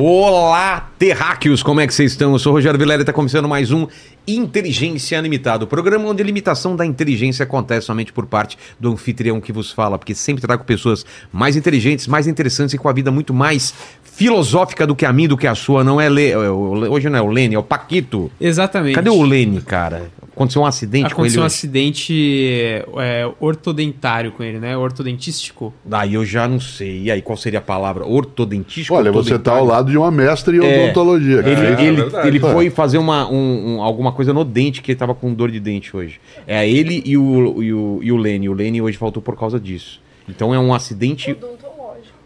Olá, terráqueos, como é que vocês estão? Eu sou o Rogério Vilela e está começando mais um Inteligência Limitado, o programa onde a limitação da inteligência acontece somente por parte do anfitrião que vos fala, porque sempre trago pessoas mais inteligentes, mais interessantes e com a vida muito mais filosófica do que a minha, do que a sua. Não é Le... Hoje não é o Lene, é o Paquito. Exatamente. Cadê o Lene, cara? Aconteceu um acidente Aconteceu com ele. um hoje. acidente é, ortodentário com ele, né? Ortodentístico. Daí eu já não sei. E aí, qual seria a palavra? Ortodentístico? Olha, você está ao lado de uma mestre em É. odontologia. Ele, fez- ele, ele É. foi fazer uma, um- um- alguma coisa no dente, que ele tava com dor de dente hoje. É ele e o, e o, e o Lene. O Lene hoje faltou por causa disso. Então é um acidente.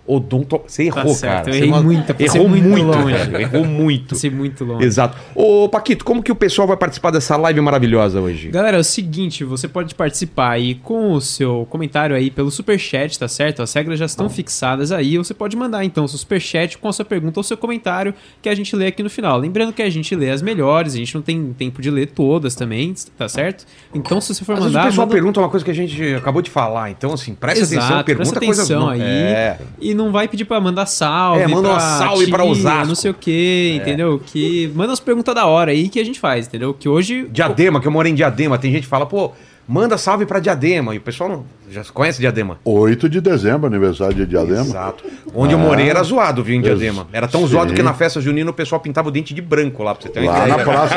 Odonto... Você errou, Tá certo, cara. eu Você errei não- muito, Errou muito muito, longe. velho. Errou muito. Passei muito longe. Exato. Ô, Paquito, como que o pessoal vai participar dessa live maravilhosa hoje? Galera, é o seguinte, você pode participar aí com o seu comentário aí pelo Superchat, tá certo? As regras já estão fixadas aí. Você pode mandar então seu Superchat com a sua pergunta ou seu comentário que a gente lê aqui no final. Lembrando que a gente lê as melhores, a gente não tem tempo de ler todas também, tá certo? Então se você for Às vezes mandar. o pessoal manda- pergunta uma coisa que a gente acabou de falar. Então, assim, presta Exato, atenção, pergunta presta atenção aí. É. E não vai pedir pra mandar salve. É, manda uma salve pra Osasco. Não sei o que, entendeu? Que manda as perguntas da hora aí que a gente faz, entendeu? Que hoje. Diadema, que eu morei em Diadema. Tem gente que fala, pô, manda salve pra Diadema. E o pessoal não, já conhece Diadema. 8 de dezembro, aniversário de Diadema. Exato. Onde eu morei era zoado, viu, em Diadema. Era tão Sim. zoado que na festa junina o pessoal pintava o dente de branco lá, pra você ter uma Lá ideia. na praça,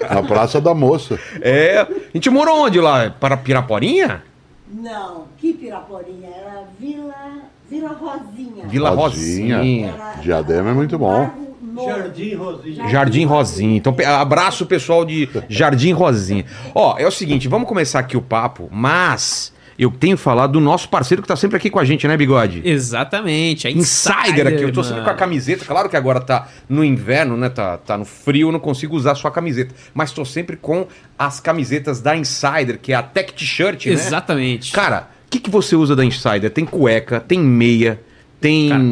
na praça da moça. É. A gente morou onde lá? Para Piraporinha? Não, que Piraporinha? Era Vila, Vila Rosinha. Vila Rosinha. Rosinha. Diadema é muito bom. Jardim Rosinha. Jardim Rosinha. Então, abraço pessoal de Jardim Rosinha. Ó, é o seguinte, vamos começar aqui o papo, mas eu tenho que falar do nosso parceiro que tá sempre aqui com a gente, né, Bigode? Exatamente. É Insider aqui, eu tô sempre com a camiseta. Claro que agora tá no inverno, né? Tá, tá no frio, eu não consigo usar só a camiseta. Mas tô sempre com as camisetas da Insider, que é a Tech T-shirt, né? Exatamente. Cara, que, que você usa da Insider? Tem cueca, tem meia, tem. Cara,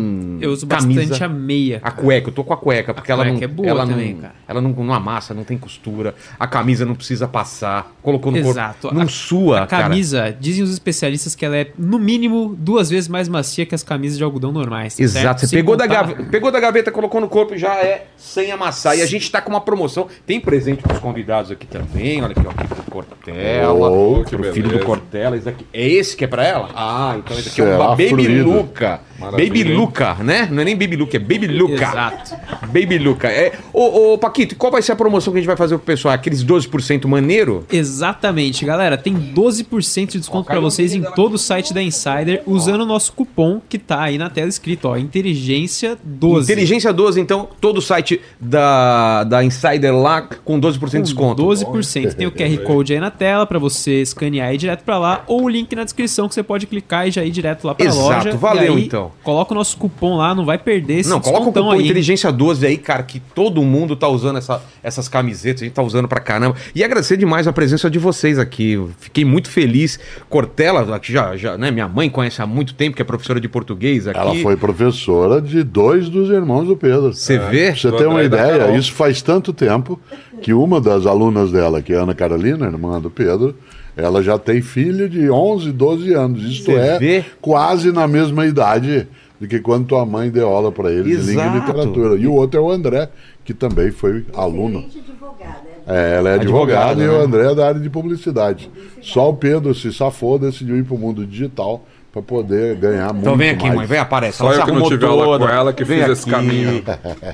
eu uso camisa. bastante a meia. A cueca, eu tô com a cueca, porque ela, cueca não, é boa ela, também, não, cara. ela não, não amassa, não tem costura. A camisa não precisa passar. Colocou no Exato. corpo. Não A- sua, A cara. camisa, dizem os especialistas que ela é, no mínimo, duas vezes mais macia que as camisas de algodão normais. tá Exato. certo? Você pegou da, gaveta, pegou da gaveta, colocou no corpo já é sem amassar. E a gente tá com uma promoção. Tem presente pros convidados aqui também. Olha aqui, ó, aqui pro Cortella. Oh, que pro filho beleza. do Cortella. Esse aqui. É esse que é pra ela? Ah, então esse aqui é Será uma Baby fluido. Luca. Maravilha, Baby? Luca, né? Não é nem Baby Luca, é Baby Luca. Exato. Baby Luca. É... Ô, ô, Paquito, qual vai ser a promoção que a gente vai fazer pro pessoal? Aqueles 12% maneiro? Exatamente, galera. Tem 12% de desconto caiu vocês em todo o site da Insider usando o nosso cupom que tá aí na tela escrito, ó, Inteligência 12. Inteligência 12, então, todo o site da, da Insider lá com 12% de Com desconto. 12%. Tem o QR Code aí na tela pra você escanear e ir direto pra lá, ou o link na descrição que você pode clicar e já ir direto lá pra Exato, loja. valeu, E aí, então. Coloca o nosso cupom lá, não vai perder esse Não, coloca o cupom aí. Inteligência 12 aí, cara, que todo mundo tá usando essa- essas camisetas, a gente tá usando pra caramba. E agradecer demais a presença de vocês aqui. Eu Fiquei muito feliz. Cortella, aqui já, já, né, minha mãe conhece há muito tempo, que é professora de português aqui. Ela foi professora de dois dos irmãos do Pedro. Você vê? Pra você ter uma ideia, isso faz tanto tempo que uma das alunas dela, que é a Ana Carolina, irmã do Pedro, ela já tem filho de 11, 12 anos. Isto Você é vê? quase na mesma idade do que quando tua mãe deu aula para ele de língua e Exato. literatura. E o outro é o André, que também foi aluno. Advogada. É, ela é Advogada, advogada e né? o André é da área de publicidade. Só o Pedro se safou, decidiu ir para o mundo digital para poder ganhar muito Então vem aqui, mais. mãe, vem aparece. Só eu se que não tive aula toda. com ela que Vem fiz esse aqui, caminho.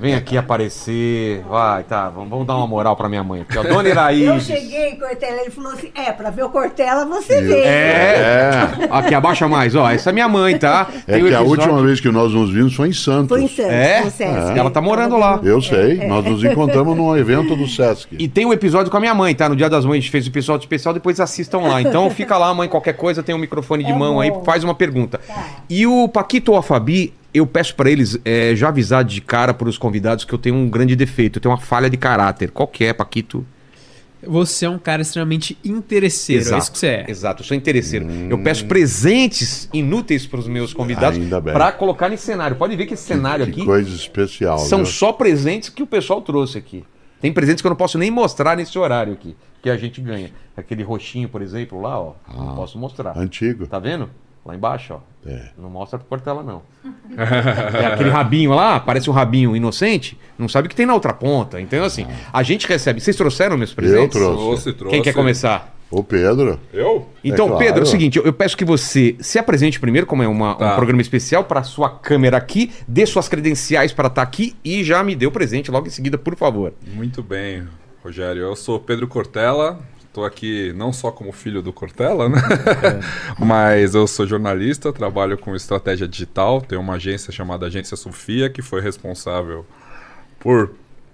Vem aqui aparecer. Vai, tá, vamos, vamos dar uma moral pra minha mãe. Aqui, ó, Dona Iraí. Eu cheguei, Cortella, ele falou assim: é, pra ver o Cortella você vê. É. Aqui, abaixa mais, ó. Essa é minha mãe, tá? É Tem o que a última vez que nós nos vimos foi em Santos. Foi em Santos, É? no Sesc. Ela tá morando lá. Eu sei, nós nos encontramos num evento do Sesc. E tem um episódio com a minha mãe, tá? No Dia das Mães a gente fez o episódio especial, depois assistam lá. Então fica lá, mãe, qualquer coisa, tem um microfone de É mão aí, bom. faz uma pergunta. Tá. E o Paquito ou a Fabi, eu peço pra eles é, já avisar de cara pros convidados que eu tenho um grande defeito, eu tenho uma falha de caráter. Qual que é, Paquito? Você é um cara extremamente interesseiro, é isso que você é. Exato, eu sou interesseiro. Eu peço presentes inúteis pros meus convidados pra colocar nesse cenário. Pode ver que esse cenário que aqui coisa especial. são viu? só presentes que o pessoal trouxe aqui. Tem presentes que eu não posso nem mostrar nesse horário aqui, que a gente ganha. Aquele roxinho, por exemplo, lá, ó. Não Ah. posso mostrar. Antigo. Tá vendo? Lá embaixo, ó. É. Não mostra pro Cortella, não. é aquele rabinho lá, parece um rabinho inocente, não sabe o que tem na outra ponta. Então, assim, a gente recebe. Vocês trouxeram meus presentes? trouxe. Trouxe, trouxe. Quem quer começar? O Pedro. Eu? Então, claro. Pedro, é o seguinte, eu, eu peço que você se apresente primeiro, como é uma- um Tá. programa especial, para sua câmera aqui, dê suas credenciais para estar aqui e já me dê o presente logo em seguida, por favor. Muito bem, Rogério. Eu sou Pedro Cortella. Estou aqui não só como filho do Cortella, né? Mas eu sou jornalista, trabalho com estratégia digital. Tenho uma agência chamada Agência Sofia, que foi responsável por,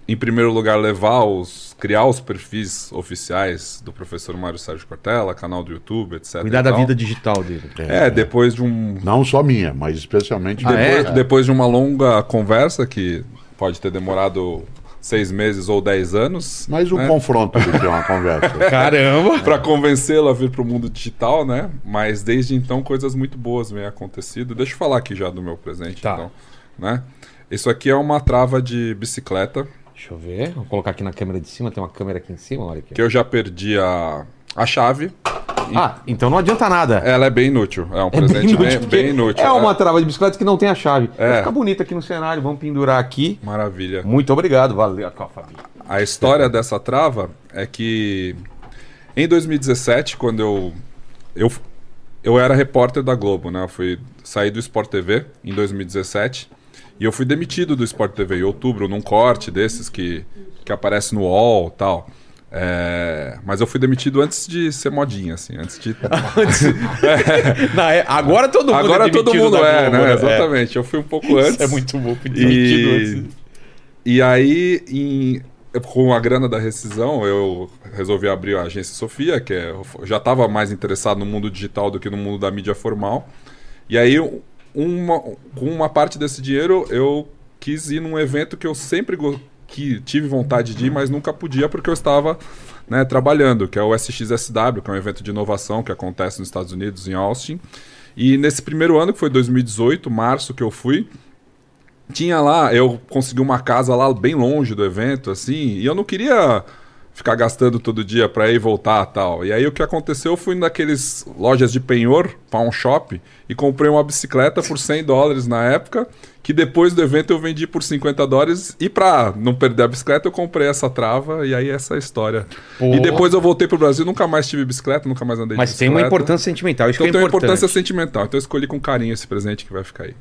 em primeiro lugar, levar os. criar os perfis oficiais do professor Mário Sérgio Cortella, canal do YouTube, etc. Cuidar e da vida digital dele. É, depois de um Não só minha, mas especialmente Ah, é? depois, depois de uma longa conversa, que pode ter demorado seis meses ou dez anos. Mais um né? confronto do que uma conversa. Caramba! Para convencê-lo a vir para o mundo digital, né? Mas desde então coisas muito boas vêm acontecido. Deixa eu falar aqui já do meu presente, Tá. então. Né? Isso aqui é uma trava de bicicleta Deixa eu ver, vou colocar aqui na câmera de cima, tem uma câmera aqui em cima, olha aqui. que eu já perdi a, a chave. Ah, então não adianta nada. Ela é bem inútil. É um É presente bem, bem, porque inútil. É uma trava de bicicleta que não tem a chave. É. Vai ficar bonita aqui no cenário, vamos pendurar aqui. Maravilha. Muito obrigado, valeu. Fabi. A história dessa trava é que em 2017, quando eu eu, eu era repórter da Globo, né? Eu fui sair do Sport TV em 2017 e eu fui demitido do Sport TV em outubro num corte desses que que aparece no UOL, e tal. É, mas eu fui demitido antes de ser modinha, assim, antes de Na é- agora todo mundo Agora é todo mundo é, Globo, né? Exatamente. Eu fui um pouco antes. Isso é muito bom, fui demitido E, antes. e aí, em- com a grana da rescisão, eu resolvi abrir a agência Sofia, que é, eu já estava mais interessado no mundo digital do que no mundo da mídia formal. E aí, uma, com uma parte desse dinheiro, eu quis ir num evento que eu sempre que tive vontade de ir, mas nunca podia porque eu estava né, trabalhando, que é o SXSW, que é um evento de inovação que acontece nos Estados Unidos, em Austin. E nesse primeiro ano, que foi 2018, março que eu fui, tinha lá, eu consegui uma casa lá bem longe do evento, assim, e eu não queria ficar gastando todo dia para ir e voltar tal. E aí o que aconteceu, eu fui naqueles lojas de penhor, pawn shop, e comprei uma bicicleta por 100 dólares na época, que depois do evento eu vendi por 50 dólares, e pra não perder a bicicleta eu comprei essa trava, e aí essa é história. Pô. E depois eu voltei pro Brasil, nunca mais tive bicicleta, nunca mais andei Mas de tem bicicleta. uma importância sentimental, isso Então que tem é uma importante. importância sentimental, então eu escolhi com carinho esse presente que vai ficar aí.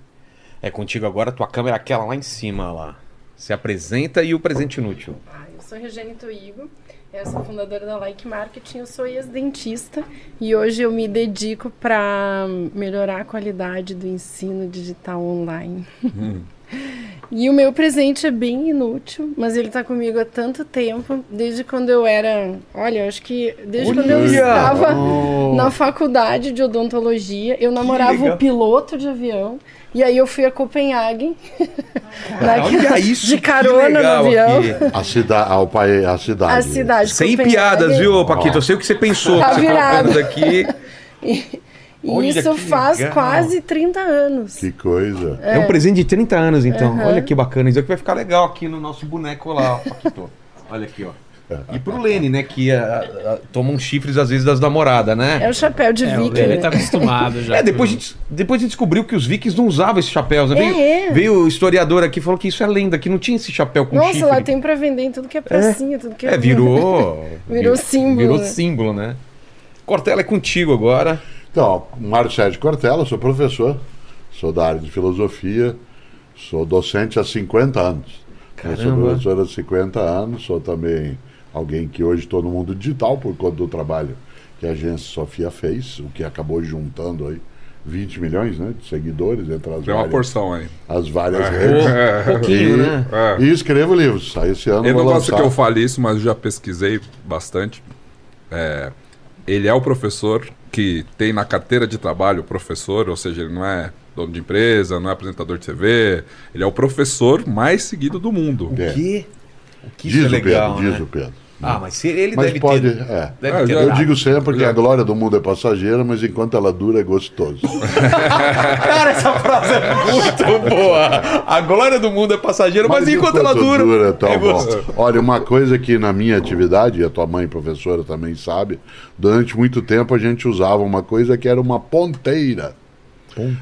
É contigo agora, tua câmera é aquela lá em cima lá. Se apresenta e o presente inútil. Sou Regiane Toigo, eu sou fundadora da Like Marketing, eu sou ex-dentista e hoje eu me dedico para melhorar a qualidade do ensino digital online. E o meu presente é bem inútil, mas ele tá comigo há tanto tempo, desde quando eu era, olha, eu acho que desde quando eu Olha! estava Oh. na faculdade de odontologia, eu namorava legal. o piloto de avião, e aí eu fui a Copenhague, naquela- Olha isso, de que carona no avião. aqui. A, cida a, o pai, a cidade. A cidade de Sem Copenhague. piadas, viu, Paquito? Eu sei o que você pensou. Tá você virado. colocando aqui. E Olha isso faz legal. quase 30 anos. Que coisa. É. um presente de 30 anos, então. Aham. Olha que bacana. Isso aqui vai ficar legal aqui no nosso boneco lá, ó. Olha aqui, ó. E pro Lene, né? Que ah, ah, toma uns chifres às vezes das namoradas, né? É o chapéu de É, o viking. Lele né? tá acostumado já. É, depois a, gente, depois a gente descobriu que os vikings não usavam esses chapéus, né? É, Veio, é. veio o historiador aqui e falou que isso é lenda, que não tinha esse chapéu com Nossa, chifre. lá tem pra vender em tudo que é pracinha, tudo que é. É, virou. Virou símbolo, Virou né? símbolo, né? Cortella é contigo agora. Então, Mário Sérgio Cortella, sou professor, sou da área de filosofia, sou docente há 50 anos. Eu sou professor há 50 anos, sou também alguém que hoje estou no mundo digital por conta do trabalho que a agência Sofia fez, o que acabou juntando aí 20 milhões né, de seguidores entre as Tem uma várias, porção aí. as várias redes. Pô, pouquinho, E- né? É. E escrevo livros. Aí esse ano Eu não gosto que eu fale isso, mas eu já pesquisei bastante. É, ele é o professor que tem na carteira de trabalho professor, ou seja, ele não é dono de empresa, não é apresentador de TV, ele é o professor mais seguido do mundo. É. Que? O que Diz isso é o legal, Pedro, né? diz o Pedro. Ah, mas se ele Mas deve pode. ter... É. Deve Ah, ter Eu dado. digo sempre que a glória do mundo é passageira, mas enquanto ela dura é gostoso. Cara, essa frase é muito boa. A glória do mundo é passageira, mas, enquanto, ela dura. é tão é bom. gostoso. Olha, uma coisa que na minha atividade, e a tua mãe professora também sabe, durante muito tempo a gente usava uma coisa que era uma ponteira.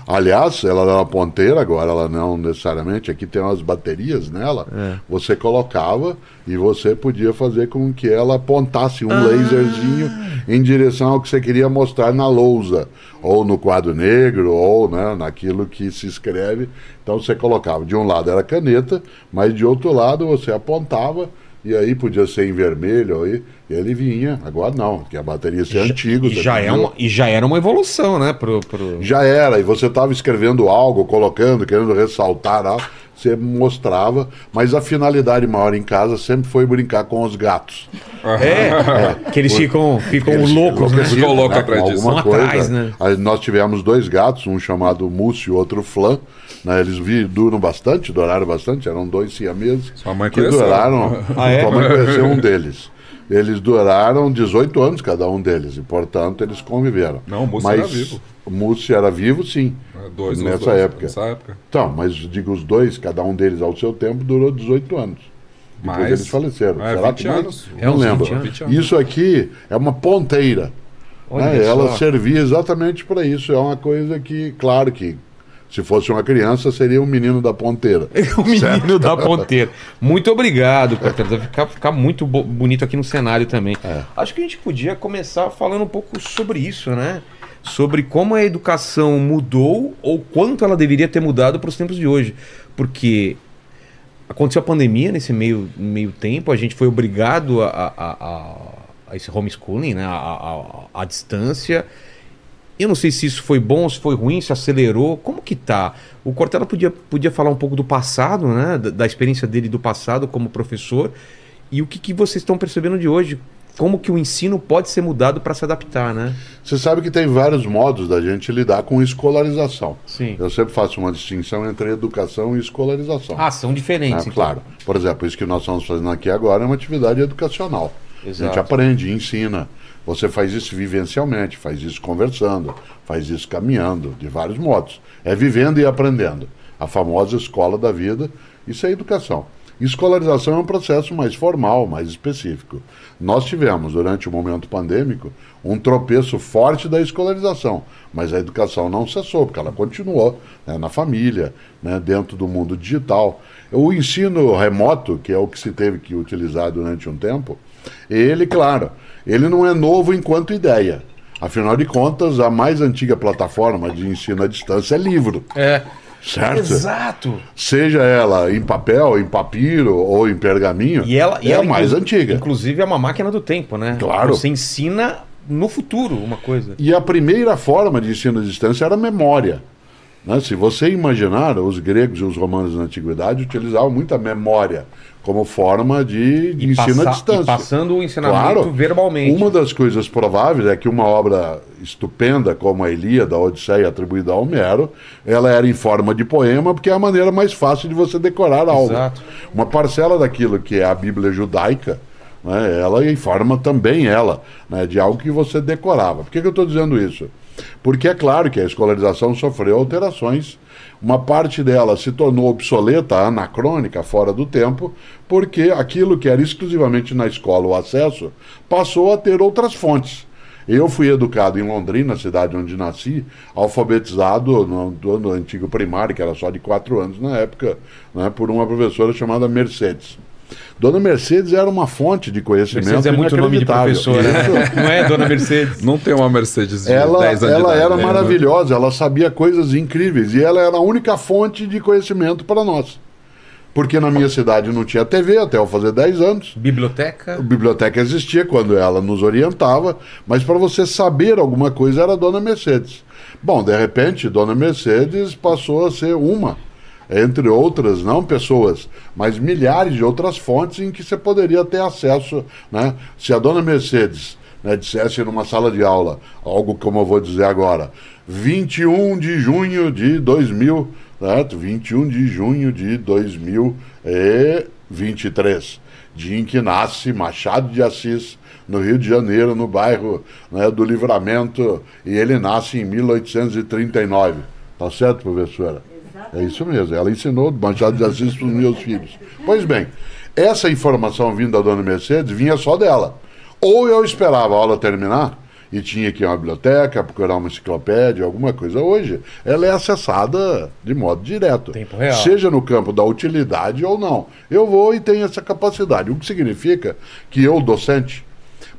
Aliás, ela era uma ponteira, agora ela não necessariamente. Aqui tem umas baterias nela. É. Você colocava e você podia fazer com que ela apontasse Ah. um laserzinho em direção ao que você queria mostrar na lousa, ou no quadro negro, ou né, naquilo que se escreve. Então você colocava. De um lado era caneta, mas de outro lado você apontava. E aí podia ser em vermelho, aí, e ele vinha. Agora não, porque a bateria ia ser antiga. E já, é uma, e já era uma evolução, né? Pro, pro... Já era, e você estava escrevendo algo, colocando, querendo ressaltar algo, você mostrava, mas a finalidade maior em casa sempre foi brincar com os gatos. É, que eles ficam, ficam Eles loucos, né? Ficou louco com atrás disso. alguma coisa. atrás, né? Aí nós tivemos dois gatos, um chamado Múcio e outro Flan. Né, eles vi, duram bastante, duraram bastante, eram dois siameses Sua mãe que conheceu. duraram. Ah, é? Sua mãe conheceu um deles. Eles duraram 18 anos cada um deles, e portanto eles conviveram. Não, o Múcio Mas era vivo. O Múcio era vivo, sim. É, Dois, nessa dois, época. Nessa época. Então, mas digo os dois, cada um deles ao seu tempo, durou 18 anos. Depois Mais? eles faleceram. É, Será 20 que mais? anos. É Não uns lembro. 20 anos. 20 anos. Isso aqui é uma ponteira. Né? Ela servia exatamente para isso. É uma coisa que, claro que, se fosse uma criança, seria um menino da ponteira. O menino da ponteira. Muito obrigado, Cortez. Vai ficar, ficar muito bo- bonito aqui no cenário também. É. Acho que a gente podia começar falando um pouco sobre isso, né? Sobre como a educação mudou ou quanto ela deveria ter mudado para os tempos de hoje. Porque aconteceu a pandemia nesse meio, meio tempo, a gente foi obrigado a, a, a- a esse homeschooling, né? A- a distância. Eu não sei se isso foi bom, se foi ruim, se acelerou. Como que tá? O Cortella podia, podia falar um pouco do passado, né? Da, da experiência dele do passado como professor. E o que, que vocês estão percebendo de hoje? Como que o ensino pode ser mudado para se adaptar, né? Você sabe que tem vários modos da gente lidar com escolarização. Sim. Eu sempre faço uma distinção entre educação e escolarização. Ah, são diferentes. Ah, então. Claro. Por exemplo, isso que nós estamos fazendo aqui agora é uma atividade educacional. A Exato. gente aprende, ensina. Você faz isso vivencialmente, faz isso conversando, faz isso caminhando, de vários modos. É vivendo e aprendendo. A famosa escola da vida, isso é educação. Escolarização é um processo mais formal, mais específico. Nós tivemos, durante o momento pandêmico, um tropeço forte da escolarização, mas a educação não cessou, porque ela continuou né, na família, né, dentro do mundo digital. O ensino remoto, que é o que se teve que utilizar durante um tempo, ele, claro, ele não é novo enquanto ideia. Afinal de contas, a mais antiga plataforma de ensino à distância é livro, É. certo? Exato. Seja ela em papel, em papiro ou em pergaminho, E ela, e é ela, a mais antiga. Inclusive é uma máquina do tempo, né? Claro. Você ensina no futuro uma coisa. E a primeira forma de ensino à distância era a memória. né? Se você imaginar, os gregos e os romanos na antiguidade utilizavam muita memória como forma de, de ensino à distância. e passando o ensinamento Claro. verbalmente. Uma das coisas prováveis é que uma obra estupenda como a Ilíada, a Odisseia, atribuída a Homero, ela era em forma de poema, porque é a maneira mais fácil de você decorar algo. Exato. Uma parcela daquilo que é a Bíblia judaica, né, ela informa também ela né, de algo que você decorava. Por que, que eu estou dizendo isso? Porque é claro que a escolarização sofreu alterações. Uma parte dela se tornou obsoleta, anacrônica, fora do tempo, porque aquilo que era exclusivamente na escola o acesso passou a ter outras fontes. Eu fui educado em Londrina, cidade onde nasci, alfabetizado no, no, antigo primário, que era só de quatro anos na época, né, por uma professora chamada Mercedes. Dona Mercedes era uma fonte de conhecimento Mercedes é muito nome de professora, né? Não é, dona Mercedes? Não tem uma Mercedes de Ela, 10 anos ela era né? maravilhosa, ela sabia coisas incríveis e ela era a única fonte de conhecimento para nós. Porque na minha cidade não tinha TV até eu fazer 10 anos. A Biblioteca? biblioteca existia quando ela nos orientava, mas para você saber alguma coisa era a Dona Mercedes. Bom, de repente, Dona Mercedes passou a ser uma, entre outras, não pessoas, mas milhares de outras fontes em que você poderia ter acesso. Né? Se a Dona Mercedes né, dissesse numa sala de aula, algo como eu vou dizer agora, 21 de junho de 2000, certo? 21 de junho de 2023, dia em que nasce Machado de Assis, no Rio de Janeiro, no bairro né, do Livramento, e ele nasce em 1839. Tá certo, professora? É isso mesmo, ela ensinou Machado de Assis para os meus filhos. Pois bem, essa informação vinda da dona Mercedes vinha só dela. Ou eu esperava a aula terminar e tinha que ir a uma biblioteca, procurar uma enciclopédia, alguma coisa. Hoje, ela é acessada de modo direto. Tempo real. Seja no campo da utilidade ou não. Eu vou e tenho essa capacidade. O que significa que eu, docente,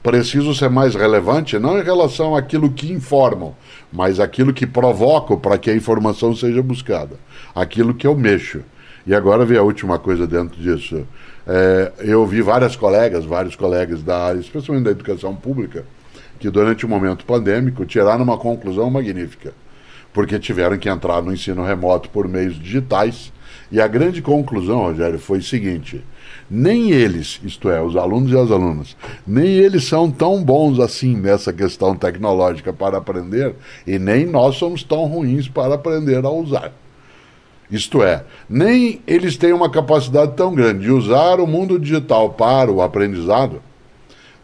preciso ser mais relevante, não em relação àquilo que informam, mas aquilo que provoco para que a informação seja buscada. Aquilo que eu mexo. E agora vem a última coisa dentro disso. É, eu vi várias colegas, vários colegas da área, especialmente da educação pública, que durante o momento pandêmico tiraram uma conclusão magnífica, porque tiveram que entrar no ensino remoto por meios digitais. E a grande conclusão, Rogério, foi o seguinte: nem eles, isto é, os alunos e as alunas, nem eles são tão bons assim nessa questão tecnológica para aprender, e nem nós somos tão ruins para aprender a usar. Isto é, nem eles têm uma capacidade tão grande de usar o mundo digital para o aprendizado,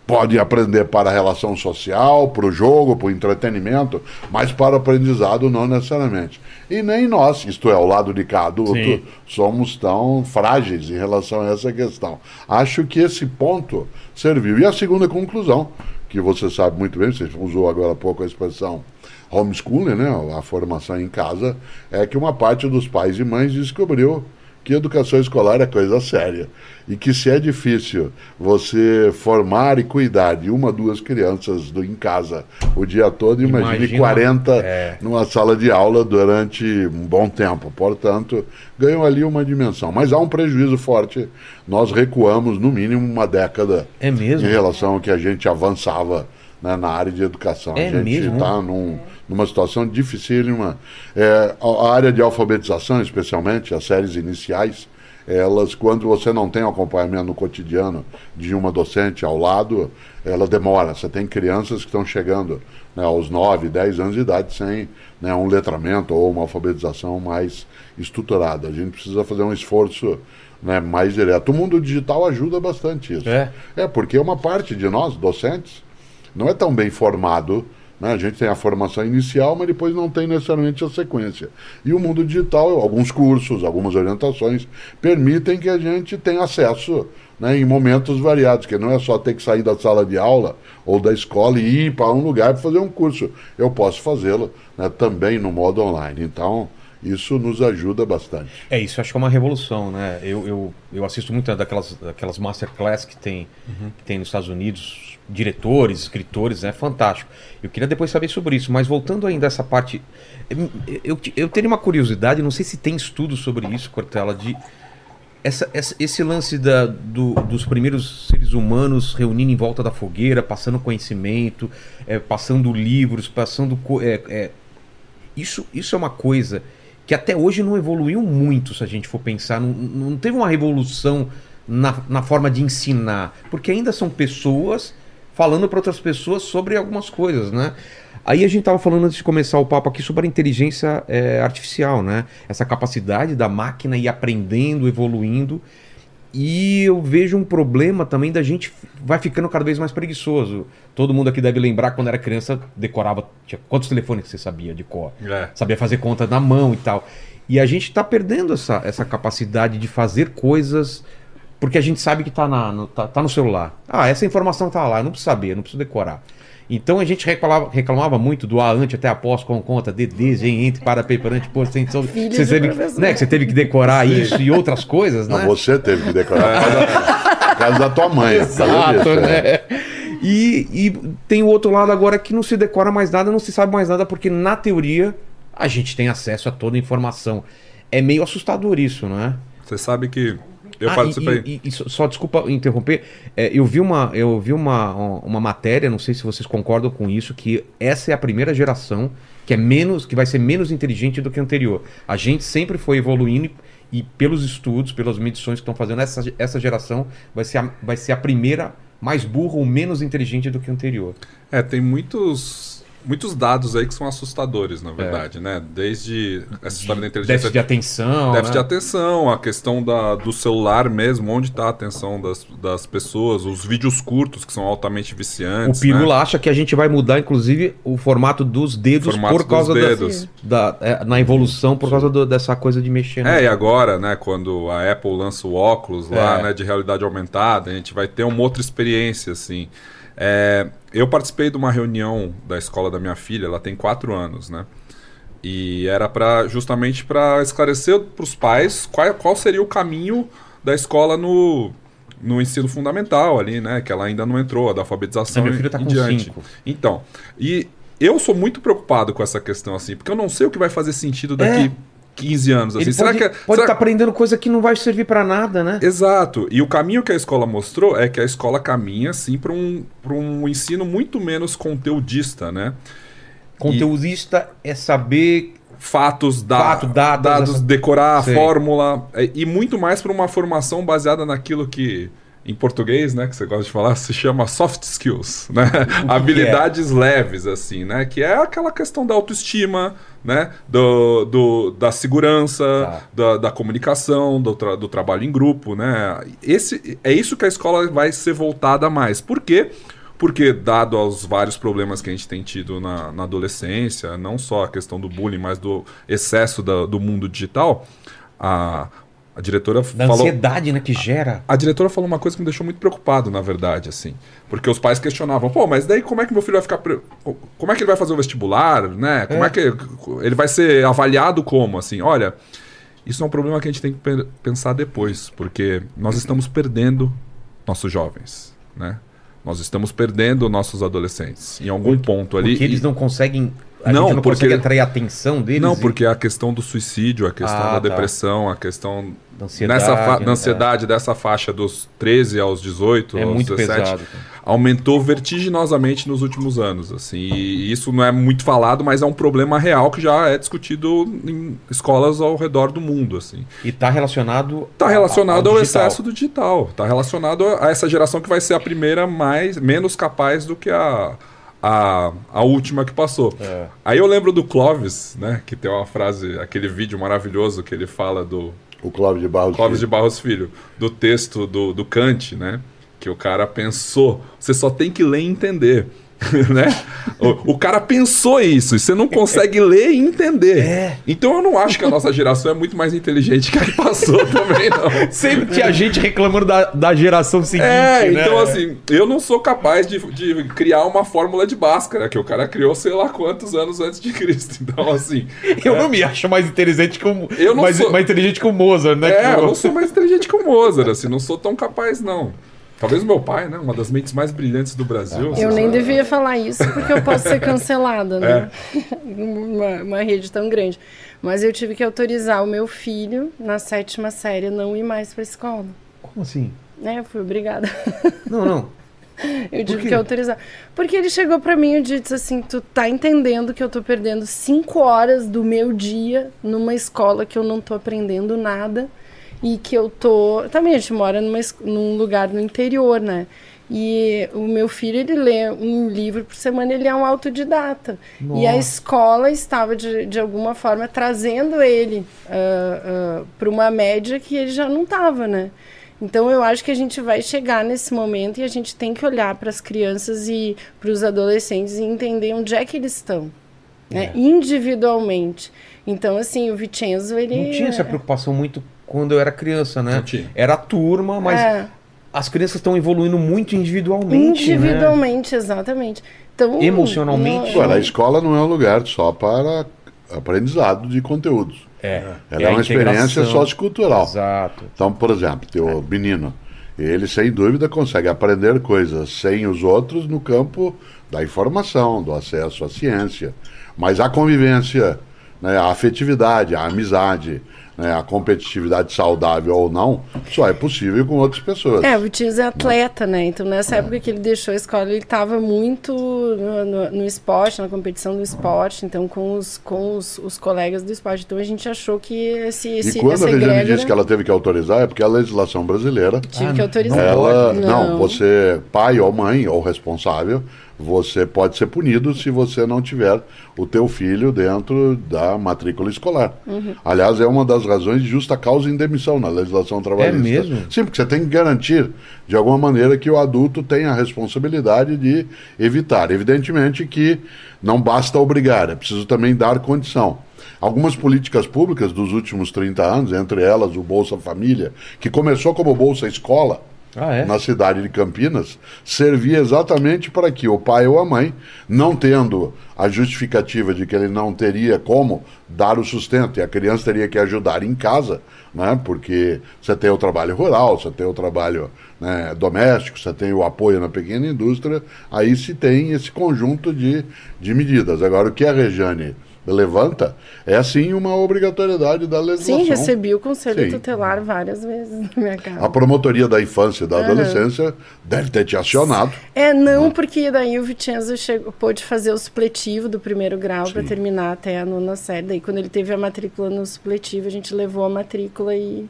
Pode aprender para a relação social, para o jogo, para o entretenimento, mas para o aprendizado não necessariamente. E nem nós, isto é, o lado de cá adulto, somos tão frágeis em relação a essa questão. Acho que esse ponto serviu. E a segunda conclusão, que você sabe muito bem, você usou agora há pouco a expressão homeschooling, né, a formação em casa, é que uma parte dos pais e mães descobriu que educação escolar é coisa séria e que se é difícil você formar e cuidar de uma, duas crianças do, em casa o dia todo, imagine Imagina, 40 é. numa sala de aula durante um bom tempo. Portanto, ganham ali uma dimensão. Mas há um prejuízo forte. Nós recuamos no mínimo uma década É em relação ao que a gente avançava né, na área de educação. É a gente está num, numa situação dificílima. É, a, a área de alfabetização, especialmente, as séries iniciais, elas, quando você não tem o acompanhamento no cotidiano de uma docente ao lado, ela demora. Você tem crianças que estão chegando né, aos 9, 10 anos de idade sem né, um letramento ou uma alfabetização mais estruturada. A gente precisa fazer um esforço né, mais direto. O mundo digital ajuda bastante isso. É. É, porque uma parte de nós, docentes, não é tão bem formado. Né? A gente tem a formação inicial, mas depois não tem necessariamente a sequência. E o mundo digital, alguns cursos, algumas orientações, permitem que a gente tenha acesso né, em momentos variados, que não é só ter que sair da sala de aula ou da escola e ir para um lugar para fazer um curso. Eu posso fazê-lo né, também no modo online. Então, isso nos ajuda bastante. É, isso acho que é uma revolução, né? Eu, eu, eu assisto muito daquelas, daquelas masterclass que tem, que tem nos Estados Unidos, diretores, escritores, é fantástico. Eu queria depois saber sobre isso, mas voltando ainda a essa parte, eu, eu, teria uma curiosidade, não sei se tem estudo sobre isso, Cortella, de essa, essa- esse lance da, do- dos primeiros seres humanos reunindo em volta da fogueira, passando conhecimento, é, passando livros, passando. é, é, isso, isso é uma coisa que até hoje não evoluiu muito, se a gente for pensar. Não, não teve uma revolução na, na forma de ensinar, porque ainda são pessoas falando para outras pessoas sobre algumas coisas, né? Aí a gente estava falando antes de começar o papo aqui sobre a inteligência é, artificial, né? Essa capacidade da máquina ir aprendendo, evoluindo. E eu vejo um problema também da gente vai ficando cada vez mais preguiçoso. Todo mundo aqui deve lembrar quando era criança, decorava. Tinha quantos telefones que você sabia de cor? É. Sabia fazer conta na mão e tal. E a gente está perdendo essa, essa capacidade de fazer coisas porque a gente sabe que está no, tá, tá no celular. Ah, essa informação tá lá, eu não preciso saber, eu não preciso decorar. Então a gente reclamava, reclamava muito do A ante até após com conta, DD, gen, entre, para, perante, por, extensão. Filho Você teve, professor. né, que você teve que decorar isso e outras coisas, Não, né? você teve que decorar por causa, por causa da tua mãe. causa Exato, disso, é. né? E, e tem o outro lado agora que não se decora mais nada, não se sabe mais nada, porque na teoria a gente tem acesso a toda a informação. É meio assustador isso, não é? Você sabe que eu Ah. E, e- e só- só desculpa interromper. é, eu vi, uma, eu vi uma, uma matéria, não sei se vocês concordam com isso, que essa é a primeira geração que é menos, que vai ser menos inteligente do que a anterior. A gente sempre foi evoluindo e, e pelos estudos, pelas medições que estão fazendo, essa, essa geração vai ser, a, vai ser a primeira mais burra ou menos inteligente do que a anterior. É, tem muitos, muitos dados aí que são assustadores, na verdade, né? Desde essa história da inteligência Déficit de atenção. Déficit de né? atenção, a questão da, do celular mesmo, onde está a atenção das, das pessoas, os vídeos curtos que são altamente O viciantes. Pirula né? acha que a gente vai mudar, inclusive, o formato dos dedos Formato por causa dos da- dedos. Da, é, na evolução, por causa do- dessa coisa de mexer. né? É, e agora, né, quando a Apple lança o óculos lá, É. né, de realidade aumentada, a gente vai ter uma outra experiência, assim. É, eu participei de uma reunião da escola da minha filha, ela tem quatro anos, né? E era para justamente para esclarecer para os pais qual, qual seria o caminho da escola no, no ensino fundamental ali, né? Que ela ainda não entrou, a da alfabetização É, meu filho tá em com diante. cinco. Então, e eu sou muito preocupado com essa questão, assim, porque eu não sei o que vai fazer sentido daqui É. 15 anos. Assim. Ele será pode que, pode estar aprendendo coisa que não vai servir pra nada, né? Exato. E o caminho que a escola mostrou é que a escola caminha, assim, para um, pra um ensino muito menos conteudista, né? Conteudista é saber Fatos, da, Fato, dados, dados, essa- decorar a Sei. fórmula, é, e muito mais para uma formação baseada naquilo que, em português, né, que você gosta de falar, se chama soft skills, né? Habilidades leves, assim, né? Que é aquela questão da autoestima, né? Do, do- da segurança, Tá. da, da comunicação, do, tra- do trabalho em grupo, né? Esse, é isso que a escola vai ser voltada mais. Por quê? Porque, dado aos vários problemas que a gente tem tido na, na adolescência, não só a questão do bullying, mas do excesso da- do mundo digital, a, a diretora da falou. ansiedade, né, que gera. A diretora falou uma coisa que me deixou muito preocupado, na verdade, assim. Porque os pais questionavam, pô, mas daí como é que meu filho vai ficar. pre- Como é que ele vai fazer o vestibular, né? Como é, que. Ele vai ser avaliado como, assim? Olha, isso é um problema que a gente tem que pe- pensar depois, porque nós estamos perdendo nossos jovens, né? Nós estamos perdendo nossos adolescentes. Em algum ponto ali. Porque eles não conseguem. A Não, não porque- consegue atrair a atenção deles. Não, e- porque a questão do suicídio, a questão Ah, da tá. depressão, a questão Da ansiedade, nessa fa- né? da ansiedade dessa faixa dos 13 aos 18, É aos muito 17, pesado. aumentou vertiginosamente nos últimos anos. Assim, e isso não é muito falado, mas é um problema real que já é discutido em escolas ao redor do mundo. Assim. E tá relacionado. Está relacionado ao, digital. excesso do digital. Está relacionado a essa geração que vai ser a primeira mais menos capaz do que a, a, a última que passou. É. Aí eu lembro do Clóvis, né? Que tem uma frase, aquele vídeo maravilhoso que ele fala do O Clóvis de Barros. Clóvis de Filho. Barros Filho, do texto do, do Kant, né? Que o cara pensou, você só tem que ler e entender. né? O, o cara pensou isso, e você não consegue ler e entender. É. Então eu não acho que a nossa geração é muito mais inteligente que a que passou também, não. Sempre tinha gente reclamando da, da geração seguinte. É, né? então assim, eu não sou capaz de, de criar uma fórmula de Bhaskara, que o cara criou sei lá quantos anos antes de Cristo. Então, assim. Eu não me acho mais inteligente como. Eu não mais, sou- mais inteligente que o Mozart, né? É, Que eu o- não sou mais inteligente que o Mozart, assim, não sou tão capaz, não. Talvez o meu pai, né? Uma das mentes mais brilhantes do Brasil. Eu nem sabe? devia falar isso porque eu posso ser cancelada, né? uma, uma rede tão grande. Mas eu tive que autorizar o meu filho, na sétima série, não ir mais pra escola. Como assim? Né? Eu fui obrigada. Não, não. Eu tive quê? que autorizar. Porque ele chegou pra mim e disse assim: Tu tá entendendo que eu tô perdendo cinco horas do meu dia numa escola que eu não tô aprendendo nada e que eu tô. Também a gente mora numa, num lugar no interior, né? E o meu filho, ele lê um livro por semana, ele é um autodidata. E a Nossa. escola estava, de, de alguma forma, trazendo ele para uma média que ele já não estava, né? Então eu acho que a gente vai chegar nesse momento e a gente tem que olhar para as crianças e para os adolescentes e entender onde é que eles estão, né? Individualmente. Então assim, o Vicenzo ele Não tinha essa preocupação muito quando eu era criança, né? Era a turma, mas É, as crianças estão evoluindo muito individualmente. Né? individualmente, exatamente. Então, Emocionalmente. não- Agora, a escola não é um lugar só para aprendizado de conteúdos. É. Ela É é, a uma experiência sociocultural. Exato. Então, por exemplo, teu menino, ele sem dúvida consegue aprender coisas sem os outros no campo da informação, do acesso à ciência. Mas a convivência, né, a afetividade, a amizade, né, a competitividade saudável ou não, só é possível com outras pessoas. É, o Vitinhos é atleta, né? Então, nessa época que ele deixou a escola, ele estava muito no, no- no esporte, na competição do esporte, então, com os, com os, os colegas do esporte. Então, a gente achou que esse, esse, e quando essa a egrégora disse que ela teve que autorizar, é porque a legislação brasileira tive que autorizar. Ela, não. Não. você, pai ou mãe ou responsável, você pode ser punido se você não tiver o teu filho dentro da matrícula escolar. Uhum. Aliás, é uma das razões de justa causa em demissão na legislação trabalhista. mesmo? Sim, porque você tem que garantir, de alguma maneira, que o adulto tenha a responsabilidade de evitar. Evidentemente que não basta obrigar, é preciso também dar condição. Algumas políticas públicas dos últimos 30 anos, entre elas o Bolsa Família, que começou como Bolsa Escola, Ah, é? na cidade de Campinas, servia exatamente para que o pai ou a mãe, não tendo a justificativa de que ele não teria como dar o sustento e a criança teria que ajudar em casa, né? porque você tem o trabalho rural, você tem o trabalho né, doméstico, você tem o apoio na pequena indústria, aí se tem esse conjunto de, de medidas. Agora, o que a Rejane levanta é sim uma obrigatoriedade da legislação. Sim, recebi o conselho Sim. tutelar várias vezes na minha casa. A promotoria da infância e da adolescência deve ter te acionado. É, não, porque daí o Vicenzo chegou, pôde fazer o supletivo do primeiro grau para terminar até a nona série. Daí, quando ele teve a matrícula no supletivo, a gente levou a matrícula e,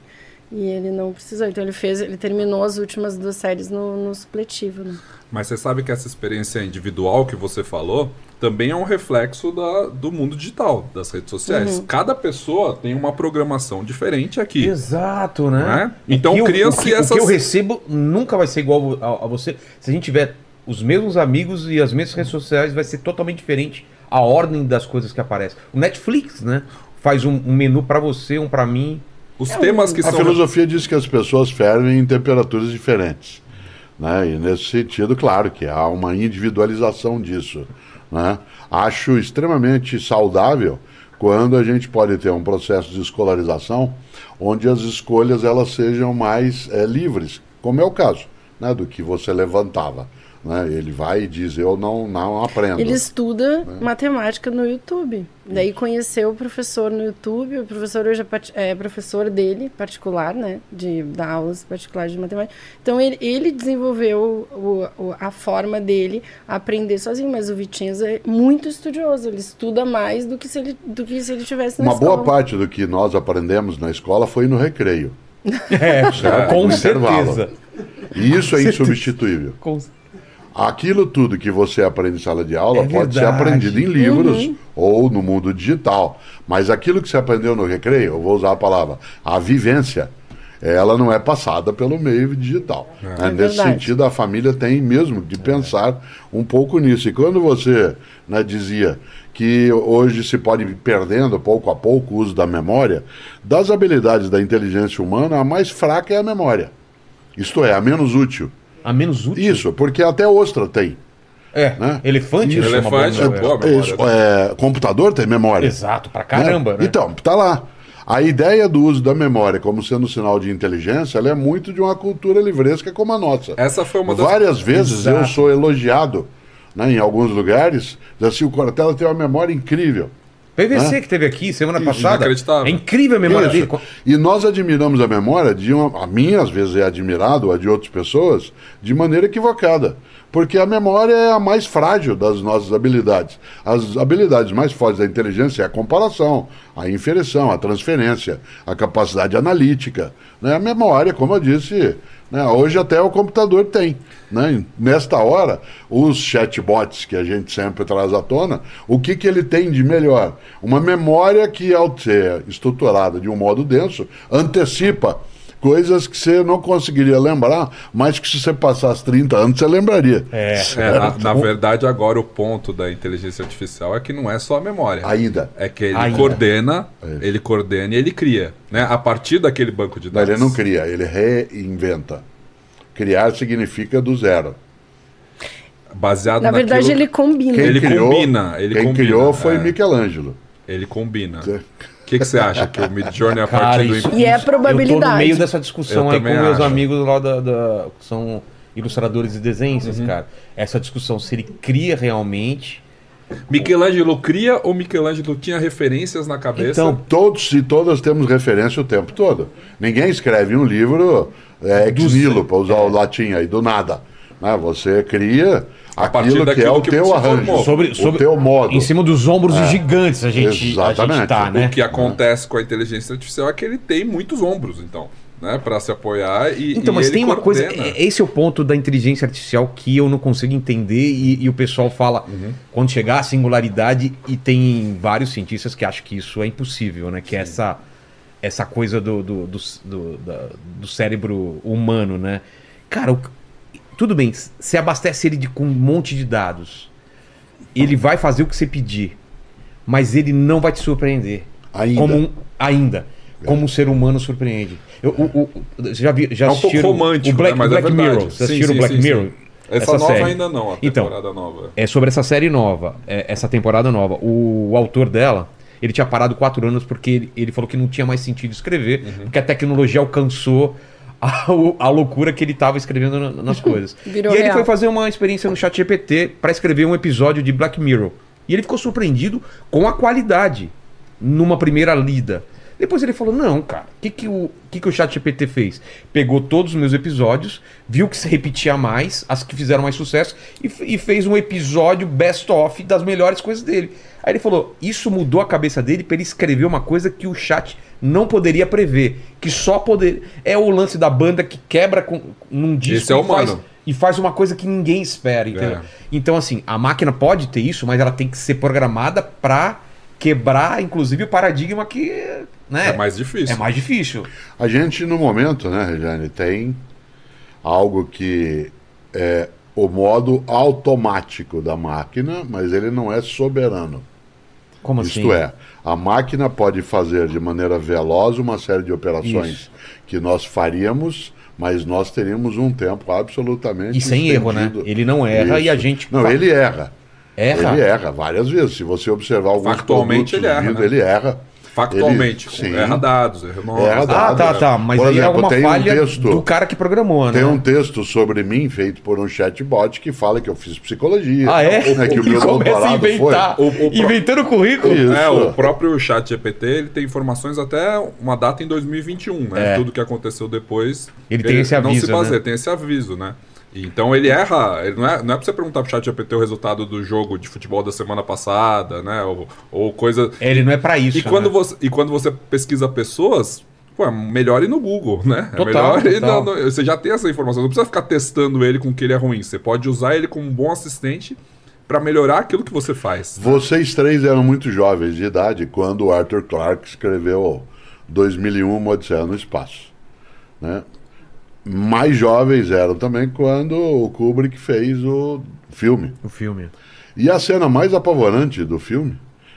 e ele não precisou. Então, ele fez, ele terminou as últimas duas séries no, no supletivo. Né? Mas você sabe que essa experiência individual que você falou também é um reflexo da, do mundo digital, das redes sociais. Uhum. Cada pessoa tem uma programação diferente aqui. Exato, né? Né? Então que eu- cria-se o que, o que eu recebo nunca vai ser igual a, a você. Se a gente tiver os mesmos amigos e as mesmas redes sociais, vai ser totalmente diferente a ordem das coisas que aparecem. O Netflix, né? Faz um, um menu pra você, um pra mim. Os temas que A são. filosofia diz que as pessoas fervem em temperaturas diferentes. Né? E nesse sentido, claro que há uma individualização disso. Né? Acho extremamente saudável quando a gente pode ter um processo de escolarização onde as escolhas elas sejam mais eh, livres, como é o caso né, do que você levantava. Né? Ele vai e diz, eu não, não aprendo. Ele estuda Né? matemática no YouTube. Daí conheceu o professor no YouTube. O professor hoje é, é professor dele, particular, né? De dar aulas particulares de matemática. Então ele, ele desenvolveu o- o- a forma dele aprender sozinho. Mas o Vicenzo é muito estudioso. Ele estuda mais do que se ele, do que se ele tivesse na Uma escola. boa parte do que nós aprendemos na escola foi no recreio. É, com no intervalo. certeza. E isso é insubstituível. Com- Aquilo tudo que você aprende em sala de aula É pode ser aprendido em livros ou no mundo digital. Mas aquilo que você aprendeu no recreio, eu vou usar a palavra, a vivência, ela não é passada pelo meio digital. né? É Nesse verdade. sentido, a família tem mesmo de pensar um pouco nisso. E quando você né, dizia que hoje se pode ir perdendo pouco a pouco o uso da memória, das habilidades da inteligência humana, a mais fraca é a memória. Isto é, a menos útil. A menos útil. Isso, porque até ostra tem. É. né? Elefante Isso. Elefante, boa memória. Isso, é, computador tem memória. Exato, pra caramba, né? Então, tá lá. A ideia do uso da memória como sendo sinal de inteligência, ela é muito de uma cultura livresca como a nossa. Essa foi uma das. Várias vezes eu Exato. sou elogiado né, em alguns lugares, diz assim, o Cortella tem uma memória incrível. PVC que teve aqui semana Isso, passada. É incrível a memória Isso. dele. E nós admiramos a memória de uma. A minha, às vezes, é admirado, a de outras pessoas, de maneira equivocada. Porque a memória é a mais frágil das nossas habilidades. As habilidades mais fortes da inteligência é a comparação, a inferição, a transferência, a capacidade analítica. Né? A memória, como eu disse, né? hoje até o computador tem. Né? Nesta hora, os chatbots que a gente sempre traz à tona, o que, que ele tem de melhor? Uma memória que, ao ser estruturada de um modo denso, antecipa coisas que você não conseguiria lembrar, mas que se você passasse 30 anos, você lembraria. É. É, na, na verdade, agora o ponto da inteligência artificial é que não é só a memória. Ainda. É que ele Ainda. coordena, ele coordena e ele cria, né? A partir daquele banco de Não, dados. ele não cria, ele reinventa. Criar significa do zero. Baseado Na verdade, ele combina. Quem Ele criou, combina, ele quem combina, criou foi é. Michelangelo. Ele combina. O que, que você acha? Que o Mid Journey a Cara, partir do isso, E é isso- Eu tô no probabilidade. meio dessa discussão Eu aí com também meus acho. amigos lá da, da- que são ilustradores e desenhistas, Uhum. cara. Essa discussão, se ele cria realmente. Michelangelo cria ou Michelangelo tinha referências na cabeça? Então, Todos e todas temos referência o tempo todo. Ninguém escreve um livro é, ex nihilo, para usar o latim aí, do nada. Né? Você cria A partir aquilo que é daquilo o que teu arranjo, formou. sobre, o sobre, teu modo. em cima dos ombros de gigantes a gente, a gente Exatamente. tá, né? O que acontece com a inteligência artificial é que ele tem muitos ombros, então, né, para se apoiar e Então, e mas ele tem uma coisa. coordena. é- Esse é o ponto da inteligência artificial que eu não consigo entender e, e o pessoal fala Uhum. quando chegar a singularidade e tem vários cientistas que acham que isso é impossível, né? Que é essa, essa coisa do, do, do, do- da- do cérebro humano, né? Cara, o- tudo bem, você abastece ele de, com um monte de dados. Ele vai fazer o que você pedir, mas ele não vai te surpreender. Ainda. Como um- ainda. como o ser humano surpreende. Eu, o, o- já, vi, já É um pouco romântico, o Black, né? Mas é Black verdade. Mirror? Vocês Sim, assistiram sim, Black sim, sim. Mirror? Essa, nova série. ainda não, a Então, temporada nova. É sobre essa série nova, é, essa temporada nova. O, o autor dela, ele tinha parado quatro anos porque ele, ele falou que não tinha mais sentido escrever, Uhum. porque a tecnologia alcançou a, a loucura que ele estava escrevendo na- nas coisas. Virou e ele real. foi fazer uma experiência no chat GPT para escrever um episódio de Black Mirror. E ele ficou surpreendido com a qualidade numa primeira lida. Depois ele falou: Não, cara, o que, que, o, que, que o chat GPT fez? Pegou todos os meus episódios, viu que se repetia mais, as que fizeram mais sucesso, e, e fez um episódio best-of das melhores coisas dele. Aí ele falou: Isso mudou a cabeça dele para ele escrever uma coisa que o chat não poderia prever. Que só poder. É o lance da banda que quebra com, num disco Esse é e humano. faz- e faz uma coisa que ninguém espera, entendeu? É. Então, assim, a máquina pode ter isso, mas ela tem que ser programada pra quebrar, inclusive, o paradigma que né, É mais difícil. é mais difícil. A gente, no momento, né, Regiane, tem algo que é o modo automático da máquina, mas ele não é soberano. Como Isto assim? é, a máquina pode fazer de maneira veloz uma série de operações Isso. que nós faríamos, mas nós teríamos um tempo absolutamente E sem erro, né? estendido. Ele não erra e a gente Não, ele erra. Erra? Ele erra várias vezes. Se você observar alguns Factualmente, produtos ele erra, do vídeo, né? ele erra. Factualmente. Ele- sim. erra dados, erra nomes. Erra Ah, dados. tá, tá. Mas Por aí é exemplo, alguma tem um falha texto- do cara que programou, né? Tem um texto sobre mim feito por um chatbot que fala que eu fiz psicologia. Ah, é? Né, que o e meu começa a inventar. foi. O- o Inventando currículo. Isso. É, o próprio chat GPT ele tem informações até uma data em 2021, né? É. Tudo que aconteceu depois. Ele tem esse aviso, Não se baseia, né? tem esse aviso, né? Então ele erra, ele não é, não é pra você perguntar pro chat GPT o resultado do jogo de futebol da semana passada, né? Ou, ou coisa. Ele não é pra isso. E quando, né? você, e quando você pesquisa pessoas, pô, é melhor ir no Google, né? É Total, melhor ir total. no- no- Você já tem essa informação, não precisa ficar testando ele com que ele é ruim. Você pode usar ele como um bom assistente pra melhorar aquilo que você faz. Vocês três eram muito jovens de idade quando o Arthur Clarke escreveu 2001 Uma Odisseia no Espaço. Né? Mais jovens eram também quando o Kubrick fez o filme. O filme. E a cena mais apavorante do filme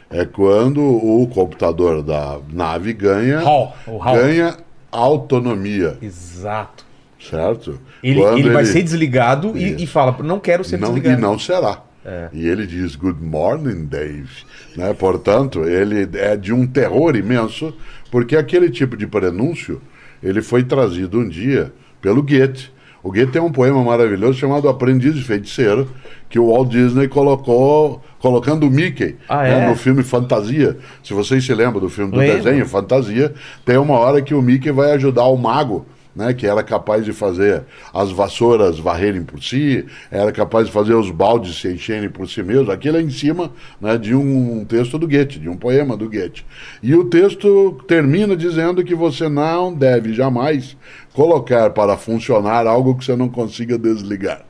é quando o computador da nave ganha, Hall, Hall. ganha autonomia, Exato. certo? Ele, Quando ele vai ser desligado e, e fala, não quero ser não, desligado. e não será. E ele diz Good morning, Dave. Né? Portanto, ele é de um terror imenso, porque aquele tipo de prenúncio ele foi trazido um dia pelo Goethe. O Goethe tem um poema maravilhoso chamado Aprendiz de Feiticeiro, que o Walt Disney colocou colocando o Mickey Ah, né, é? no filme Fantasia. Se vocês se lembram do filme do Lembro. desenho Fantasia, tem uma hora que o Mickey vai ajudar o mago né, que era capaz de fazer as vassouras varrerem por si, era capaz de fazer os baldes se encherem por si mesmo. Aquilo é em cima né, de um texto do Goethe, de um poema do Goethe. E o texto termina dizendo que você não deve jamais colocar para funcionar algo que você não consiga desligar.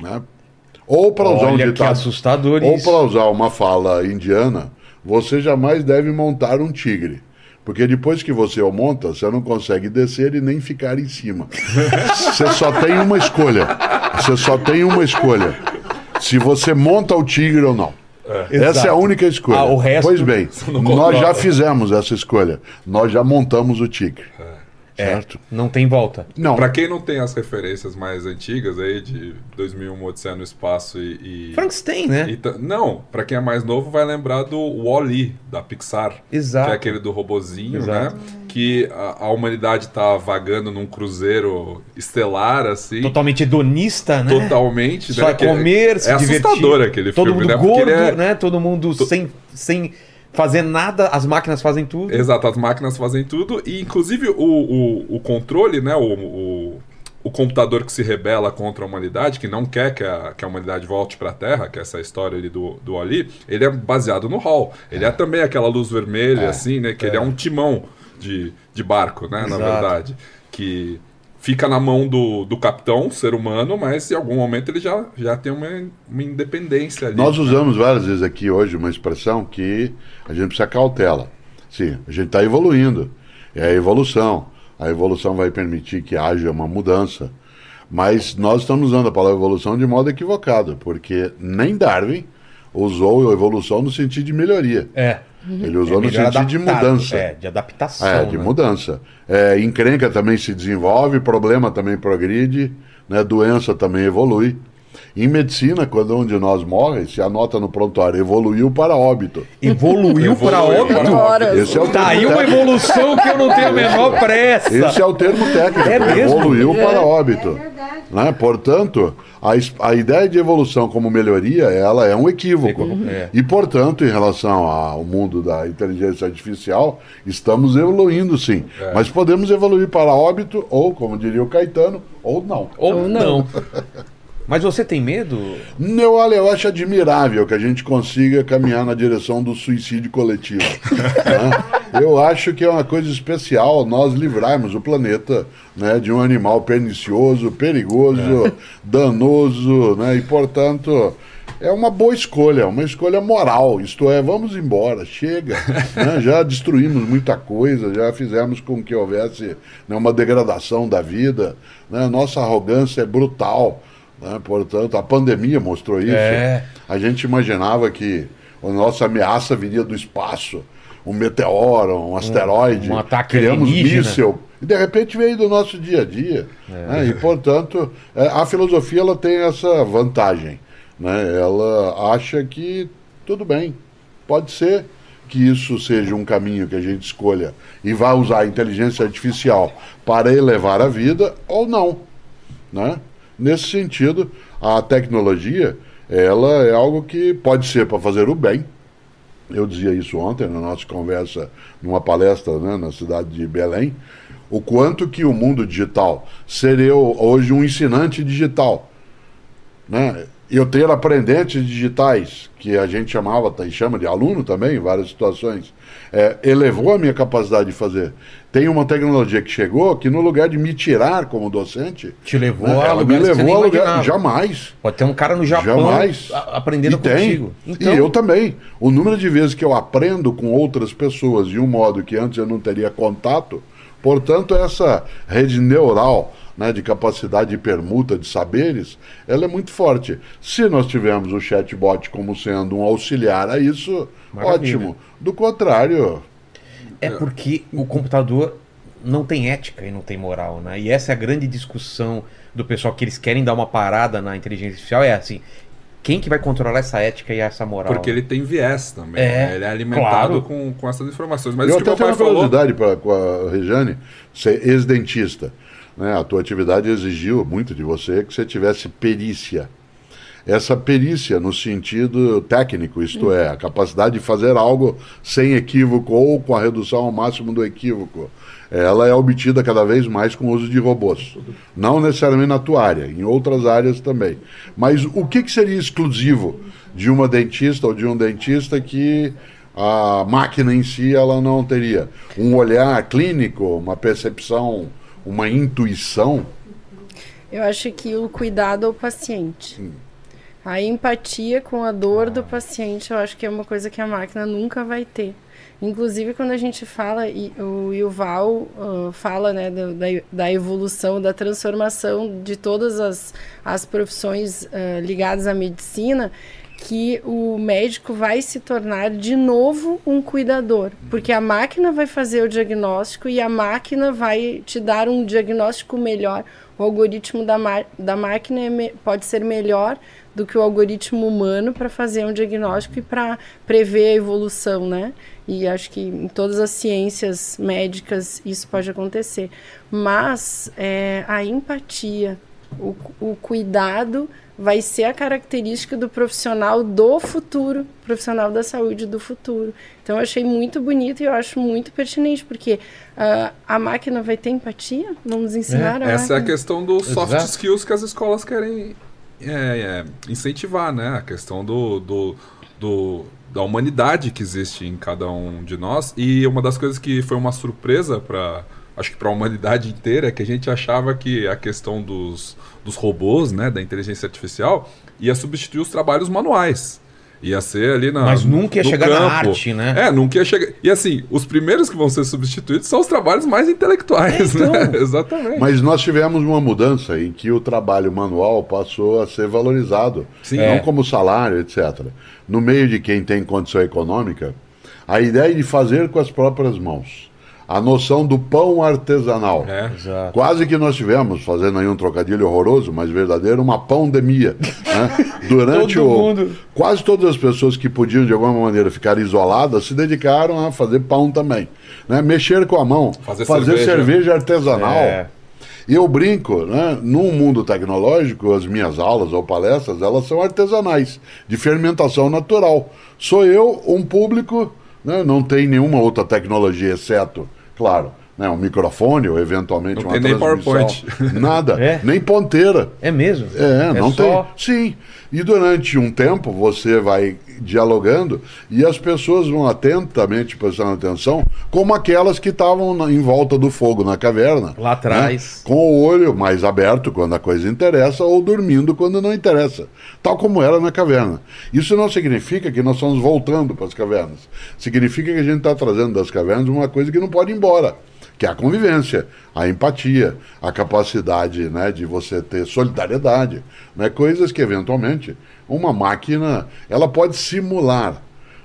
Né? Ou para usar um Olha ditado, ou para usar uma fala indiana, você jamais deve montar um tigre. Porque depois que você o monta, você não consegue descer e nem ficar em cima. Você só tem uma escolha. Você só tem uma escolha. Se você monta o tigre ou não. Essa Exato. é a única escolha. Ah, o resto- pois bem, nós já fizemos essa escolha. Nós já montamos o tigre. Certo? Não tem volta. Não. Pra quem não tem as referências mais antigas aí de 2001 Uma Odisseia no Espaço e... e... Frankenstein, né? e não, pra quem é mais novo vai lembrar do Wall-E, da Pixar. Exato. Que é aquele do robozinho, Exato. né? Que a, a humanidade tá vagando num cruzeiro estelar, assim. Totalmente hedonista, né? Totalmente, Só né? é Que comer, se É divertir. assustador aquele Todo filme, mundo né? Gordo, é- né? Todo mundo sem, sem fazer nada, as máquinas fazem tudo. Exato, as máquinas fazem tudo. E inclusive o, o, o controle, né? O, o, o computador que se rebela contra a humanidade, que não quer que a, que a humanidade volte para a Terra, que é essa história ali do, do Ali, ele é baseado no Hall. Ele é, também aquela luz vermelha, assim, né? Que ele é um timão de, de barco, né? Na Exato. verdade. Que fica na mão do, do capitão, ser humano, mas em algum momento ele já, já tem uma, uma independência ali. Nós usamos várias vezes aqui hoje uma expressão que a gente precisa cautela. Sim, a gente está evoluindo. É a evolução. A evolução vai permitir que haja uma mudança. Mas nós estamos usando a palavra evolução de modo equivocado, porque nem Darwin usou a evolução no sentido de melhoria. É. Ele usou no melhor sentido de adaptado, mudança. É, de adaptação. É, de né? mudança. É, encrenca também se desenvolve, problema também progride, né, doença também evolui. Em medicina, quando um de nós morre, se anota no prontuário, evoluiu para óbito. Evoluiu para óbito. para. Esse é o Tá aí uma evolução que eu não tenho a menor pressa. Esse é o termo técnico. É mesmo? Evoluiu É. para óbito. É verdade. Né? Portanto, a, a ideia de evolução como melhoria, ela é um equívoco. É. E, portanto, em relação ao mundo da inteligência artificial, estamos evoluindo sim. É. Mas podemos evoluir para óbito, ou, como diria o Caetano, ou não. Ou não. não. Mas você tem medo? Eu, olha, eu acho admirável que a gente consiga caminhar na direção do suicídio coletivo. né? Eu acho que é uma coisa especial nós livrarmos o planeta né, de um animal pernicioso, perigoso, danoso, né? e, portanto, é uma boa escolha, uma escolha moral. Isto é, vamos embora, chega. né? Já destruímos muita coisa, já fizemos com que houvesse né, uma degradação da vida. Né? Nossa arrogância é brutal. Né? Portanto, a pandemia mostrou isso. É. A gente imaginava que a nossa ameaça viria do espaço, um meteoro, um asteroide. um ataque criamos míssil. E de repente veio do nosso dia a dia. né? E, portanto, é, a filosofia ela tem essa vantagem. Né? Ela acha que tudo bem, pode ser que isso seja um caminho que a gente escolha e vá usar a inteligência artificial para elevar a vida ou não. Né? Nesse sentido, a tecnologia ela é algo que pode ser para fazer o bem. Eu dizia isso ontem na nossa conversa, numa palestra né, na cidade de Belém, o quanto que o mundo digital seria hoje um ensinante digital. Né? Eu ter aprendentes digitais, que a gente chamava e chama de aluno também, em várias situações, é, elevou a minha capacidade de fazer. Tem uma tecnologia que chegou que, no lugar de me tirar como docente, Te levou né, a ela me levou a lugar. Jamais. Pode ter um cara no Japão Jamais. aprendendo e tem. contigo. Então, E eu também. O número de vezes que eu aprendo com outras pessoas de um modo que antes eu não teria contato, portanto, essa rede neural né, de capacidade de permuta de saberes, ela é muito forte. Se nós tivermos o chatbot como sendo um auxiliar a isso, Maravilha. ótimo. Do contrário, é porque o computador não tem ética e não tem moral, né? E essa é a grande discussão do pessoal que eles querem dar uma parada na inteligência artificial, é assim, quem que vai controlar essa ética e essa moral? Porque ele tem viés também. É, né? Ele é alimentado claro. com, com essas informações. Mas eu isso que até tenho uma falou. curiosidade pra, com a Rejane, ser ex-dentista. Né? A tua atividade exigiu muito de você que você tivesse perícia. Essa perícia no sentido técnico, isto é, a capacidade de fazer algo sem equívoco ou com a redução ao máximo do equívoco, ela é obtida cada vez mais com o uso de robôs. Não necessariamente na tua área, em outras áreas também. Mas o que, que seria exclusivo de uma dentista ou de um dentista que a máquina em si ela não teria? Um olhar clínico, uma percepção, uma intuição? Eu acho que o cuidado ao paciente. A empatia com a dor do paciente, eu acho que é uma coisa que a máquina nunca vai ter. Inclusive, quando a gente fala, e o Yuval ah, fala né, da, da evolução, da transformação de todas as, as profissões ah, ligadas à medicina, que o médico vai se tornar de novo um cuidador, porque a máquina vai fazer o diagnóstico e a máquina vai te dar um diagnóstico melhor. O algoritmo da, da máquina é pode ser melhor do que o algoritmo humano para fazer um diagnóstico e para prever a evolução, né? E acho que em todas as ciências médicas isso pode acontecer. Mas é, a empatia, o, o cuidado vai ser a característica do profissional do futuro, profissional da saúde do futuro. Então eu achei muito bonito e eu acho muito pertinente, porque ah, a máquina vai ter empatia? Vamos ensinar a Essa é a máquina? questão dos soft Exato. skills que as escolas querem é, é, incentivar, né? A questão do, do, do- da humanidade que existe em cada um de nós. E uma das coisas que foi uma surpresa para acho que para a humanidade inteira é que a gente achava que a questão dos, dos robôs, né, da inteligência artificial, ia substituir os trabalhos manuais. Ia ser ali na. Mas nunca ia chegar na campo. arte, né? É, nunca ia chegar. E assim, os primeiros que vão ser substituídos são os trabalhos mais intelectuais, É, então. né? Exatamente. Mas nós tivemos uma mudança em que o trabalho manual passou a ser valorizado, Sim. não É. como salário, etc. No meio de quem tem condição econômica, A ideia de fazer com as próprias mãos. A noção do pão artesanal. É. Exato. Quase que nós tivemos, fazendo aí um trocadilho horroroso, mas verdadeiro, uma pandemia. né? Durante Todo o. mundo. Quase todas as pessoas que podiam, de alguma maneira, ficar isoladas se dedicaram a fazer pão também. Né? Mexer com a mão, Fazer cerveja, cerveja. artesanal. É. E eu brinco, né? Num mundo tecnológico, as minhas aulas ou palestras, elas são artesanais, de fermentação natural. Sou eu, um público, né? não tem nenhuma outra tecnologia, exceto, claro, né? um microfone ou eventualmente Não uma tem nem. PowerPoint. Nada, É? nem ponteira. É mesmo? É, não só- tem. Sim. E durante um tempo você vai dialogando e as pessoas vão atentamente prestando atenção, como aquelas que estavam em volta do fogo na caverna. Lá atrás. né? Com o olho mais aberto quando a coisa interessa ou dormindo quando não interessa. Tal como era na caverna. Isso não significa que nós estamos voltando para as cavernas. Significa que a gente está trazendo das cavernas uma coisa que não pode ir embora que é a convivência, a empatia, a capacidade né, de você ter solidariedade, né, coisas que eventualmente uma máquina ela pode simular.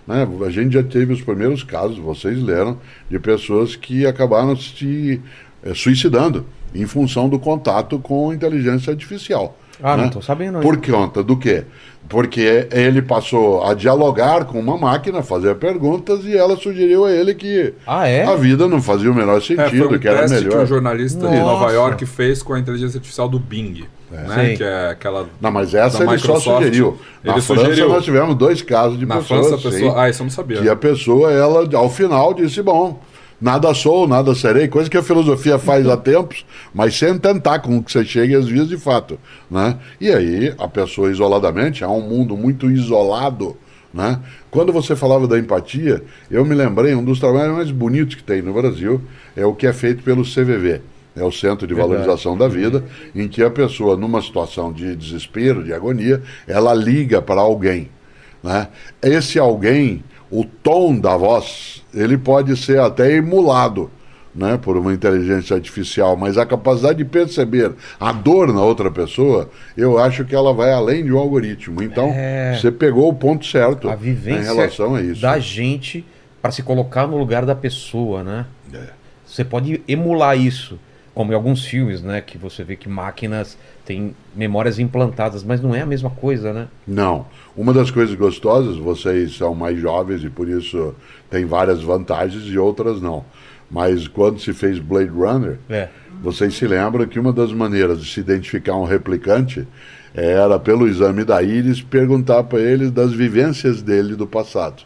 Né? A gente já teve os primeiros casos, vocês leram, de pessoas que acabaram se eh, suicidando em função do contato com inteligência artificial. Ah, não né? tô sabendo Por ainda. conta do quê? Porque ele passou a dialogar com uma máquina, fazer perguntas e ela sugeriu a ele que Ah, é? a vida não fazia o menor É, sentido, foi um que era teste que melhor. um jornalista de Nossa. Nova York fez com a inteligência artificial do Bing. Né? Sei. Que é aquela. Não, mas essa ele só Microsoft. sugeriu. Na Ele França sugeriu. nós tivemos dois casos de Na pessoas França, a pessoa. sim, Ah, isso eu não sabia. que a pessoa, ela, ao final, disse, bom, nada sou, nada serei, coisa que a filosofia faz há tempos, mas sem tentar com que você chegue às vias de fato. Né? E aí, a pessoa isoladamente, há um mundo muito isolado. Né? Quando você falava da empatia, eu me lembrei, um dos trabalhos mais bonitos que tem no Brasil é o que é feito pelo CVV. É o Centro de Verdade. Valorização da Vida, em que a pessoa, numa situação de desespero, de agonia, ela liga para alguém. Né? Esse alguém, o tom da voz, ele pode ser até emulado né, por uma inteligência artificial, mas a capacidade de perceber a dor na outra pessoa, eu acho que ela vai além de um algoritmo. Então, É. você pegou o ponto certo A vivência em relação a isso. da gente para se colocar no lugar da pessoa, né? É. Você pode emular isso, como em alguns filmes, né? Que você vê que máquinas têm memórias implantadas, mas não é a mesma coisa, né? Não. Uma das coisas gostosas, vocês são mais jovens e por isso tem várias vantagens e outras não. Mas quando se fez Blade Runner, É. vocês se lembram que uma das maneiras de se identificar um replicante era, pelo exame da íris, perguntar para ele das vivências dele do passado.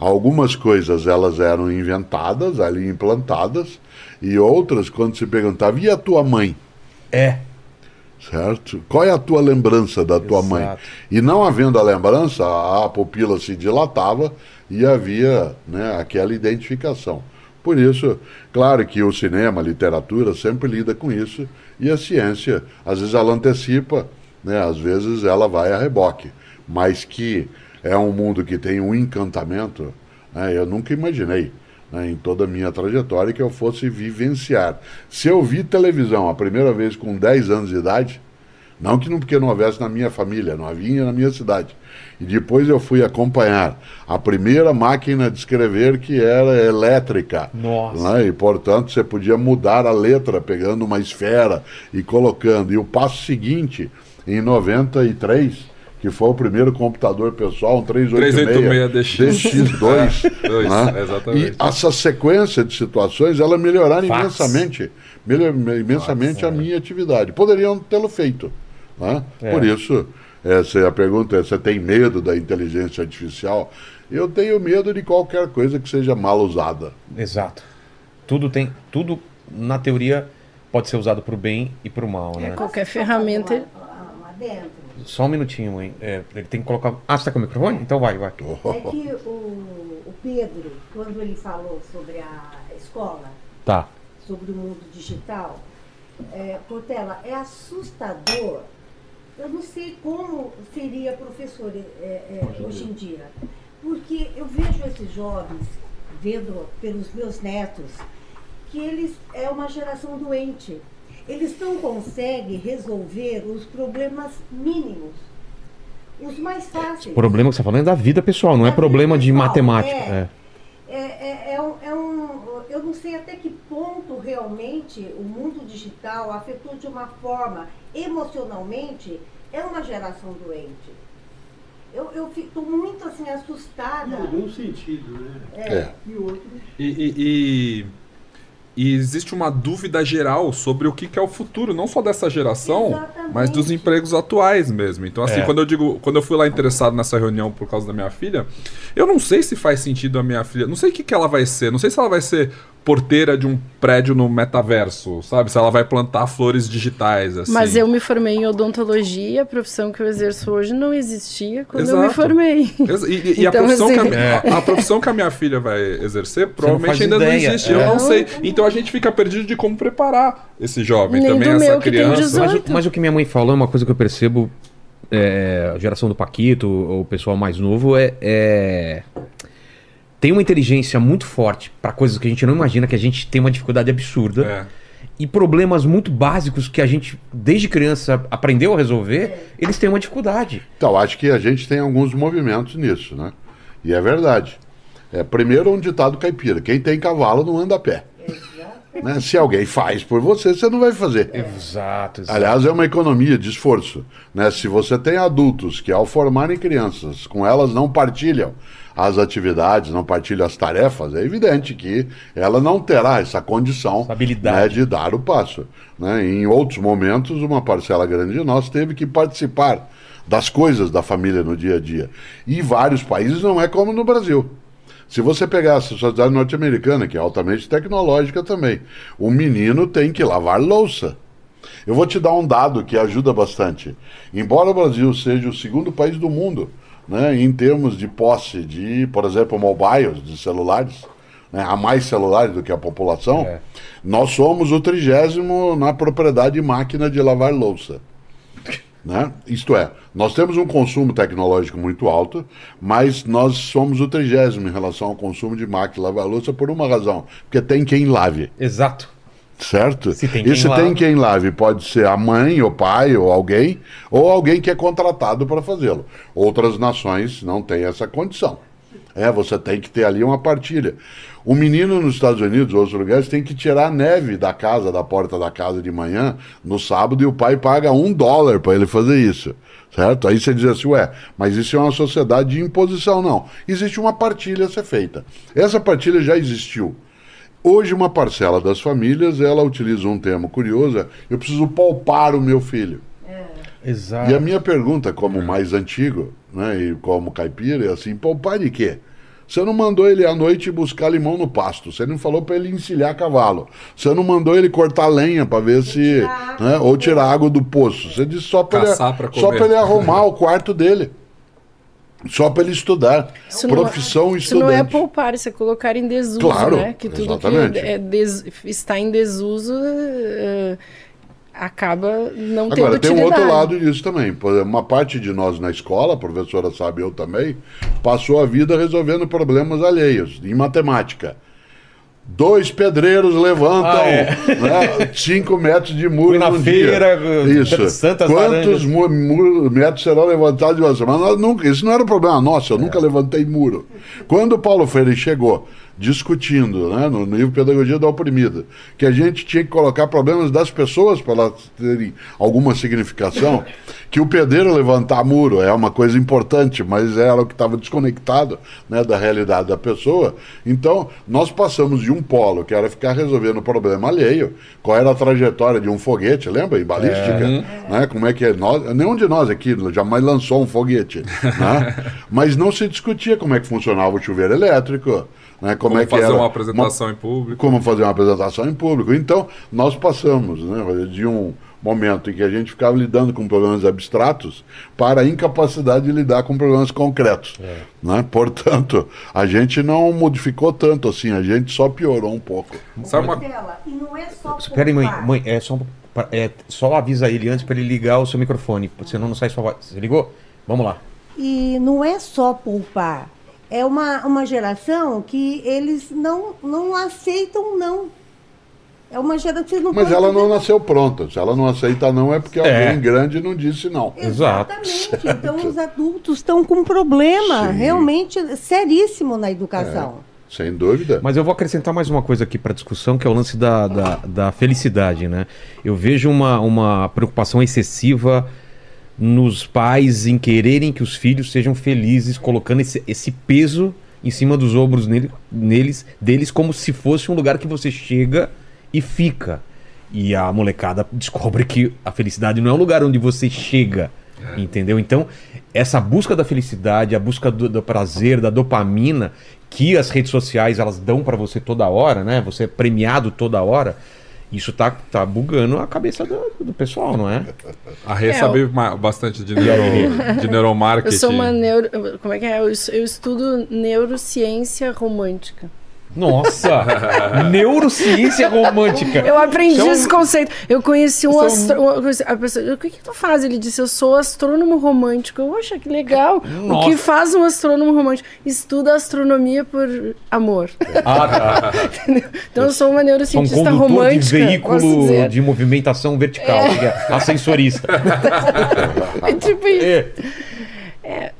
Algumas coisas elas eram inventadas, ali implantadas, e outras, quando se perguntava, e a tua mãe? É. Certo? Qual é a tua lembrança da tua Exato. mãe? E não havendo a lembrança, a pupila se dilatava e havia né, aquela identificação. Por isso, claro que o cinema, a literatura sempre lida com isso e a ciência, às vezes ela antecipa, né, às vezes ela vai a reboque, mas que é um mundo que tem um encantamento, né, eu nunca imaginei né, em toda a minha trajetória que eu fosse vivenciar. Se eu vi televisão a primeira vez com 10 anos de idade, não que não porque não houvesse na minha família, não havia na minha cidade. E depois eu fui acompanhar a primeira máquina de escrever que era elétrica. Nossa. né? E portanto você podia mudar a letra pegando uma esfera e colocando. E o passo seguinte, em 93, que foi o primeiro computador pessoal, um 386 DX2. É, dois, né? exatamente. E essa sequência de situações, ela melhoraram Fax. imensamente, melhor- imensamente a minha atividade. Poderiam tê-lo feito. né? É. Por isso, essa é a pergunta é, você tem medo da inteligência artificial? Eu tenho medo de qualquer coisa que seja mal usada. Exato. Tudo tem. Tudo, na teoria, pode ser usado pro bem e pro mal, É, né? qualquer ferramenta. Lá, lá dentro. Só um minutinho, mãe. É, ele tem que colocar. Ah, você tá com o microfone? Então vai, vai. É que o, o Pedro, quando ele falou sobre a escola, Tá. sobre o mundo digital, é, Portela, é assustador. Eu não sei como seria professor é, é, hoje em dia. Porque eu vejo esses jovens, vendo pelos meus netos, que eles é uma geração doente. Eles não conseguem resolver os problemas mínimos. Os mais fáceis. O problema que você tá falando é da vida pessoal, não é Da problema vida de pessoal, matemática. é. É. não sei até que ponto realmente o mundo digital afetou de uma forma emocionalmente, é uma geração doente. Eu, eu fico muito assim assustada. Não, num sentido, né? É. E outro. E, e- e- e existe uma dúvida geral sobre o que, que é o futuro, não só dessa geração, Exatamente. mas dos empregos atuais mesmo. Então, assim, É. quando eu digo, quando eu fui lá interessado nessa reunião por causa da minha filha, eu não sei se faz sentido a minha filha, não sei o que, que ela vai ser, não sei se ela vai ser porteira de um prédio no metaverso, sabe? Se ela vai plantar flores digitais, assim. Mas eu me formei em odontologia, a profissão que eu exerço hoje não existia quando eu me Exato. formei. E, e- e a, Então, profissão que assim- a, a- a profissão que a minha filha vai exercer provavelmente ainda ideia, não existe. é. Eu não Não. sei. Então a gente fica perdido de como preparar esse jovem Nem também, do essa meu, que tem criança. 18. Mas, o- mas o que minha mãe falou é uma coisa que eu percebo, é, a geração do Paquito, o pessoal mais novo, é, é- tem uma inteligência muito forte para coisas que a gente não imagina, que a gente tem uma dificuldade absurda. É. E problemas muito básicos que a gente, desde criança, aprendeu a resolver, eles têm uma dificuldade. Então, acho que a gente tem alguns movimentos nisso, né? E é verdade. É, primeiro, um ditado caipira: quem tem cavalo não anda a pé. Né? Se alguém faz por você, você não vai fazer. Exato, Aliás, é uma economia de esforço. Né? Se você tem adultos que, ao formarem crianças, com elas não partilham as atividades, não partilham as tarefas, é evidente que ela não terá essa condição Essa habilidade. né, de dar o passo. Né? Em outros momentos, uma parcela grande de nós teve que participar das coisas da família no dia a dia. E em vários países não é como no Brasil. Se você pegar a sociedade norte-americana, que é altamente tecnológica também, o menino tem que lavar louça. Eu vou te dar um dado que ajuda bastante. Embora o Brasil seja o segundo país do mundo, né, em termos de posse de, por exemplo, mobiles, de celulares, né, há mais celulares do que a população, É. nós somos o trigésimo na propriedade de máquina de lavar louça. Né? Isto é, nós temos um consumo tecnológico muito alto, mas nós somos o trigésimo em relação ao consumo de máquina de lavar louça por uma razão, porque tem quem lave. Exato. Certo? Se tem e quem se lave. tem quem lave, pode ser a mãe, o pai, ou alguém, ou alguém que é contratado para fazê-lo. Outras nações não têm essa condição. É, você tem que ter ali uma partilha. O menino nos Estados Unidos, ou outros lugares, tem que tirar a neve da casa, da porta da casa de manhã, no sábado, e o pai paga um dólar para ele fazer isso. Certo? Aí você diz assim, ué, mas isso é uma sociedade de imposição. Não. Existe uma partilha a ser feita. Essa partilha já existiu. Hoje, uma parcela das famílias, ela utiliza um termo curioso, é, eu preciso poupar o meu filho. Exato. E a minha pergunta, como mais antigo, né, e como caipira, é assim, poupar de quê? Você não mandou ele à noite buscar limão no pasto. Você não falou para ele encilhar cavalo. Você não mandou ele cortar lenha para ver se. tirar né, ou tirar água do poço. Você disse só para ele, Caçar pra só pra ele arrumar o quarto dele. Só para ele estudar. Isso não- Profissão Isso não é estudante. poupar, isso é colocar em desuso, Claro, né? Que tudo exatamente. que é des- está em desuso eh, acaba não tendo Agora, tem um outro lado disso também. Uma parte de nós na escola, a professora sabe, eu também, passou a vida resolvendo problemas alheios, em matemática. Dois pedreiros levantam Ah, é. né, cinco metros de muro Fui na feira, dia. Isso. Santas Quantos mu- mu- metros serão levantados de uma semana? Nunca, isso não era problema nosso, eu É. nunca levantei muro. Quando o Paulo Freire chegou discutindo né, no livro Pedagogia da Oprimida, que a gente tinha que colocar problemas das pessoas para elas terem alguma significação, que o pedreiro levantar muro é uma coisa importante, mas era o que estava desconectado né, da realidade da pessoa. Então, nós passamos de um polo, que era ficar resolvendo o problema alheio, qual era a trajetória de um foguete, lembra? Em balística? Né? Como é que é? Nós, nenhum de nós aqui jamais lançou um foguete. né? Mas não se discutia como é que funcionava o chuveiro elétrico, né? como, Como é que fazer era uma apresentação em público. como fazer uma apresentação em público. Então, nós passamos né, de um momento em que a gente ficava lidando com problemas abstratos para a incapacidade de lidar com problemas concretos. Né? Portanto, a gente não modificou tanto assim, a gente só piorou um pouco. Sabe uma... E não é só Espera aí, mãe. Mãe, é só, é, só avisa ele antes para ele ligar o seu microfone, senão não sai sua voz. Você ligou? Vamos lá. E não é só poupar. É uma, uma geração que eles não, não aceitam não. É uma geração que não Mas ela não dizer nasceu pronta. Se ela não aceita não, é porque É. alguém grande não disse não. Exato. Exatamente. Então os adultos estão com um problema Sim. realmente seríssimo na educação. Sem dúvida. Mas eu vou acrescentar mais uma coisa aqui para discussão, que é o lance da, da, da, felicidade, né? Eu vejo uma, uma preocupação excessiva nos pais em quererem que os filhos sejam felizes, colocando esse, esse peso em cima dos ombros nele, neles, deles, como se fosse um lugar que você chega e fica. E a molecada descobre que a felicidade não é um lugar onde você chega. É. Entendeu? Então, essa busca da felicidade, a busca do, do prazer, da dopamina, que as redes sociais elas dão para você toda hora, né? Você é premiado toda hora. Isso tá, tá bugando a cabeça do, do pessoal, não é? A Rê é, sabe eu... bastante de, neuro, de neuromarketing. Eu sou uma neuro... Como é que é? Eu, eu estudo neurociência romântica. Nossa! neurociência romântica. Eu aprendi então, esse conceito. Eu conheci um astrônomo. A pessoa, o que, que tu faz? Ele disse: Eu sou astrônomo romântico. Eu, Poxa, que legal. Nossa. O que faz um astrônomo romântico? Estuda astronomia por amor. Ah, tá. então eu sou uma neurocientista um romântica. de veículo de movimentação vertical, é. ascensorista. é tipo isso. É.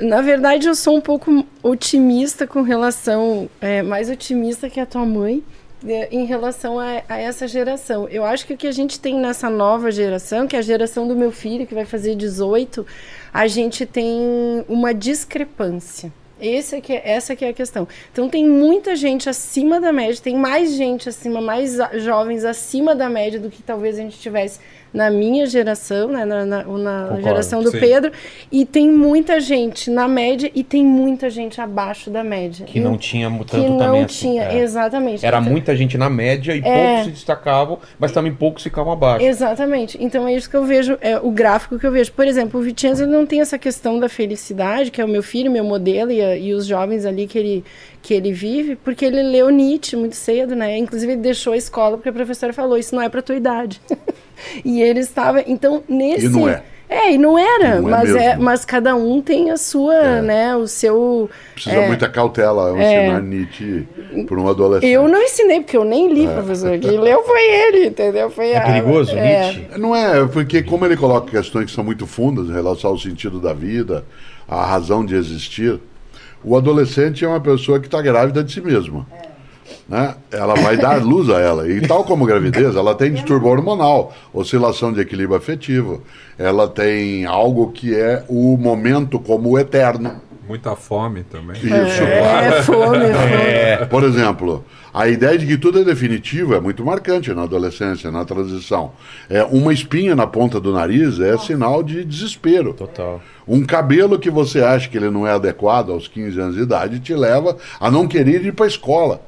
Na verdade, eu sou um pouco otimista com relação, é, mais otimista que a tua mãe, é, em relação a, a, essa geração. Eu acho que o que a gente tem nessa nova geração, que é a geração do meu filho, que vai fazer 18, a gente tem uma discrepância. Esse é é, essa é a questão. Então tem muita gente acima da média, tem mais gente acima, mais jovens acima da média do que talvez a gente tivesse na minha geração, né, na, na, na geração do sim. Pedro, e tem muita gente na média e tem muita gente abaixo da média. Que não tinha tanto que não também tinha, assim, é. exatamente. Era então, muita gente na média e é, poucos se destacavam, mas também poucos ficavam abaixo. Exatamente. Então é isso que eu vejo, é o gráfico que eu vejo. Por exemplo, o Vicenzo não tem essa questão da felicidade, que é o meu filho, meu modelo e, e os jovens ali que ele que ele vive, porque ele leu Nietzsche muito cedo, né? Inclusive ele deixou a escola porque a professora falou, isso não é para tua idade. e ele estava, então nesse E não é. É, e não era, não é mas, é, mas cada um tem a sua, é. né, o seu... Precisa é, muita cautela ao é. ensinar Nietzsche para um adolescente. Eu não ensinei, porque eu nem li, é. professor. Quem leu foi ele, entendeu? Foi é a, perigoso, Nietzsche? Não é, porque como ele coloca questões que são muito fundas em relação ao sentido da vida, a razão de existir, o adolescente é uma pessoa que está grávida de si mesma. É. Né? Ela vai dar luz a ela. E tal como gravidez, ela tem distúrbio hormonal, oscilação de equilíbrio afetivo. Ela tem algo que é o momento como o eterno. Muita fome também. Isso, é, claro. É, fome, é. Por exemplo, a ideia de que tudo é definitivo é muito marcante na adolescência, na transição. É uma espinha na ponta do nariz é sinal de desespero. Total. Um cabelo que você acha que ele não é adequado aos 15 anos de idade te leva a não querer ir para a escola.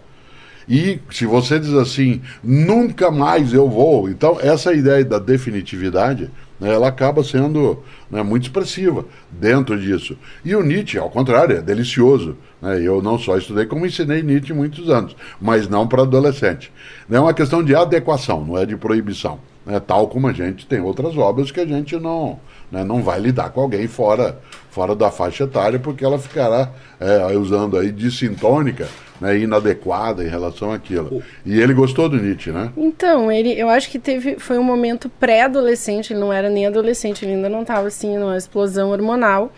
E se você diz assim, nunca mais eu vou, então essa ideia da definitividade, né, ela acaba sendo né, muito expressiva dentro disso. E o Nietzsche, ao contrário, é delicioso. Né? Eu não só estudei, como ensinei Nietzsche muitos anos, mas não para adolescente. É uma questão de adequação, não é de proibição. Né? Tal como a gente tem outras obras que a gente não, né, não vai lidar com alguém fora, fora da faixa etária, porque ela ficará é, usando aí de sintônica né, inadequada em relação àquilo. E ele gostou do Nietzsche, né? Então, ele, eu acho que teve, foi um momento pré-adolescente, ele não era nem adolescente, ele ainda não estava assim numa explosão hormonal,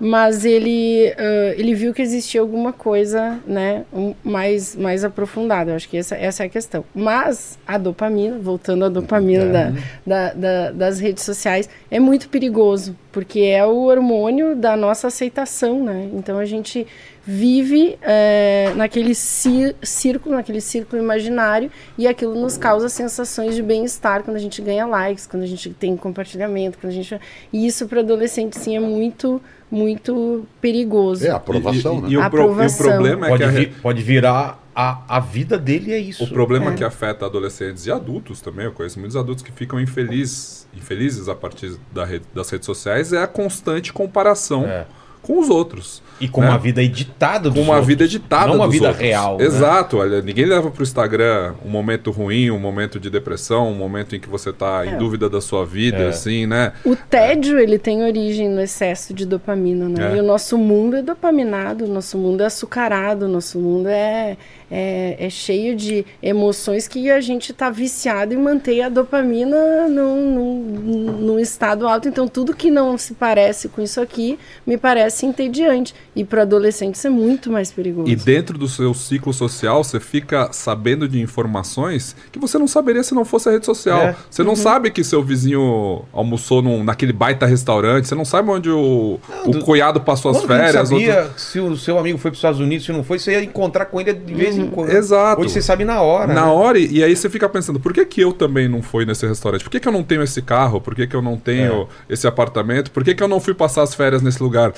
mas ele, uh, ele viu que existia alguma coisa né, um, mais, mais aprofundada. Eu acho que essa, essa é a questão. Mas a dopamina, voltando à dopamina é. da, da, da, das redes sociais, é muito perigoso, porque é o hormônio da nossa aceitação, né? Então a gente vive é, naquele círculo, naquele círculo imaginário, e aquilo nos causa sensações de bem-estar quando a gente ganha likes, quando a gente tem compartilhamento, quando a gente. E isso para adolescente sim é muito muito perigoso. É a aprovação, e, né? E, e, o, aprovação. Pro, e o problema é pode que vir, pode virar a, a vida dele é isso. O problema é. que afeta adolescentes e adultos também, eu conheço muitos adultos que ficam infelizes, infelizes a partir da rede, das redes sociais, é a constante comparação. É com os outros. E com né? uma vida editada Com uma outros. vida editada Não uma vida outros. real. Né? Exato. Olha, ninguém leva para o Instagram um momento ruim, um momento de depressão, um momento em que você está é. em dúvida da sua vida, é. assim, né? O tédio, ele tem origem no excesso de dopamina, né? É. E o nosso mundo é dopaminado, o nosso mundo é açucarado, o nosso mundo é, é, é cheio de emoções que a gente está viciado em manter a dopamina num, num, num estado alto. Então, tudo que não se parece com isso aqui, me parece parece entediante. E para adolescente isso é muito mais perigoso. E dentro do seu ciclo social, você fica sabendo de informações que você não saberia se não fosse a rede social. É. Você não sabe que seu vizinho almoçou num, naquele baita restaurante, você não sabe onde o, o do- cunhado passou as férias. sabia outro- se o seu amigo foi para os Estados Unidos, se não foi, você ia encontrar com ele de vez em quando. exato. Hoje você sabe na hora. Na né? hora, e e aí você fica pensando, por que, que eu também não fui nesse restaurante? Por que, que eu não tenho esse carro? Por que, que eu não tenho esse apartamento? Por que, que eu não fui passar as férias nesse lugar?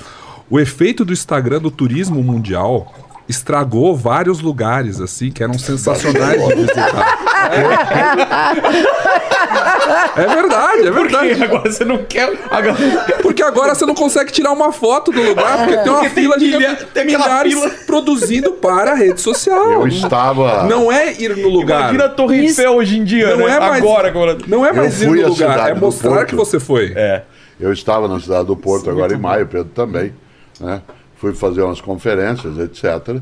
O efeito do Instagram do turismo mundial estragou vários lugares, assim, que eram sensacionais de visitar. É, é verdade, é verdade. Porque agora você não quer. Agora... Porque agora você não consegue tirar uma foto do lugar, porque tem uma Porque tem fila de milha- tem milhares fila. produzindo para a rede social. Eu estava. Não é ir no lugar. Imagina a Torre Eiffel hoje em dia, Não né? é mais- Agora, agora. Não é mais ir fui no à lugar, cidade é mostrar que você foi. É. Eu estava na cidade do Porto agora em maio, Pedro também. Né? Fui fazer umas conferências, etc.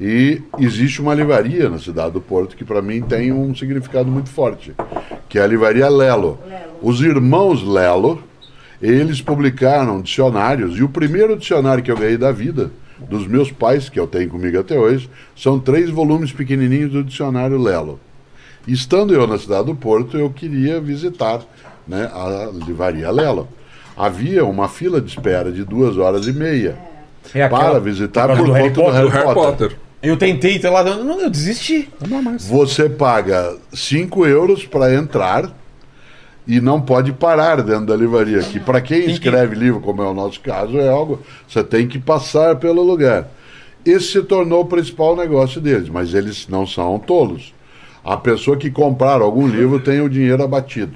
E existe uma livraria na cidade do Porto que para mim tem um significado muito forte, que é a livraria Lelo. Os irmãos Lelo, eles publicaram dicionários e o primeiro dicionário que eu ganhei da vida dos meus pais, que eu tenho comigo até hoje, são três volumes pequenininhos do dicionário Lelo. Estando eu na cidade do Porto, eu queria visitar né, a livraria Lelo. Havia uma fila de espera de duas horas e meia É para visitar por do conta Harry do Harry, Do Harry Potter. Potter. Eu tentei ter lá. Não, eu desisti. Você paga 5 euros para entrar e não pode parar dentro da livraria. Que para quem que- escreve livro, como é o nosso caso, é algo. Você tem que passar pelo lugar. Esse se tornou o principal negócio deles, mas eles não são tolos. A pessoa que comprar algum livro tem o dinheiro abatido.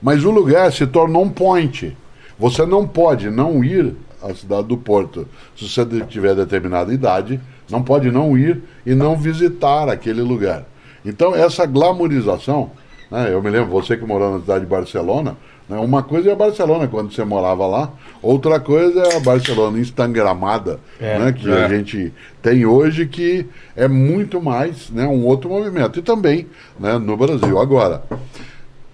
Mas o lugar se tornou um point. Você não pode não ir à cidade do Porto. Se você tiver determinada idade, não pode não ir e não visitar aquele lugar. Então, essa glamorização, né, eu me lembro, você que morou na cidade de Barcelona, né, uma coisa é a Barcelona quando você morava lá, outra coisa é a Barcelona instagramada, né, que É. a gente tem hoje, que é muito mais né, um outro movimento. E também né, no Brasil. Agora,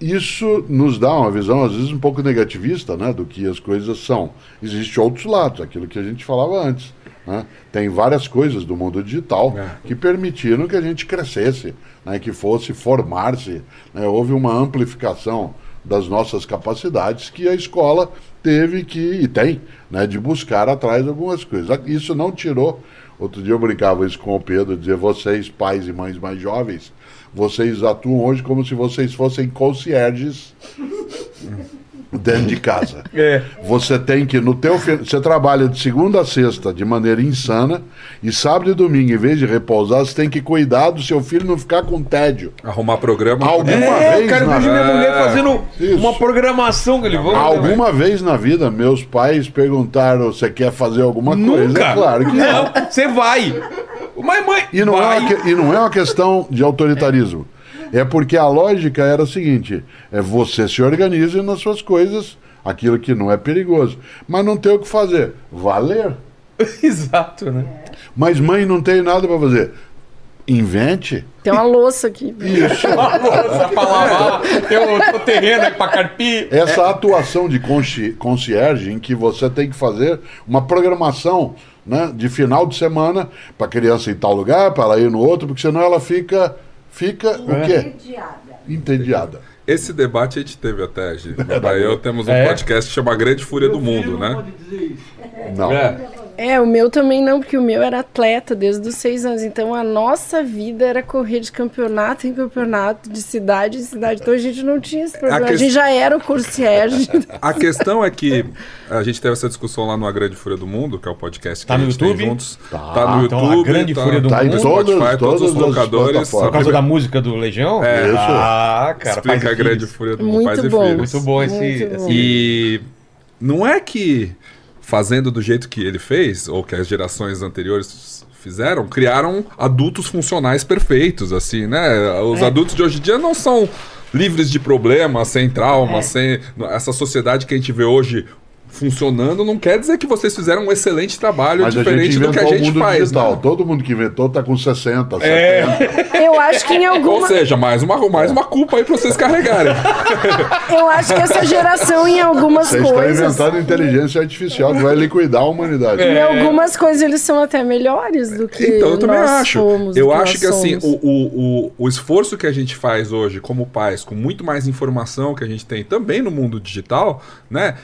isso nos dá uma visão, às vezes, um pouco negativista né, do que as coisas são. Existem outros lados, aquilo que a gente falava antes. né? Tem várias coisas do mundo digital que permitiram que a gente crescesse, né, que fosse formar-se. né? Houve uma amplificação das nossas capacidades que a escola teve que, e tem, né, de buscar atrás algumas coisas. Isso não tirou. Outro dia eu brincava isso com o Pedro, dizer vocês, pais e mães mais jovens, vocês atuam hoje como se vocês fossem concierges dentro de casa. É. Você tem que, no teu você trabalha de segunda a sexta de maneira insana, e sábado e domingo, em vez de repousar, você tem que cuidar do seu filho não ficar com tédio. Arrumar programa. Alguma É, vez cara, eu na- vejo minha mulher fazendo Isso. uma programação que ele vai. Alguma vez na vida, meus pais perguntaram: você quer fazer alguma coisa? Nunca. É claro que não. Não, você vai. Mas, mãe. E não, é uma, que- e não é uma questão de autoritarismo. É porque a lógica era a seguinte: é você se organize nas suas coisas, aquilo que não é perigoso. Mas não tem o que fazer. Valer. Exato, né? Mas mãe não tem nada para fazer. Invente. Tem uma louça aqui. Isso. Nossa, pra lavar, tem o, o terreno aí pra carpir. Essa atuação de conci- concierge em que você tem que fazer uma programação né, de final de semana para a criança ir em tal lugar, para ela ir no outro, porque senão ela fica, fica o quê? Entediada. Entediada. Esse debate a gente teve até, Gi. Meu pai e eu temos um É? podcast que chama Grande Fúria do Mundo, né? Não. É, o meu também não, porque o meu era atleta desde os seis anos. Então a nossa vida era correr de campeonato em campeonato, de cidade em cidade. Então a gente não tinha esse problema. A, ques- gente já era o concierge. A questão é que a gente teve essa discussão lá no A Grande Fúria do Mundo, que é o podcast que Tá a no gente tem YouTube? juntos. Tá. Tá, no Então, A YouTube, Grande tá, Fúria do Tá em Mundo. todas, Spotify, todos os todas as locadores. Por causa da música do Legião? É. Isso. Ah, cara. Explica faz a Grande. Fúria do Mundo, Muito pais e bom. filhos. Muito bom esse. Muito bom. esse- E não é que fazendo do jeito que ele fez, ou que as gerações anteriores fizeram, criaram adultos funcionais perfeitos, assim, né? Os adultos de hoje em dia não são livres de problemas, sem trauma, sem essa sociedade que a gente vê hoje funcionando, não quer dizer que vocês fizeram um excelente trabalho Mas diferente do que a gente mundo faz. digital. né? Todo mundo que inventou tá com 60, É. 70. Eu acho que em Ou alguma. seja, mais uma, mais uma culpa aí pra vocês carregarem. Eu acho que essa geração, em algumas Vocês estão coisas. inventando inteligência artificial que vai liquidar a humanidade. Em algumas coisas eles são até melhores do que Então, eu também acho. fomos, do eu que acho nós que assim, somos. o, o, o, o esforço que a gente faz hoje como pais, com muito mais informação que a gente tem também no mundo digital, né?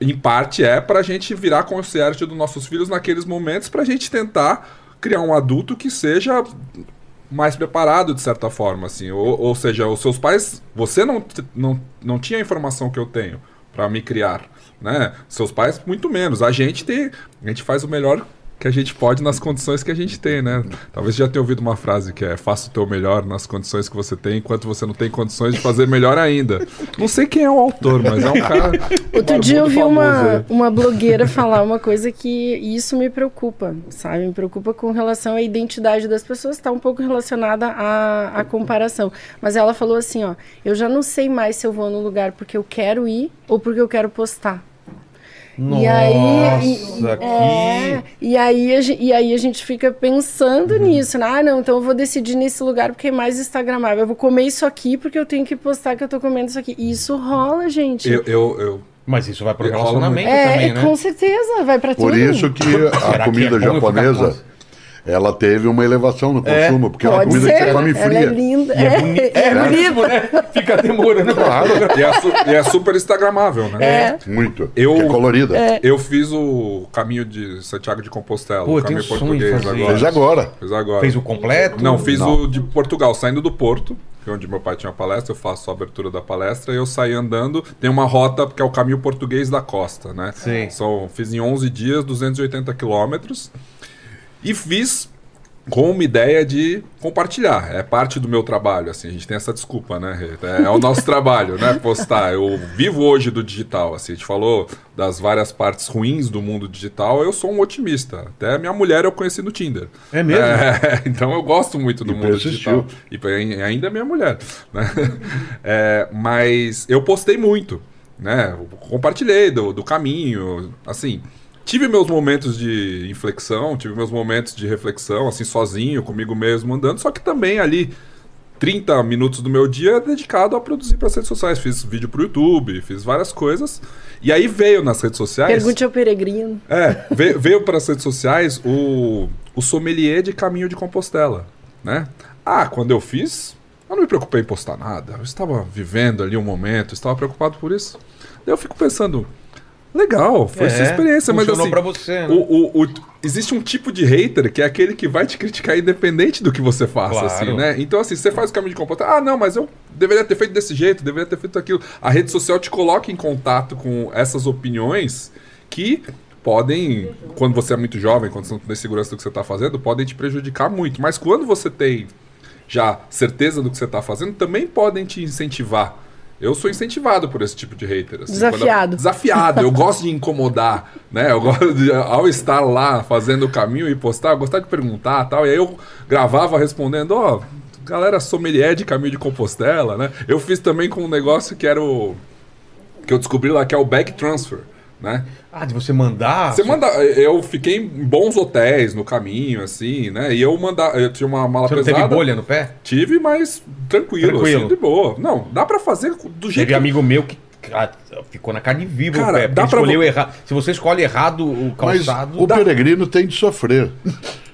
Em parte é pra gente virar concierge dos nossos filhos naqueles momentos pra gente tentar criar um adulto que seja mais preparado de certa forma, assim. Ou, ou seja, os seus pais, você não, não, não tinha a informação que eu tenho pra me criar, né? Seus pais muito menos. A gente tem, a gente faz o melhor que a gente pode nas condições que a gente tem, né? Talvez já tenha ouvido uma frase que é faça o teu melhor nas condições que você tem, enquanto você não tem condições de fazer melhor ainda. Não sei quem é o autor, mas é um cara. Outro dia eu vi uma, aí. uma blogueira falar uma coisa que isso me preocupa, sabe? Me preocupa com relação à identidade das pessoas, está um pouco relacionada à, à comparação. Mas ela falou assim, ó, eu já não sei mais se eu vou no lugar porque eu quero ir ou porque eu quero postar. Nossa, e aí, e, que... é, e, aí a, e aí a gente fica pensando Uhum. nisso, né? Ah, não, então eu vou decidir nesse lugar porque é mais instagramável. Eu vou comer isso aqui porque eu tenho que postar que eu tô comendo isso aqui. E isso rola, gente. Eu, eu, eu- Mas isso vai pro Rola relacionamento é, também, né? com certeza, vai pra Por tudo. isso que a que comida é eu ficar japonesa, com- ela teve uma elevação no É, consumo, porque é uma comida ser, que você come ela é fria. linda. E é boni- é bonito, né? Fica demorando. Claro, e, é su- e é super instagramável, né? É. muito. Eu- Que é colorida. Eu fiz o caminho de Santiago de Compostela, Pô, o caminho português agora. Fez agora. Fiz agora. Fez o completo? Não, fiz Não. o de Portugal, saindo do Porto, que é onde meu pai tinha palestra, eu faço a abertura da palestra, e eu saí andando, tem uma rota que é o caminho português da costa, né? Sim. São, fiz em 11 dias, 280 quilômetros, e fiz com uma ideia de compartilhar. É parte do meu trabalho, assim, a gente tem essa desculpa, né? É, é o nosso trabalho, né? Postar. Eu vivo hoje do digital, assim, a gente falou das várias partes ruins do mundo digital, eu sou um otimista. Até minha mulher eu conheci no Tinder. É mesmo? É, então eu gosto muito do E mundo persistiu. digital. E ainda é minha mulher. Né? É, mas eu postei muito. Né? Compartilhei do, do caminho. Assim, tive meus momentos de inflexão, tive meus momentos de reflexão, assim, sozinho, comigo mesmo, andando. Só que também ali, 30 minutos do meu dia é dedicado a produzir para as redes sociais. Fiz vídeo pro YouTube, fiz várias coisas. E aí veio nas redes sociais. Pergunte ao peregrino. É, veio, veio para as redes sociais o, o sommelier de caminho de Compostela, né? Ah, quando eu fiz, eu não me preocupei em postar nada. Eu estava vivendo ali um momento, estava preocupado por isso. Daí eu fico pensando, legal, foi sua experiência, mas É, assim, pra você, né? o, o- o- existe um tipo de hater que é aquele que vai te criticar independente do que você faça, Claro. assim, né? Então, assim, você faz o caminho de Compostela, ah, não, mas eu deveria ter feito desse jeito, deveria ter feito aquilo. A rede social te coloca em contato com essas opiniões que podem, quando você é muito jovem, quando você não tem segurança do que você está fazendo, podem te prejudicar muito. Mas quando você tem já certeza do que você está fazendo, também podem te incentivar. Eu sou incentivado por esse tipo de hater. assim, Desafiado. eu- desafiado. Eu gosto de incomodar, né? Eu gosto de, ao estar lá fazendo o caminho e postar, eu gostava de perguntar tal. E aí eu gravava respondendo, ó, galera sommelier de caminho de Compostela, né? Eu fiz também com um negócio que era o... que eu descobri lá, que é o back transfer, né? Ah, de você mandar? Você manda. Eu fiquei em bons hotéis no caminho, assim, né? E eu mandava. Eu tinha uma mala Você não pesada. teve bolha no pé? Tive, mas tranquilo, Tranquilo. assim, de boa. Não, dá pra fazer do jeito Teve que amigo meu que ah, ficou na carne viva Cara, o pé. dá pra escolheu errado. Se você escolhe errado o Mas calçado, o peregrino tem de sofrer.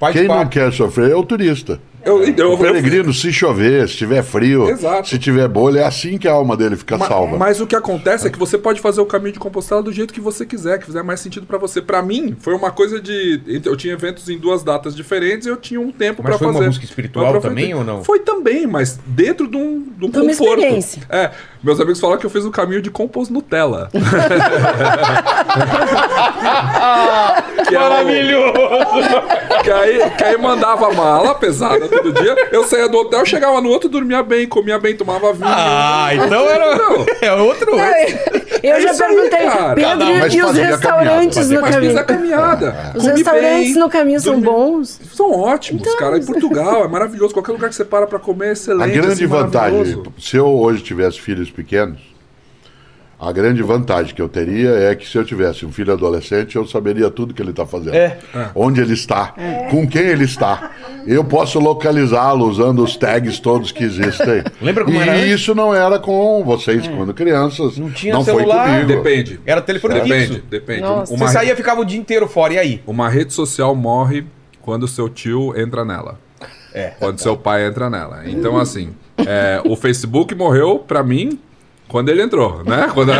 faz Quem não parte. quer sofrer é o turista. Eu, eu, eu, O peregrino, se chover, se tiver frio, Exato. se tiver bolha, é assim que a alma dele fica Ma- salva. Mas o que acontece é que você pode fazer o caminho de Compostela do jeito que você quiser, que fizer mais sentido pra você. Pra mim, foi uma coisa de. Eu tinha eventos em duas datas diferentes e eu tinha um tempo Mas pra foi uma fazer. busca espiritual Eu também ou não? Foi também, mas dentro de um, de um De uma conforto. experiência. É, meus amigos falaram que eu fiz o caminho de compost Nutella. Que é o- Maravilhoso! Que aí, que aí mandava mala pesada todo dia. Eu saía do hotel, chegava no outro, dormia bem, comia bem, tomava vinho. Ah, então era. Não. É outro. Eu É já aí, perguntei, cara. Pedro, Mas e os restaurantes caminhada, no Mas fiz a caminho? caminhada. Os Comi restaurantes bem, no caminho são dormi- bons? São ótimos, Então, cara. Em Portugal é maravilhoso. Qualquer lugar que você para pra comer é A excelente. grande assim, vantagem, se eu hoje tivesse filhos pequenos, A grande vantagem que eu teria é que se eu tivesse um filho adolescente, eu saberia tudo que ele está fazendo. É. Onde ele está, com quem ele está. Eu posso localizá-lo usando os tags todos que existem. Lembra como e era antes? isso não era com vocês quando crianças. Não tinha foi celular. comigo. Depende. Era telefone Depende, fixo. depende. Nossa. Uma, Você saía e ficava o dia inteiro fora, e aí? uma rede social morre quando seu tio entra nela. É. Quando seu pai entra nela. Então, assim, é, o Facebook morreu pra mim quando ele entrou, né? Quando,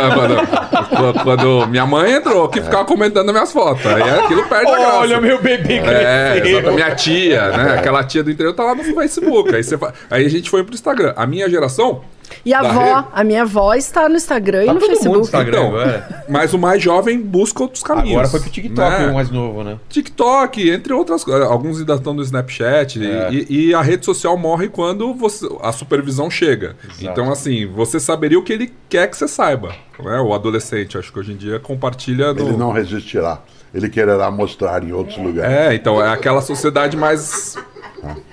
quando, quando minha mãe entrou, que ficava comentando minhas fotos. Aí aquilo perde a graça. Olha meu bebê É, cresceu. exato. Minha tia, né? Aquela tia do interior tá lá no Facebook. Aí, você aí a gente foi pro Instagram. A minha geração, E a Da avó, rede? a minha avó está no Instagram Tá e no todo mundo no Facebook. Instagram Então, agora. mas o mais jovem busca outros caminhos. Agora foi pro TikTok, né? o mais novo, né? TikTok, entre outras coisas. Alguns ainda estão no Snapchat. e- É. E, e a rede social morre quando você- a supervisão chega. Então, assim, você saberia o que ele quer que você saiba. Né? O adolescente, acho que hoje em dia, compartilha no. Ele não resistirá. Ele quererá mostrar em outros lugares. É, então é aquela sociedade mais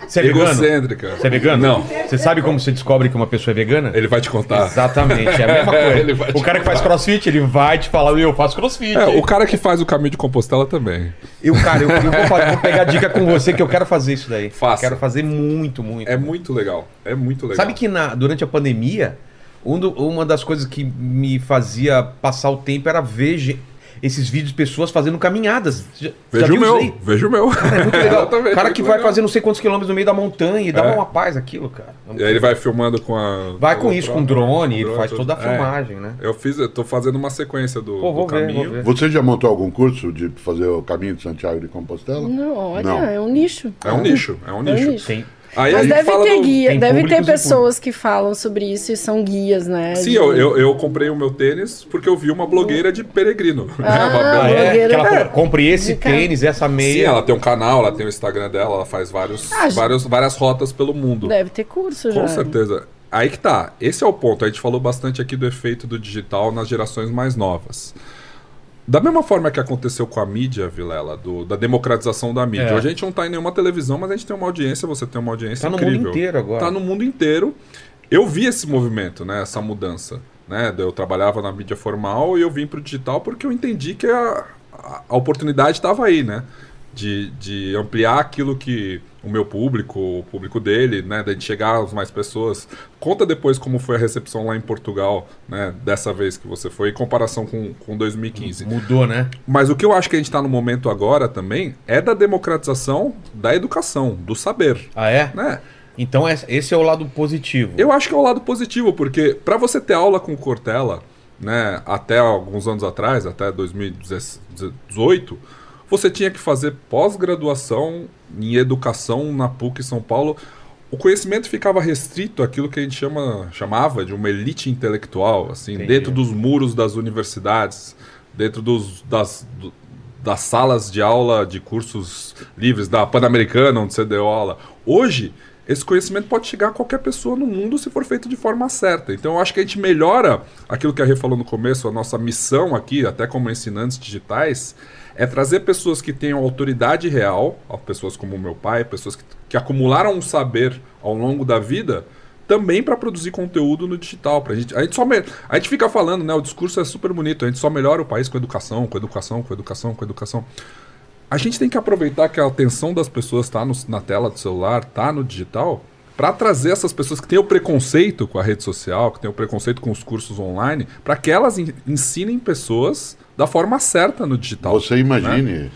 Você é vegano? egocêntrica. Você é vegano? Não. Você sabe como você descobre que uma pessoa é vegana? Ele vai te contar. Exatamente, é a mesma Ele vai coisa. o cara que faz crossfit, ele vai te falar, eu faço crossfit. É, o cara que faz o caminho de Compostela também. Eu, cara, eu, eu vou, fa- vou pegar dica com você que eu quero fazer isso daí. Faça. Quero fazer muito, muito. É muito legal. É muito legal. Sabe que na- durante a pandemia, um do- uma das coisas que me fazia passar o tempo era ver ge- esses vídeos de pessoas fazendo caminhadas. Já, já Veja viu o isso meu. aí? Veja o meu. É muito legal. Exatamente, o cara que vai legal. fazer não sei quantos quilômetros no meio da montanha e dá É. uma paz aquilo, cara. É E aí ele vai filmando com a. Vai com isso, com drone, ele drone, faz toda a É. filmagem, né? Eu fiz, eu tô fazendo uma sequência do, Pô, vou do ver, caminho. vou ver. Você já montou algum curso de fazer o caminho de Santiago de Compostela? Não, olha, Não. é um nicho. É um nicho, é um É um nicho. nicho. Tem, Aí Mas deve ter do- guia, tem deve ter pessoas que falam sobre isso e são guias, né? Sim, de- eu, eu, eu comprei o meu tênis porque eu vi uma blogueira de peregrino. né? Ah, Uma bela- Ah, é? blogueira. Que ela É. compre esse De tênis, essa meia. Sim, ela tem um canal, ela tem o Instagram dela, ela faz vários, Ah, vários, várias rotas pelo mundo. Deve ter curso já. Com certeza. Aí que tá. Esse é o ponto. A gente falou bastante aqui do efeito do digital nas gerações mais novas. Da mesma forma que aconteceu com a mídia, Vilela, do- da democratização da mídia. É. A gente não tá em nenhuma televisão, mas a gente tem uma audiência, você tem uma audiência Tá no incrível. mundo inteiro agora. Tá no mundo inteiro. Eu vi esse movimento, né? Essa mudança. Né? Eu trabalhava na mídia formal e eu vim pro digital porque eu entendi que a, a, a oportunidade estava aí, né? De, de ampliar aquilo que o meu público, o público dele, né? De chegar às mais pessoas. Conta depois como foi a recepção lá em Portugal, né? Dessa vez que você foi, em comparação com, com 2015. Mudou, né? Mas o que eu acho que a gente está no momento agora também é da democratização da educação, do saber, Ah, é? né? Então es- esse é o lado positivo. Eu acho que é o lado positivo, porque para você ter aula com Cortella, né, até alguns anos atrás, até 2018, você tinha que fazer pós-graduação em educação na PUC São Paulo. O conhecimento ficava restrito àquilo que a gente chama, chamava de uma elite intelectual, assim, Entendi. dentro dos muros das universidades, dentro dos, das, do- das salas de aula de cursos livres, da Pan-Americana, onde você deu aula. Hoje, esse conhecimento pode chegar a qualquer pessoa no mundo se for feito de forma certa. Então, eu acho que a gente melhora aquilo que a Rê falou no começo, a nossa missão aqui, até como ensinantes digitais, é trazer pessoas que tenham autoridade real, pessoas como meu pai, pessoas que, que acumularam um saber ao longo da vida, também para produzir conteúdo no digital. Pra gente, a, gente só me- a gente fica falando, né? O discurso é super bonito, a gente só melhora o país com educação, com educação, com educação, com educação. A gente tem que aproveitar que a atenção das pessoas está na tela do celular, tá no digital, para trazer essas pessoas que têm o preconceito com a rede social, que têm o preconceito com os cursos online, para que elas en- ensinem pessoas da forma certa no digital. Você imagine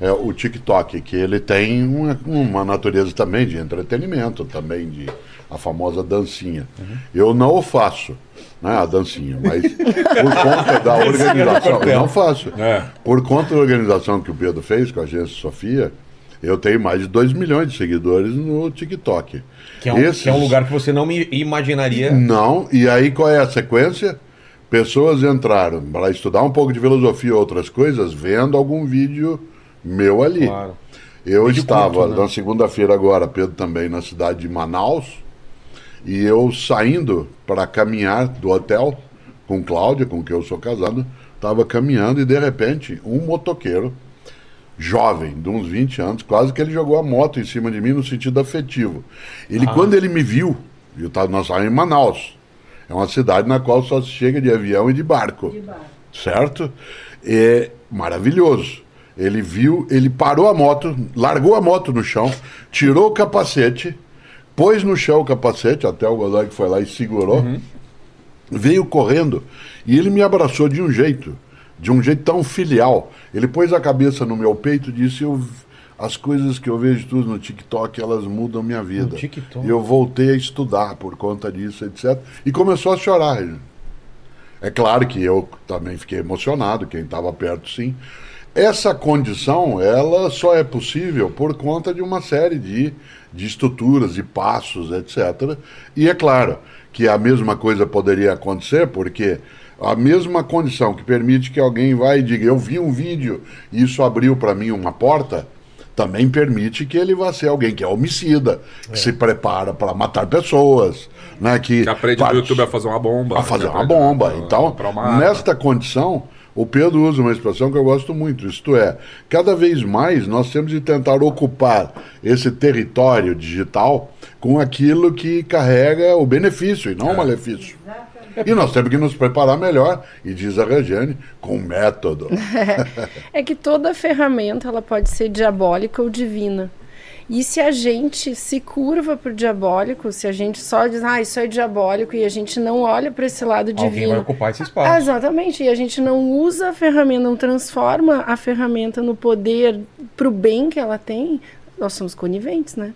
é, o TikTok, que ele tem uma, uma natureza também de entretenimento, também de a famosa dancinha. Eu não o faço, né, a dancinha, mas por conta da organização, eu não faço. É. Por conta da organização que o Pedro fez com a agência Sofia, eu tenho mais de 2 milhões de seguidores no TikTok. Que é, um, Esses- que é um lugar que você não me imaginaria. não, e aí qual é a sequência? Pessoas entraram para estudar um pouco de filosofia e outras coisas, vendo algum vídeo meu ali. Claro. Eu Vídeo estava né? na segunda-feira agora, Pedro também, na cidade de Manaus, e eu saindo para caminhar do hotel com Cláudia, com quem eu sou casado, estava caminhando e de repente um motoqueiro jovem, de uns 20 anos, quase que ele jogou a moto em cima de mim no sentido afetivo. Ele, Ah. quando ele me viu, eu tava, nós estávamos em Manaus, É uma cidade na qual só se chega de avião e de barco. De barco. Certo? É maravilhoso. Ele viu, ele parou a moto, largou a moto no chão, tirou o capacete, pôs no chão o capacete, até o Godoy que foi lá e segurou, veio correndo e ele me abraçou de um jeito, de um jeito tão filial. Ele pôs a cabeça no meu peito e disse: eu, As coisas que eu vejo tudo no TikTok, elas mudam minha vida. TikTok? E eu voltei a estudar por conta disso, etc. E começou a chorar. É claro que eu também fiquei emocionado, quem estava perto sim. Essa condição, ela só é possível por conta de uma série de, de estruturas, de passos, etc. E é claro que a mesma coisa poderia acontecer, porque a mesma condição que permite que alguém vá e diga, eu vi um vídeo e isso abriu para mim uma porta, também permite que ele vá ser alguém que é homicida, que se prepara para matar pessoas, né, que, Que aprende parte- no YouTube a fazer uma bomba. a fazer uma bomba. a- Então, uma nesta condição, o Pedro usa uma expressão que eu gosto muito, isto é, cada vez mais nós temos de tentar ocupar esse território digital com aquilo que carrega o benefício e não o malefício. E nós temos que nos preparar melhor, e diz a Regiane, com método. É que toda ferramenta ela pode ser diabólica ou divina. E se a gente se curva para o diabólico, se a gente só diz, ah, isso é diabólico, e a gente não olha para esse lado Alguém divino. vai ocupar esse Ah, espaço. exatamente, e a gente não usa a ferramenta, não transforma a ferramenta no poder para o bem que ela tem, nós somos coniventes, né?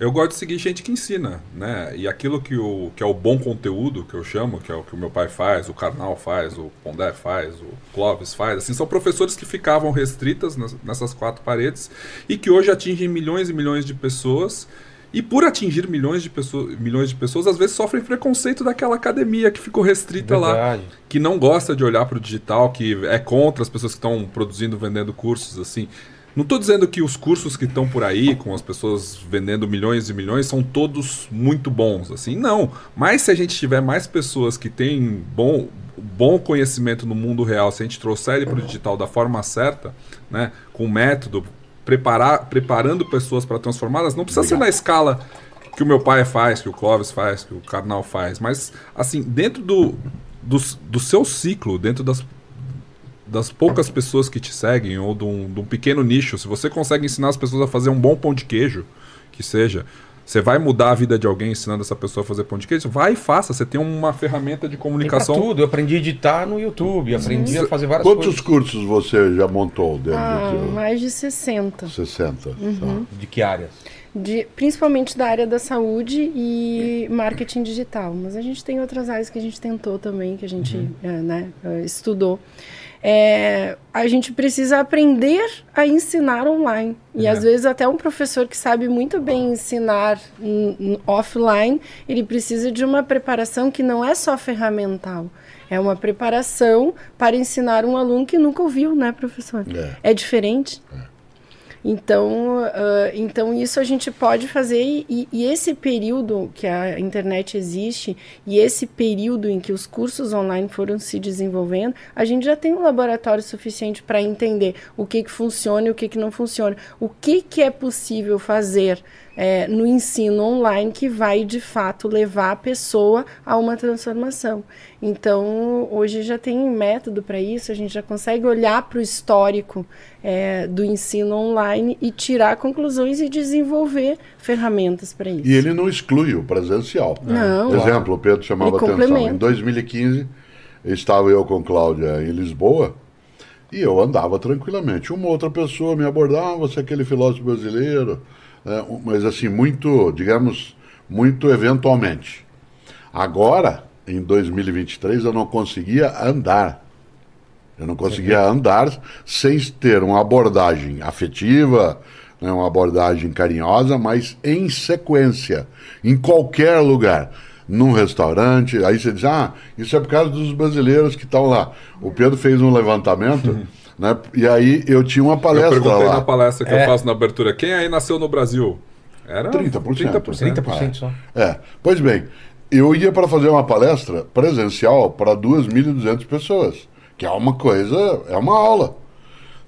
Eu gosto de seguir gente que ensina, né? E aquilo que, o, que é o bom conteúdo, que eu chamo, que é o que o meu pai faz, o Karnal faz, o Pondé faz, o Clóvis faz, assim, são professores que ficavam restritas nessas quatro paredes e que hoje atingem milhões e milhões de pessoas. E por atingir milhões de, pessoas, milhões de pessoas, às vezes sofrem preconceito daquela academia que ficou restrita lá Verdade. que não gosta de olhar para o digital, que é contra as pessoas que estão produzindo, vendendo cursos, assim. Não estou dizendo que os cursos que estão por aí, com as pessoas vendendo milhões e milhões, são todos muito bons, assim. Não. Mas se a gente tiver mais pessoas que têm bom, bom conhecimento no mundo real, se a gente trouxer ele para o digital da forma certa, né, com método, preparar, preparando pessoas para transformá-las, não precisa ser na escala que o meu pai faz, que o Clóvis faz, que o Karnal faz, mas assim, dentro do, do, do seu ciclo, dentro das, das poucas pessoas que te seguem, ou de um, de um pequeno nicho, se você consegue ensinar as pessoas a fazer um bom pão de queijo, que seja, você vai mudar a vida de alguém ensinando essa pessoa a fazer pão de queijo? Vai e faça, você tem uma ferramenta de Tem pra comunicação. tudo. Eu aprendi a editar no YouTube, aprendi a fazer várias Quantos coisas. cursos você já montou dentro Ah, do mais de 60. teu 60? Uhum. De que áreas? De, principalmente da área da saúde e marketing digital. Mas a gente tem outras áreas que a gente tentou também, que a gente eh, né, eh, estudou. É, a gente precisa aprender a ensinar online. E É. às vezes até um professor que sabe muito bem ensinar offline, ele precisa de uma preparação que não é só ferramental. É uma preparação para ensinar um aluno que nunca ouviu, né, professor? É. É diferente. Então, ah, então isso a gente pode fazer e, e esse período que a internet existe e esse período em que os cursos online foram se desenvolvendo, a gente já tem um laboratório suficiente para entender o que, que funciona e o que, que não funciona. O que, que é possível fazer eh, no ensino online que vai de fato levar a pessoa a uma transformação. Então, hoje já tem um método para isso, a gente já consegue olhar para o histórico eh, do ensino online e tirar conclusões e desenvolver ferramentas para isso. E ele não exclui o presencial. Não. Por exemplo, o Pedro chamava atenção. Em 2015, estava eu com Cláudia em Lisboa e eu andava tranquilamente. Uma outra pessoa me abordava, "Ah, você é aquele filósofo brasileiro, né, mas assim, muito, digamos, muito eventualmente. Agora, em 2023, eu não conseguia andar. Eu não conseguia andar sem ter uma abordagem afetiva, né, uma abordagem carinhosa, mas em sequência, em qualquer lugar. Num restaurante, aí você diz, ah, isso é por causa dos brasileiros que estão lá. O Pedro fez um levantamento, né, e aí eu tinha uma Eu palestra perguntei lá. na palestra que É. eu faço na abertura, quem aí nasceu no Brasil? Era 30%. 30% só. É, pois bem, eu ia para fazer uma palestra presencial para 2.200 pessoas, que é uma coisa, é uma aula.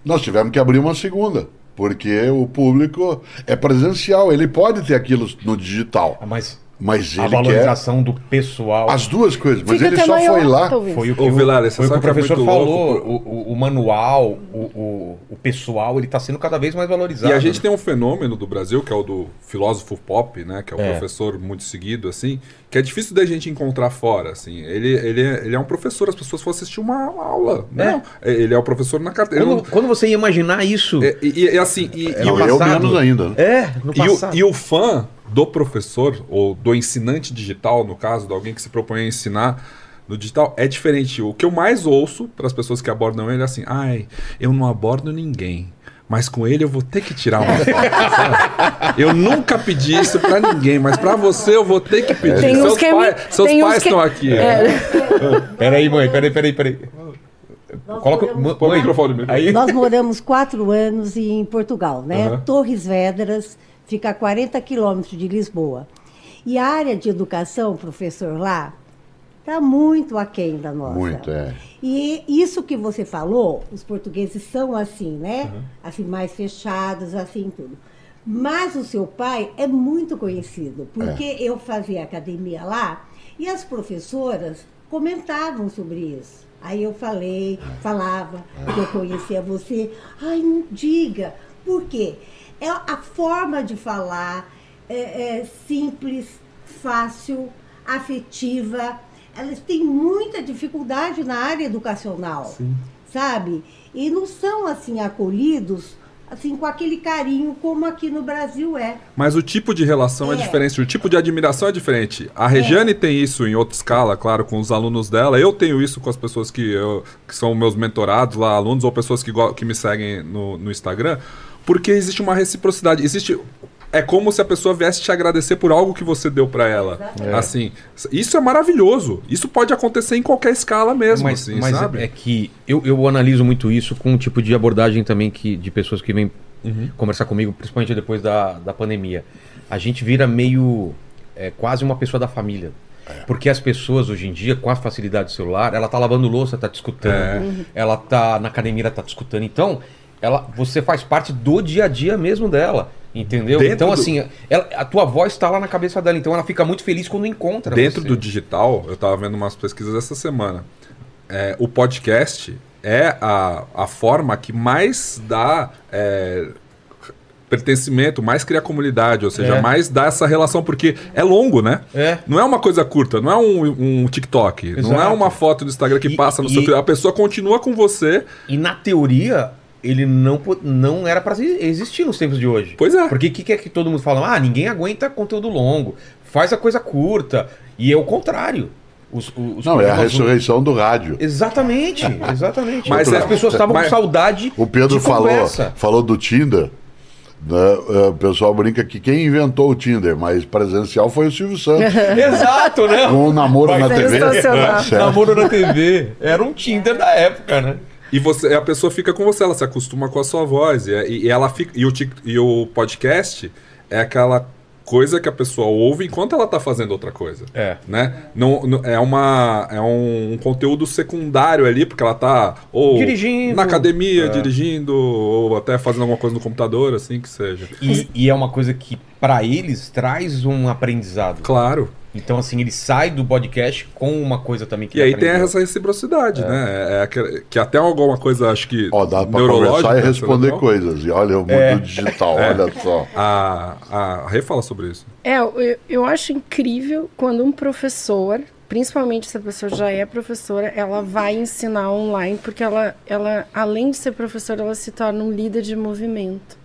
Nós tivemos que abrir uma segunda, porque o público é presencial, ele pode ter aquilo no digital. Ah, Mas Mas A ele quer valorização do pessoal. as duas coisas. Mas Fica ele só maior, foi lá. talvez. Foi o que, Ô, o, você foi o, que o é professor muito falou, louco, o, o- o manual, o, o, o pessoal, ele está sendo cada vez mais valorizado. E a gente tem um fenômeno do Brasil, que é o do filósofo pop, né? Que é um É. professor muito seguido, assim, que é difícil da gente encontrar fora, assim. Ele, ele, é, ele é um professor, as pessoas vão assistir uma aula. Não, ele é o professor na carteira. Quando, quando você ia imaginar isso, É, e, e, assim, e, e Não, o, eu passado. menos ainda. Né? é, no e, passado. e o fã do professor, ou do ensinante digital, no caso, de alguém que se propõe a ensinar no digital, é diferente. O que eu mais ouço para as pessoas que abordam ele é assim: ai, eu não abordo ninguém. Mas com ele eu vou ter que tirar uma foto. Eu nunca pedi isso pra ninguém, mas pra você eu vou ter que pedir. Tem seus que é pai- mi- seus pais que- estão aqui. É. Peraí, mãe, peraí, peraí, peraí. Nós Coloca. moramos- Põe o microfone mesmo. aí. Nós moramos quatro anos em Portugal, né? Aham. Torres Vedras fica a 40 quilômetros de Lisboa. E a área de educação, professor, lá, está muito aquém da nossa. Muito, é. E isso que você falou, os portugueses são assim, né? Assim, mais fechados, assim, tudo. Mas o seu pai é muito conhecido, porque eu fazia academia lá e as professoras comentavam sobre isso. Aí eu falei, falava que eu conhecia você. Ai, não diga. Por quê? É a forma de falar é, é simples, fácil, afetiva. Elas têm muita dificuldade na área educacional, sabe? E não são assim acolhidos assim com aquele carinho como aqui no Brasil é. Mas o tipo de relação é, É. diferente, o tipo de admiração é diferente. A Regiane tem isso em outra escala, claro, com os alunos dela. Eu tenho isso com as pessoas que, eu- que são meus mentorados lá, alunos, ou pessoas que, que me seguem no, no Instagram, porque existe uma reciprocidade. Existe. É como se a pessoa viesse te agradecer por algo que você deu pra ela. Assim, isso é maravilhoso. Isso pode acontecer em qualquer escala mesmo, mas, assim, mas sabe? é que eu, eu analiso muito isso com um tipo de abordagem também que, de pessoas que vêm Uhum. conversar comigo, principalmente depois da, da pandemia. A gente vira meio é, quase uma pessoa da família. Porque as pessoas hoje em dia, com a facilidade do celular, ela tá lavando louça, tá te escutando, É. ela tá na academia, ela tá te escutando. Então, ela, você faz parte do dia a dia mesmo dela. Entendeu? Dentro então, do- assim, ela- a tua voz está lá na cabeça dela. Então, ela fica muito feliz quando encontra Dentro você. do digital, eu estava vendo umas pesquisas essa semana. É, o podcast é a, a forma que mais dá é, pertencimento, mais cria comunidade, ou seja, É. mais dá essa relação, porque é longo, né? É. Não é uma coisa curta, não é um, um TikTok, não é Exato. uma foto do Instagram que E- passa no e- seu feed. A pessoa continua com você. E na teoria, ele não, não era pra existir nos tempos de hoje. Pois é. Porque o que, que é que todo mundo fala? Ah, ninguém aguenta conteúdo longo, faz a coisa curta. E é o contrário. Os, os Não, é a ressurreição do rádio. Exatamente, exatamente. Mas as é- pessoas estavam mas- com saudade O Pedro de falou, conversa. falou do Tinder. né? É, O pessoal brinca que quem inventou o Tinder, mas presencial foi o Silvio Santos. Exato, né? Com o namoro na TV. Sensacional. Certo. Namoro na TV. Era um Tinder da época, né? E você, a pessoa fica com você, ela se acostuma com a sua voz. E, é- e ela fica, e, o, e o podcast é aquela coisa que a pessoa ouve enquanto ela está fazendo outra coisa. É. Né? Não, não- é uma, é um, conteúdo secundário ali, porque ela tá ou Dirigindo. na academia, É. dirigindo, ou até fazendo alguma coisa no computador, assim que seja. E, e é uma coisa que, pra eles, traz um aprendizado. Claro. Então, assim, ele sai do podcast com uma coisa também que E ele aí tem aprendeu. essa reciprocidade, né? É, é aquele- que até alguma coisa, acho que. Ó, dá pra conversar e responder cerebral. coisas. E olha o mundo É. digital, olha só. A, a Rê fala sobre isso. É, eu, eu acho incrível quando um professor, principalmente se a pessoa já é professora, ela vai ensinar online, porque ela, ela além de ser professora, ela se torna um líder de movimento.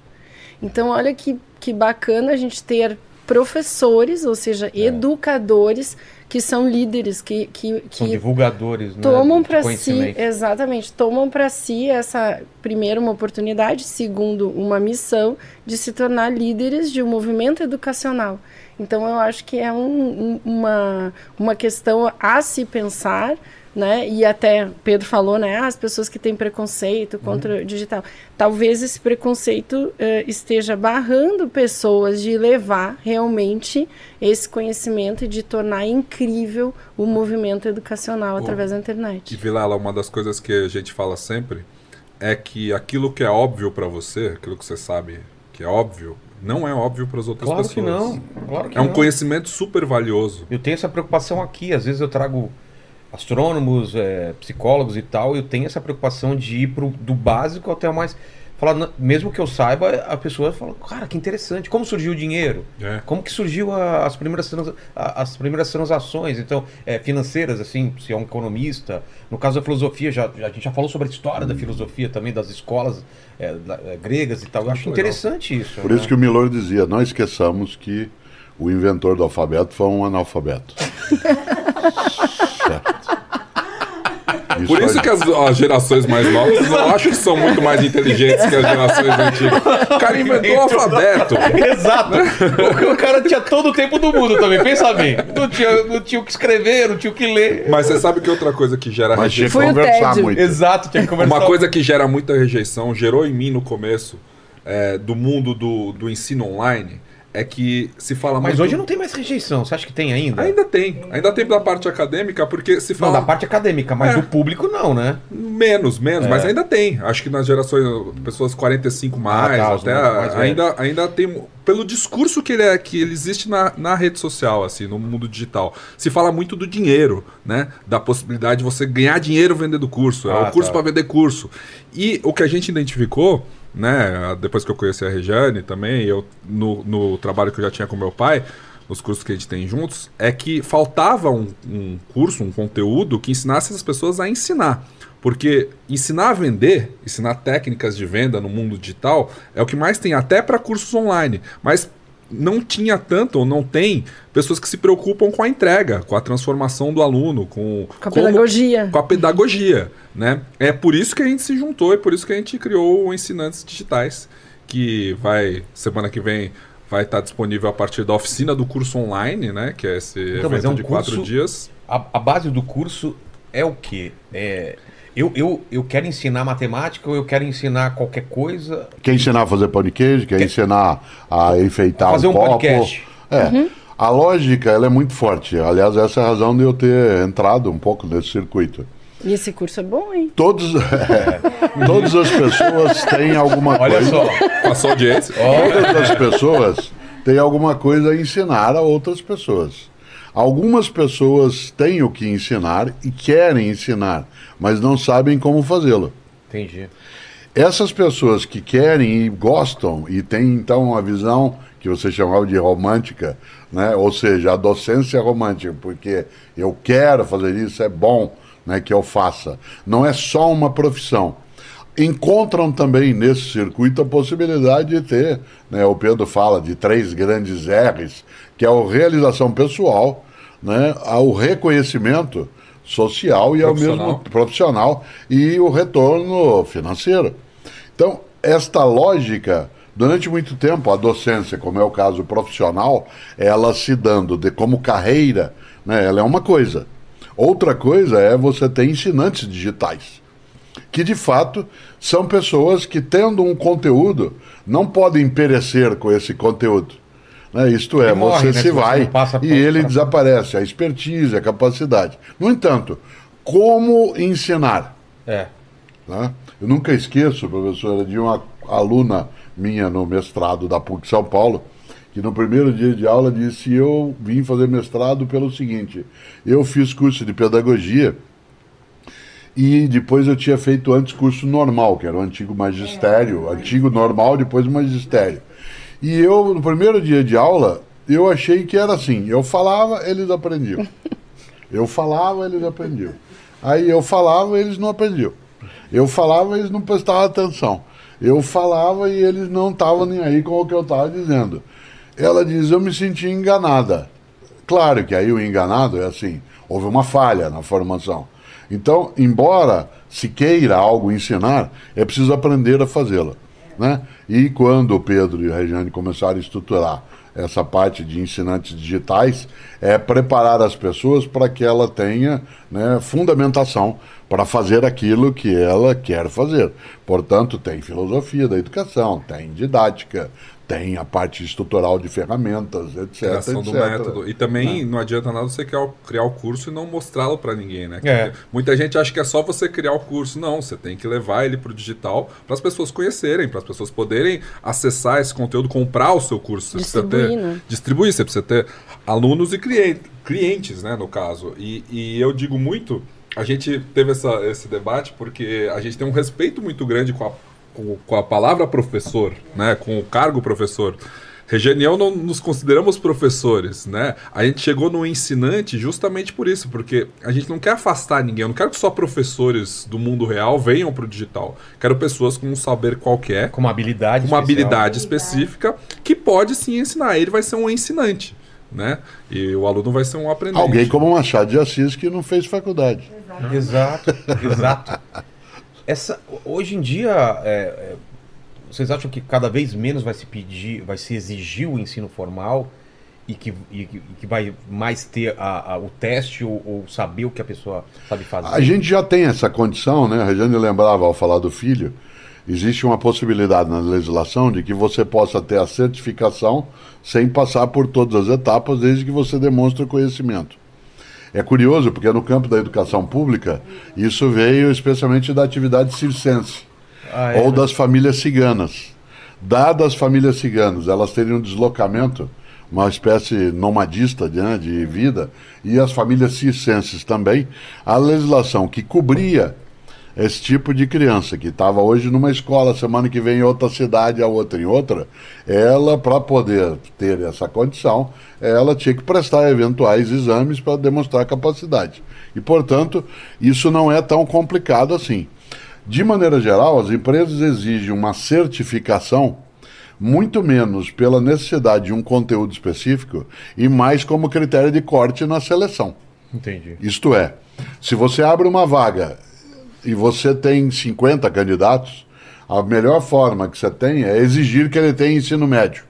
Então, olha que, que bacana a gente ter professores, ou seja, educadores, que são líderes, que, que, São que divulgadores, né? tomam de para si, exatamente, tomam para si essa primeiro uma oportunidade, segundo uma missão de se tornar líderes de um movimento educacional. Então eu acho que é um- uma uma questão a se pensar, né? E até Pedro falou, né? ah, as pessoas que têm preconceito contra o digital, talvez esse preconceito eh, esteja barrando pessoas de levar realmente esse conhecimento e de tornar incrível o movimento educacional através da E internet. Vilela, uma das coisas que a gente fala sempre é que aquilo que é óbvio pra você, aquilo que você sabe que é óbvio, Não é óbvio para as outras Claro pessoas. que não. Claro que É um não. conhecimento super valioso. Eu tenho essa preocupação aqui. Às vezes eu trago astrônomos, é, psicólogos e tal. Eu tenho essa preocupação de ir pro, do básico até o mais. Falar, mesmo que eu saiba, a pessoa fala, cara, que interessante. Como surgiu o dinheiro? É. Como que surgiu a- as, primeiras trans- a- as primeiras transações, então, é, financeiras, assim, se é um economista. No caso da filosofia, já, já- a gente já falou sobre a história da filosofia também, das escolas é, da- é, gregas e tal. Eu acho legal. interessante isso. Por né? isso que o Milor dizia: não esqueçamos que o inventor do alfabeto foi um analfabeto. certo. Por isso que as, as gerações mais novas eu acho que são muito mais inteligentes que as gerações antigas. O cara inventou o alfabeto. Exato. O, o cara tinha todo o tempo do mundo também, pensa bem. Não tinha, não tinha o que escrever, não tinha o que ler. Mas você sabe que outra coisa que gera Mas tinha que conversar muito. Exato, tinha que conversar. Uma coisa que gera muita rejeição, gerou em mim no começo é, do mundo do, do ensino online, é que se fala Mas muito... hoje não tem mais rejeição. Você acha que tem ainda? Ainda tem. Ainda tem da parte acadêmica, porque se Não, fala... da parte acadêmica, mas É. do público não, né? Menos, menos, É. mas ainda tem. Acho que nas gerações, pessoas 45 mais, Ah, tá, até mais- ainda, ainda tem. Pelo discurso que ele, é, que ele existe na, na rede social, assim, no mundo digital. Se fala muito do dinheiro, né? Da possibilidade de você ganhar dinheiro vendendo curso. é Ah, o curso tá. para vender curso. E o que a gente identificou, né? Depois que eu conheci a Regiane também, eu, no, no trabalho que eu já tinha com meu pai, nos cursos que a gente tem juntos, é que faltava um, um curso, um conteúdo que ensinasse as pessoas a ensinar. Porque ensinar a vender, ensinar técnicas de venda no mundo digital é o que mais tem, até para cursos online. Mas não tinha tanto, ou não tem, pessoas que se preocupam com a entrega, com a transformação do aluno, com, Com a como- pedagogia. com a pedagogia, né? É por isso que a gente se juntou e por isso que a gente criou o Ensinantes Digitais, que vai, semana que vem, vai estar disponível a partir da oficina do curso online, né? Que é esse Então, mas evento é um de quatro curso- dias. A, a base do curso é o quê? É, eu, eu, eu quero ensinar matemática ou eu quero ensinar qualquer coisa? Quer ensinar a fazer pão de queijo, quer ensinar a enfeitar Fazer um copo. podcast. É. A lógica ela é muito forte. Aliás, essa é a razão de eu ter entrado um pouco nesse circuito. E esse curso é bom, hein? Todos, todas as pessoas têm alguma Olha coisa. só. Passou a audiência. Todas as pessoas têm alguma coisa a ensinar a outras pessoas. Algumas pessoas têm o que ensinar e querem ensinar, mas não sabem como fazê-lo. Entendi. Essas pessoas que querem e gostam e têm então uma visão que você chamava de romântica, né? ou seja, a docência romântica, porque eu quero fazer isso, é bom né, que eu faça. Não é só uma profissão. Encontram também nesse circuito a possibilidade de ter, né, o Pedro fala de três grandes R's, que é a realização pessoal, né, o reconhecimento social e ao mesmo profissional e o retorno financeiro. Então, esta lógica, durante muito tempo, a docência, como é o caso profissional, ela se dando de, como carreira, né, ela é uma coisa. Outra coisa é você ter ensinantes digitais, que de fato são pessoas que, tendo um conteúdo, não podem perecer com esse conteúdo. Né? Isto é, E morre, você né, se você vai passa e ele pra- desaparece, a expertise, a capacidade. No entanto, como ensinar? É. né? Eu nunca esqueço, professora, de uma aluna minha no mestrado da PUC São Paulo, que no primeiro dia de aula disse: Eu vim fazer mestrado pelo seguinte, eu fiz curso de pedagogia e depois eu tinha feito antes curso normal, que era o antigo magistério, antigo normal, depois magistério. E eu, no primeiro dia de aula, eu achei que era assim: eu falava, eles aprendiam. Eu falava, eles aprendiam. Aí eu falava, eles não aprendiam. Eu falava, eles não prestavam atenção. Eu falava e eles não estavam nem aí com o que eu estava dizendo. Ela diz: Eu me senti enganada. Claro que aí o enganado é assim: houve uma falha na formação. Então, embora se queira algo ensinar, é preciso aprender a fazê-lo. Né? E quando o Pedro e a Regiane começaram a estruturar essa parte de ensinantes digitais, é preparar as pessoas para que ela tenha né, fundamentação para fazer aquilo que ela quer fazer. Portanto, tem filosofia da educação, tem didática, tem a parte estrutural de ferramentas, etc. Criação etc. do método. E também É. não adianta nada você criar, o- criar o curso e não mostrá-lo para ninguém, né? É. Muita gente acha que é só você criar o curso. Não, você tem que levar ele para o digital para as pessoas conhecerem, para as pessoas poderem acessar esse conteúdo, comprar o seu curso. Você precisa Distribuir, ter, né? Distribuir, você precisa ter alunos e cliente- clientes, né, no caso. E, e eu digo muito, a gente teve essa, esse debate porque a gente tem um respeito muito grande com a, com, com a palavra professor, né, com o cargo professor. Regiane eu não nos consideramos professores, né? A gente chegou no ensinante justamente por isso, porque a gente não quer afastar ninguém. Eu não quero que só professores do mundo real venham para o digital. Quero pessoas com um saber qualquer, Com uma habilidade uma especial. habilidade específica que pode sim ensinar. Ele vai ser um ensinante, né? E o aluno vai ser um aprendente. Alguém como Machado de Assis que não fez faculdade. Exato, exato. Essa, hoje em dia, é, é, vocês acham que cada vez menos vai se pedir, vai se exigir o ensino formal e que, e que- vai mais ter a- a- o teste ou, ou saber o que a pessoa sabe fazer? A gente já tem essa condição, né? A Regiane lembrava ao falar do filho, existe uma possibilidade na legislação de que você possa ter a certificação sem passar por todas as etapas, desde que você demonstre o conhecimento. É curioso, porque no campo da educação pública, isso veio especialmente da atividade circense, Ah, é, ou né? das famílias ciganas. Dadas as famílias ciganas, elas teriam um deslocamento, uma espécie nomadista né, de vida, e as famílias circenses também, a legislação que cobria esse tipo de criança, que estava hoje numa escola, semana que vem em outra cidade, a outra em outra, ela, para poder ter essa condição, ela tinha que prestar eventuais exames para demonstrar capacidade. E, portanto, isso não é tão complicado assim. De maneira geral, as empresas exigem uma certificação muito menos pela necessidade de um conteúdo específico e mais como critério de corte na seleção. Entendi. Isto é, se você abre uma vaga e você tem 50 candidatos, a melhor forma que você tem é exigir que ele tenha ensino médio.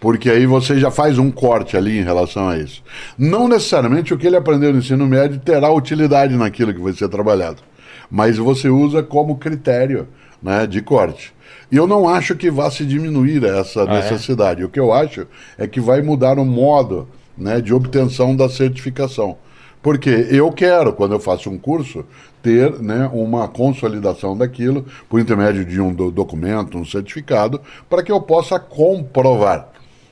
Porque aí você já faz um corte ali em relação a isso. Não necessariamente o que ele aprendeu no ensino médio terá utilidade naquilo que vai ser trabalhado. Mas você usa como critério né, de corte. E eu não acho que vá se diminuir essa é? necessidade. O que eu acho é que vai mudar o modo né, de obtenção da certificação. Porque eu quero, quando eu faço um curso, ter né, uma consolidação daquilo por intermédio de um do- documento, um certificado, para que eu possa comprovar.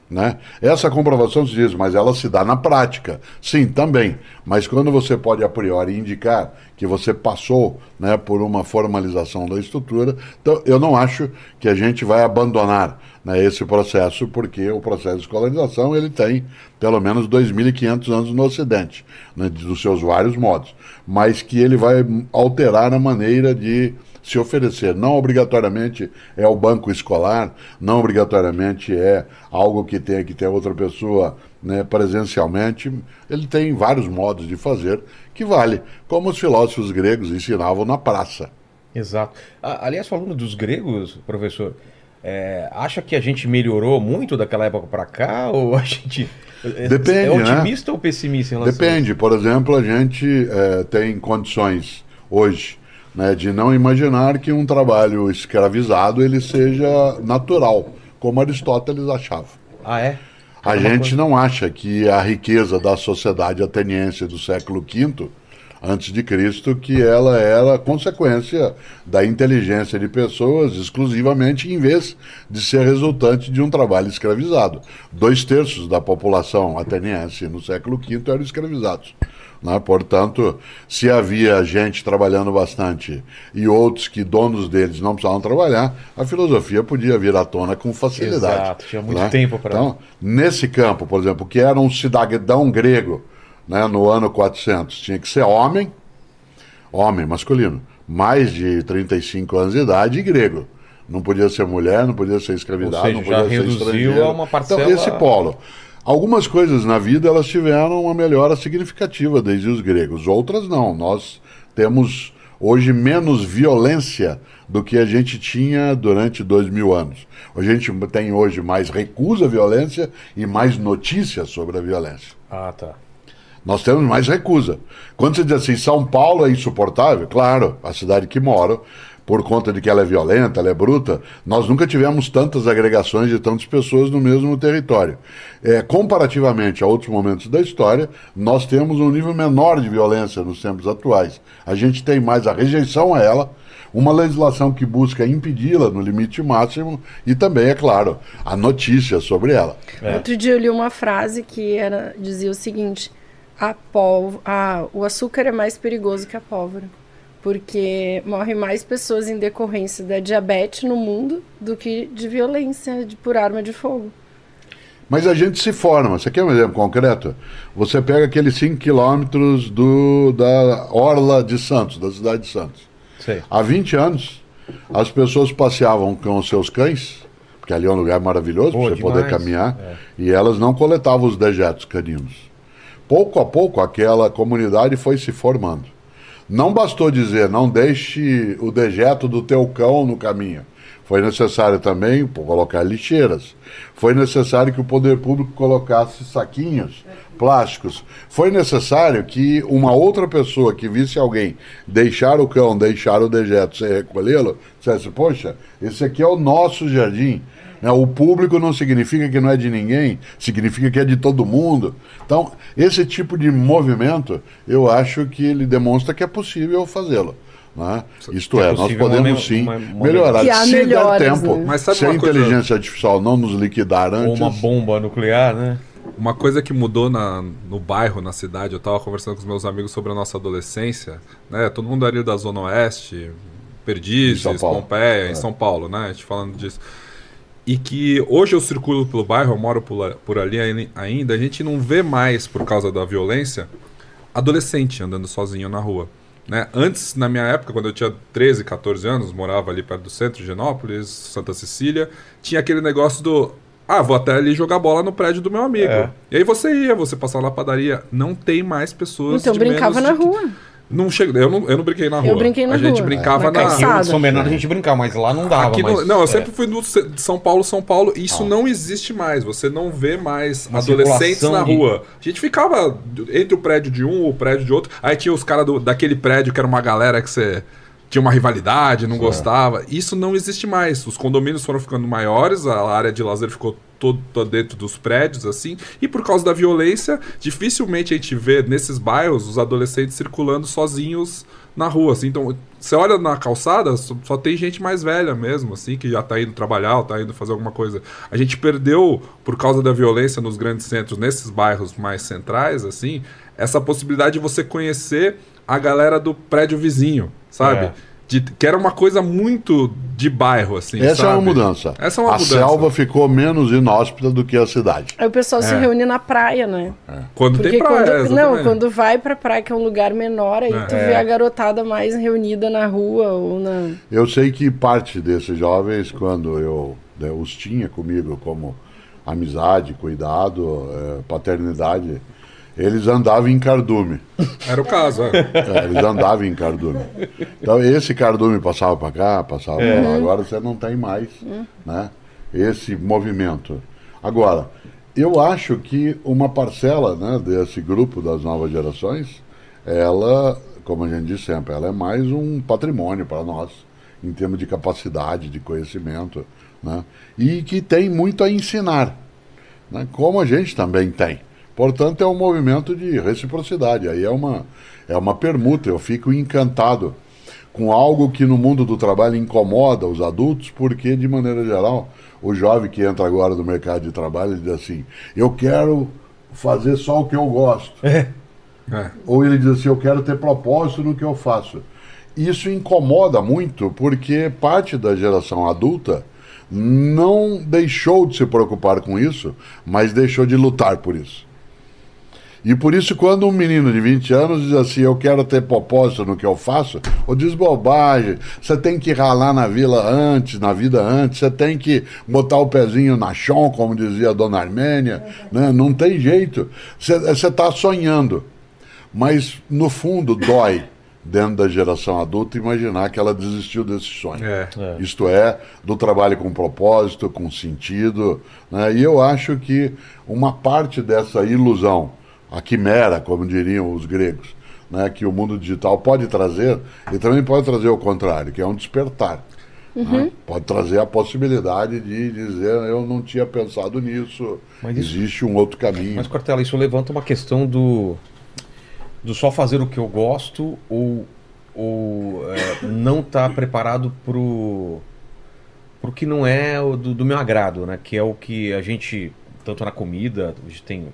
Né? Essa comprovação se diz, mas ela se dá na prática. Sim, também. Mas quando você pode a priori indicar que você passou né, por uma formalização da estrutura, então eu não acho que a gente vai abandonar né, esse processo, porque o processo de escolarização ele tem pelo menos 2.500 anos no Ocidente, né, dos seus vários modos, mas que ele vai alterar a maneira de se oferecer. Não obrigatoriamente é o banco escolar, não obrigatoriamente é algo que tenha que ter outra pessoa né, presencialmente. Ele tem vários modos de fazer que vale, como os filósofos gregos ensinavam na praça. Exato. Aliás, falando dos gregos, professor, é, acha que a gente melhorou muito daquela época para cá? Ou a gente. é- Depende, É né? otimista ou pessimista em relação a Depende. Por exemplo, a gente eh, tem condições hoje né, de não imaginar que um trabalho escravizado ele seja natural, como Aristóteles achava. Ah, é? A Uma gente coisa- não acha que a riqueza da sociedade ateniense do século V, antes de Cristo, que ela era consequência da inteligência de pessoas exclusivamente, em vez de ser resultante de um trabalho escravizado. Dois terços da população ateniense no século V eram escravizados. Né? Portanto, se havia gente trabalhando bastante e outros que donos deles não precisavam trabalhar, a filosofia podia vir à tona com facilidade. Exato, tinha muito né? tempo pra- Então, nesse campo, por exemplo, que era um cidadão grego né, no ano 400, tinha que ser homem, homem masculino, mais de 35 anos de idade e grego. Não podia ser mulher, não podia ser seja, não podia ser reduziu estrangeiro. a uma parcela- Então, esse polo. Algumas coisas na vida elas tiveram uma melhora significativa desde os gregos, outras não. Nós temos hoje menos violência do que a gente tinha durante dois mil anos. A gente tem hoje mais recusa à violência e mais notícias sobre a violência. Ah, tá. Nós temos mais recusa. Quando você diz assim, São Paulo é insuportável, claro, a cidade que moro, por conta de que ela é violenta, ela é bruta, nós nunca tivemos tantas agregações de tantas pessoas no mesmo território. É, comparativamente a outros momentos da história, nós temos um nível menor de violência nos tempos atuais. A gente tem mais a rejeição a ela, uma legislação que busca impedi-la no limite máximo e também, é claro, a notícia sobre ela. Outro dia eu li uma frase que era, dizia o seguinte: a pólvora, a, o açúcar é mais perigoso que a pólvora. Porque morrem mais pessoas em decorrência da diabetes no mundo do que de violência de, por arma de fogo. Mas a gente se forma. Você quer um exemplo concreto? Você pega aqueles 5 quilômetros do, da Orla de Santos, da cidade de Santos. Sei. Há 20 anos, as pessoas passeavam com os seus cães, porque ali é um lugar maravilhoso para você poder demais. caminhar, e elas não coletavam os dejetos caninos. Pouco a pouco, aquela comunidade foi se formando. Não bastou dizer, não deixe o dejeto do teu cão no caminho. Foi necessário também colocar lixeiras. Foi necessário que o poder público colocasse saquinhos plásticos. Foi necessário que uma outra pessoa que visse alguém deixar o cão, deixar o dejeto sem recolhê-lo, dissesse, poxa, esse aqui é o nosso jardim. Né? O público não significa que não é de ninguém, significa que é de todo mundo. Então, esse tipo de movimento, eu acho que ele demonstra que é possível fazê-lo. Né? Isto é é, nós podemos sim uma- uma- melhorar. Se der melhoras, tempo, né? Mas sabe se a uma coisa- inteligência artificial não nos liquidar Ou antes, uma bomba nuclear, né? Uma coisa que mudou na, no bairro, na cidade, eu tava conversando com os meus amigos sobre a nossa adolescência, né? Todo mundo ali da Zona Oeste, Perdizes, Em São Paulo. Pompeia, É. em São Paulo, né? A gente falando disso. E que hoje eu circulo pelo bairro, eu moro por, ali ai- ainda, a gente não vê mais, por causa da violência, adolescente andando sozinho na rua. Né? Antes, na minha época, quando eu tinha 13, 14 anos, morava ali perto do centro de Genópolis, Santa Cecília, tinha aquele negócio do. Ah, vou até ali jogar bola no prédio do meu amigo. É. E aí você ia, você passava na padaria. Não tem mais pessoas. Então de brincava na menos de- rua. Não chega, eu, não, eu não brinquei na rua. brinquei na A gente rua. brincava Na na. em São Bernardo a gente brincava, mas lá não dava. Aqui no- mas, não, eu é. sempre fui do São Paulo, São Paulo. e Isso não existe mais. Você não vê mais Uma adolescentes na de- rua. A gente ficava entre o prédio de um ou o prédio de outro. Aí tinha os caras do- daquele prédio que era uma galera que você tinha uma rivalidade, não gostava. Isso não existe mais. Os condomínios foram ficando maiores, a área de lazer ficou todo, todo dentro dos prédios, assim. E por causa da violência, dificilmente a gente vê nesses bairros os adolescentes circulando sozinhos na rua, assim. Então, você olha na calçada, só, só tem gente mais velha mesmo, assim, que já tá indo trabalhar, ou tá indo fazer alguma coisa. A gente perdeu, por causa da violência nos grandes centros, nesses bairros mais centrais, assim, essa possibilidade de você conhecer a galera do prédio vizinho, sabe? É. De- que era uma coisa muito de bairro, assim. essa é sabe? uma mudança. Essa é uma a mudança. selva ficou menos inóspita do que a cidade. Aí o pessoal se É. reúne na praia, né? Quando Porque tem praia, quando, não, quando vai pra praia, que é um lugar menor, aí É. tu vê a garotada mais reunida na rua ou na. Eu sei que parte desses jovens, quando eu né, os tinha comigo como amizade, cuidado, eh, paternidade, eles andavam em cardume. Era o caso, é. É, eles andavam em cardume. Então esse cardume passava para cá, passava para lá. Agora você não tem mais né, esse movimento. Agora, eu acho que uma parcela né, desse grupo das novas gerações, ela, como a gente diz sempre, ela é mais um patrimônio para nós, em termos de capacidade, de conhecimento, né, e que tem muito a ensinar né, como a gente também tem. Portanto, é um movimento de reciprocidade. Aí é uma, é uma permuta. Eu fico encantado com algo que no mundo do trabalho incomoda os adultos, porque, de maneira geral, o jovem que entra agora no mercado de trabalho ele diz assim: eu quero fazer só o que eu gosto. É. Ou ele diz assim: eu quero ter propósito no que eu faço. Isso incomoda muito porque parte da geração adulta não deixou de se preocupar com isso, mas deixou de lutar por isso. E por isso, quando um menino de 20 anos diz assim, eu quero ter propósito no que eu faço, ou diz bobagem, você tem que ralar na vila antes, na vida antes, você tem que botar o pezinho na chão, como dizia a dona Armênia, né? não tem jeito. Você está sonhando. Mas, no fundo, dói dentro da geração adulta imaginar que ela desistiu desse sonho. É. Isto é, do trabalho com propósito, com sentido. né? E eu acho que uma parte dessa ilusão a quimera, como diriam os gregos, né, que o mundo digital pode trazer, e também pode trazer o contrário, que é um despertar. né? Pode trazer a possibilidade de dizer eu não tinha pensado nisso, Mas isso- existe um outro caminho. Mas, Cortella, isso levanta uma questão do, do só fazer o que eu gosto ou, ou é, não estar preparado pro, pro que não é o do, do meu agrado, né? Que é o que a gente, tanto na comida, hoje tem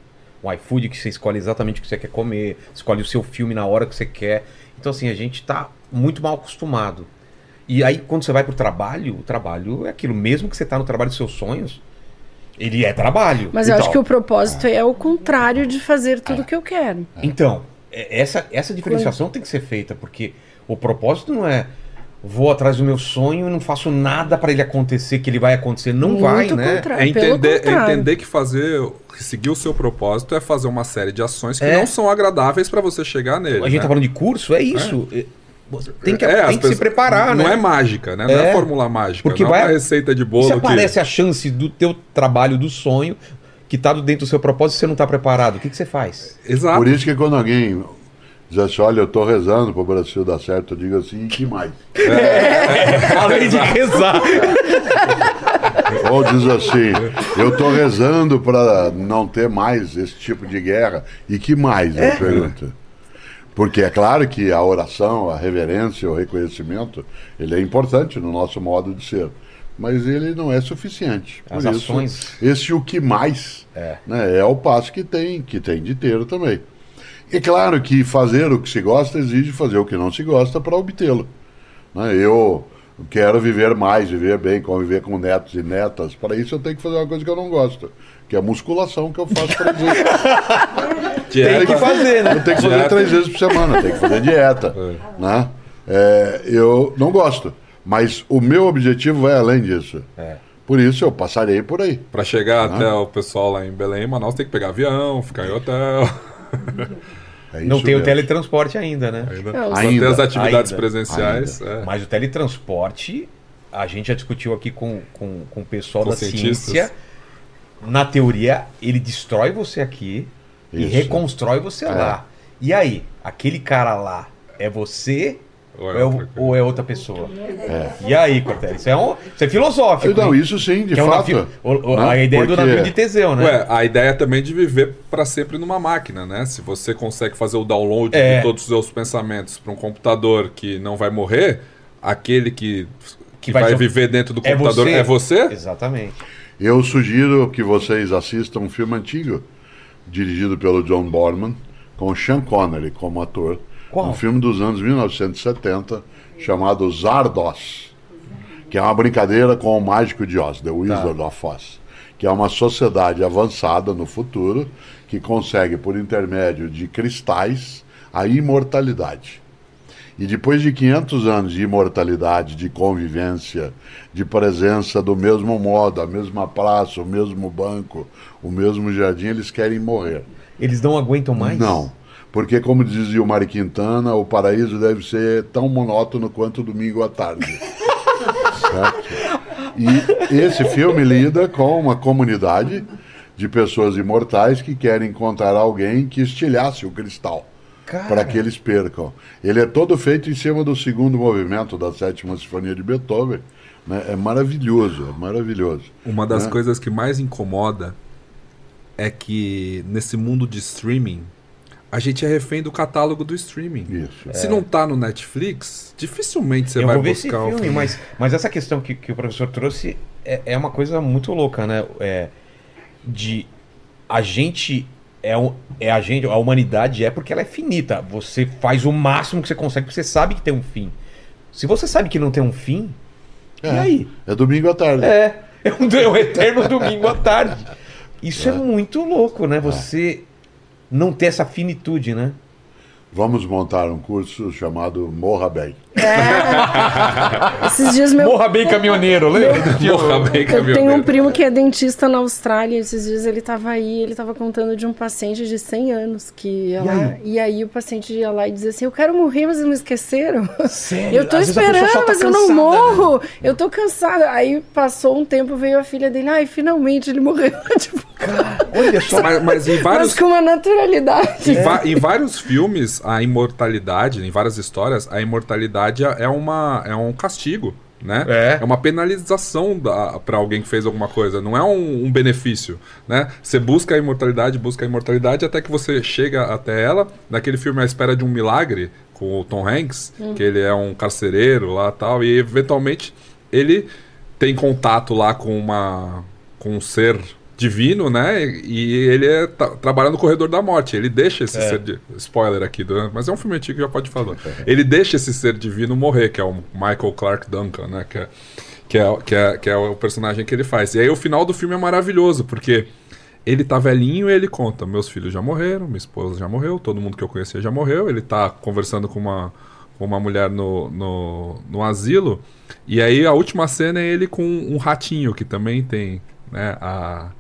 o iFood que você escolhe exatamente o que você quer comer, escolhe o seu filme na hora que você quer. Então, assim, a gente está muito mal acostumado. E aí, quando você vai pro trabalho, o trabalho é aquilo, mesmo que você tá no trabalho dos seus sonhos, ele é trabalho. Mas eu acho Então- que o propósito é o contrário de fazer tudo o que eu quero. Então, é- essa, essa diferenciação tem que ser feita, porque o propósito não é vou atrás do meu sonho e não faço nada para ele acontecer, que ele vai acontecer. Não Muito vai, né? É entender, é entender que fazer, que seguir o seu propósito é fazer uma série de ações que É. não são agradáveis para você chegar nele. A gente né? tá falando de curso, é isso. É, você Tem que, É, tem que se preparar, Não né? é mágica, né? Não É. é fórmula mágica. Porque não vai- é uma receita de Se bolo que... aparece a chance do teu trabalho, do sonho, que tá dentro do seu propósito e você não tá preparado, o que, que você faz? Exato. Por isso que quando alguém diz assim, olha, eu estou rezando para o Brasil dar certo, eu digo assim, e que mais? Além de rezar. Ou diz assim, eu estou rezando para não ter mais esse tipo de guerra, e que mais, eu pergunto. Porque é claro que a oração, a reverência, o reconhecimento, ele é importante no nosso modo de ser. Mas ele não é suficiente. Por As isso, ações. esse o que mais É. né, é o passo que tem, que tem de ter também. E claro que fazer o que se gosta exige fazer o que não se gosta para obtê-lo. né? Eu quero viver mais, viver bem, conviver com netos e netas. Para isso eu tenho que fazer uma coisa que eu não gosto, que é a musculação que eu faço para dizer. Tem que fazer, né? Eu tenho que fazer Dieta. três vezes por semana, tenho que fazer dieta. Né? É, eu não gosto, mas o meu objetivo vai além disso. É. Por isso eu passarei por aí. Pra chegar até o pessoal lá em Belém, Manaus tem que pegar avião, ficar em hotel. É Não tem o mesmo. teletransporte ainda, né? Ainda, É, Ainda. as atividades Ainda. presenciais. é. Mas o teletransporte, a gente já discutiu aqui com, com, com o pessoal Com da ciência. Na teoria, ele destrói você aqui e Isso. reconstrói você É. lá. E aí, aquele cara lá é você Ou ou é é, outra ou é outra pessoa? E aí, Cortella? Isso é, um, isso é filosófico. Não, hein? isso sim, de Que é fato. navio- o- o- a né? ideia do Porque- navio de Teseu, né? Ué, a ideia é também de viver para sempre numa máquina, né? Se você consegue fazer o download É. de todos os seus pensamentos para um computador que não vai morrer, aquele que, que, vai vai, ser- viver dentro do É computador você? é você? Exatamente. Eu sugiro que vocês assistam um filme antigo, dirigido pelo John Borman, com Sean Connery como ator. Qual? Um filme dos anos 1970, chamado Zardos, que é uma brincadeira com o Mágico de Oz, The Wizard of Oz, que é uma sociedade avançada no futuro que consegue, por intermédio de cristais, a imortalidade. E depois de 500 anos de imortalidade, de convivência, de presença do mesmo modo, a mesma praça, o mesmo banco, o mesmo jardim, eles querem morrer. Eles não aguentam mais? Não. Porque, como dizia o Mário Quintana, o paraíso deve ser tão monótono quanto domingo à tarde. certo? E esse filme lida com uma comunidade de pessoas imortais que querem encontrar alguém que estilhasse o cristal para que eles percam. Ele é todo feito em cima do segundo movimento da sétima sinfonia de Beethoven. né? É maravilhoso, é maravilhoso. Uma das né? coisas que mais incomoda é que nesse mundo de streaming, a gente é refém do catálogo do streaming. Isso. Se não tá no Netflix, dificilmente você eu vai vou ver esse buscar o filme, mas, mas essa questão que, que o professor trouxe é, é uma coisa muito louca, né? É, de a gente é, é a gente, a humanidade é porque ela é finita. Você faz o máximo que você consegue, porque você sabe que tem um fim. Se você sabe que não tem um fim, e É. aí? É domingo à tarde. É, é um, é um eterno domingo à tarde. Isso é, muito louco, né? Você não ter essa finitude, né? Vamos montar um curso chamado Morra Bem. Esses dias meu. Morra bem caminhoneiro, lembra? Morra bem, Eu tenho um caminhoneiro. primo que é dentista na Austrália. Esses dias ele tava aí, ele tava contando de um paciente de 100 anos que ia E lá. aí? E aí o paciente ia lá e dizia assim: Eu quero morrer, mas eles me esqueceram. Sério? Eu tô Às esperando, tá mas eu não né? morro. Eu tô cansada. Aí passou um tempo, veio a filha dele. Ai, finalmente ele morreu. tipo, Olha só. Mas, mas em vários. Mas com uma naturalidade. Em, em vários filmes, a imortalidade, em várias histórias, a imortalidade é, uma, é um castigo, né? É. uma penalização da, pra alguém que fez alguma coisa, não é um, um benefício, né? Você busca a imortalidade, busca a imortalidade até que você chega até ela. Naquele filme A Espera de um Milagre, com o Tom Hanks, que ele é um carcereiro lá tal, e eventualmente ele tem contato lá com uma com um ser divino, né? E ele é, tá, trabalha no corredor da morte. Ele deixa esse ser de, spoiler aqui, do- mas é um filme antigo já pode falar. Ele deixa esse ser divino morrer, que é o Michael Clark Duncan, né? Que é, que é, que é, que é o personagem que ele faz. E aí o final do filme é maravilhoso, porque ele tá velhinho e ele conta: meus filhos já morreram, minha esposa já morreu, todo mundo que eu conhecia já morreu. Ele tá conversando com uma, com uma mulher no, no, no asilo. E aí a última cena é ele com um ratinho que também tem, né? A,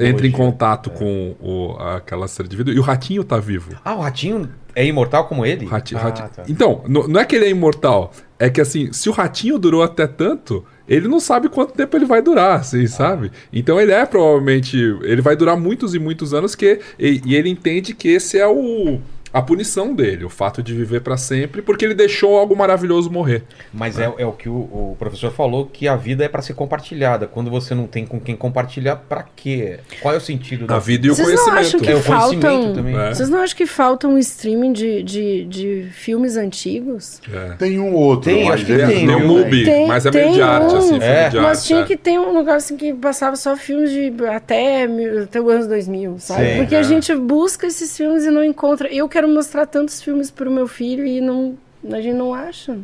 entra em contato com o, aquela ser de vida. E o ratinho tá vivo. Ah, o ratinho é imortal como ele? Rati- Ah, Rati- tá. Então, não é que ele é imortal. É que assim, se o ratinho durou até tanto, ele não sabe quanto tempo ele vai durar, assim, sabe? Então ele é provavelmente. Ele vai durar muitos e muitos anos que. E, e ele entende que esse é o. A punição dele, o fato de viver pra sempre, porque ele deixou algo maravilhoso morrer. Mas é, é o que o, o professor falou, que a vida é para ser compartilhada. Quando você não tem com quem compartilhar, pra quê? Qual é o sentido da A vida e o Vocês não conhecimento. acham que É, o conhecimento faltam. também. É. Vocês não acham que falta um streaming de, de, de filmes antigos? É. Tem um outro. Tem, acho que tem, Tem o viu? Mubi, Tem- mas é meio tem de arte, um. assim, É. de Mas arte. tinha é. que ter um negócio assim que passava só filmes de até, mil- até o ano 2000, sabe? Sim, Porque é. a gente busca esses filmes e não encontra. Eu quero mostrar tantos filmes pro meu filho e não, a gente não acha.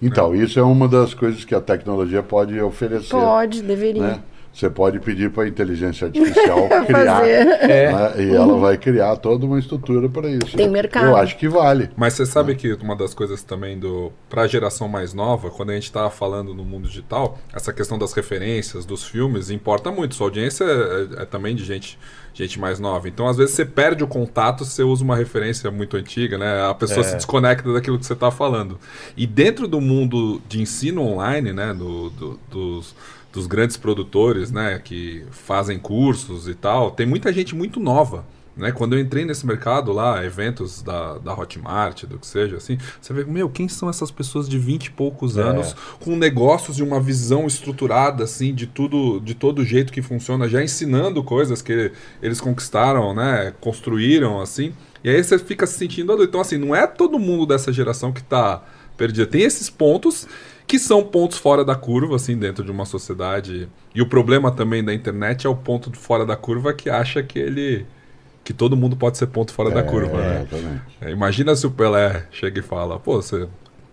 Então, isso é uma das coisas que a tecnologia pode oferecer. Pode, deveria. né? Você pode pedir para a inteligência artificial criar. Né? E ela vai criar toda uma estrutura para isso. Tem mercado. Eu acho que vale. Mas você sabe que uma das coisas também do para a geração mais nova, quando a gente estava falando no mundo digital, essa questão das referências, dos filmes, importa muito. Sua audiência é, é também de gente, gente mais nova. Então, às vezes, você perde o contato se você usa uma referência muito antiga, né? A pessoa se desconecta daquilo que você está falando. E dentro do mundo de ensino online, né? Do, do- dos, dos grandes produtores, né? Que fazem cursos e tal, tem muita gente muito nova. Né? Quando eu entrei nesse mercado lá, eventos da, da Hotmart, do que seja, assim, você vê, meu, quem são essas pessoas de 20 e poucos anos, com negócios e uma visão estruturada, assim, de tudo, de todo jeito que funciona, já ensinando coisas que eles conquistaram, né? Construíram, assim. E aí você fica se sentindo adulto. Então, assim, não é todo mundo dessa geração que tá perdido. Tem esses pontos que são pontos fora da curva, assim, dentro de uma sociedade. E o problema também da internet é o ponto fora da curva que acha que ele que todo mundo pode ser ponto fora da curva, né? Exatamente. É, imagina se o Pelé chega e fala, pô, você.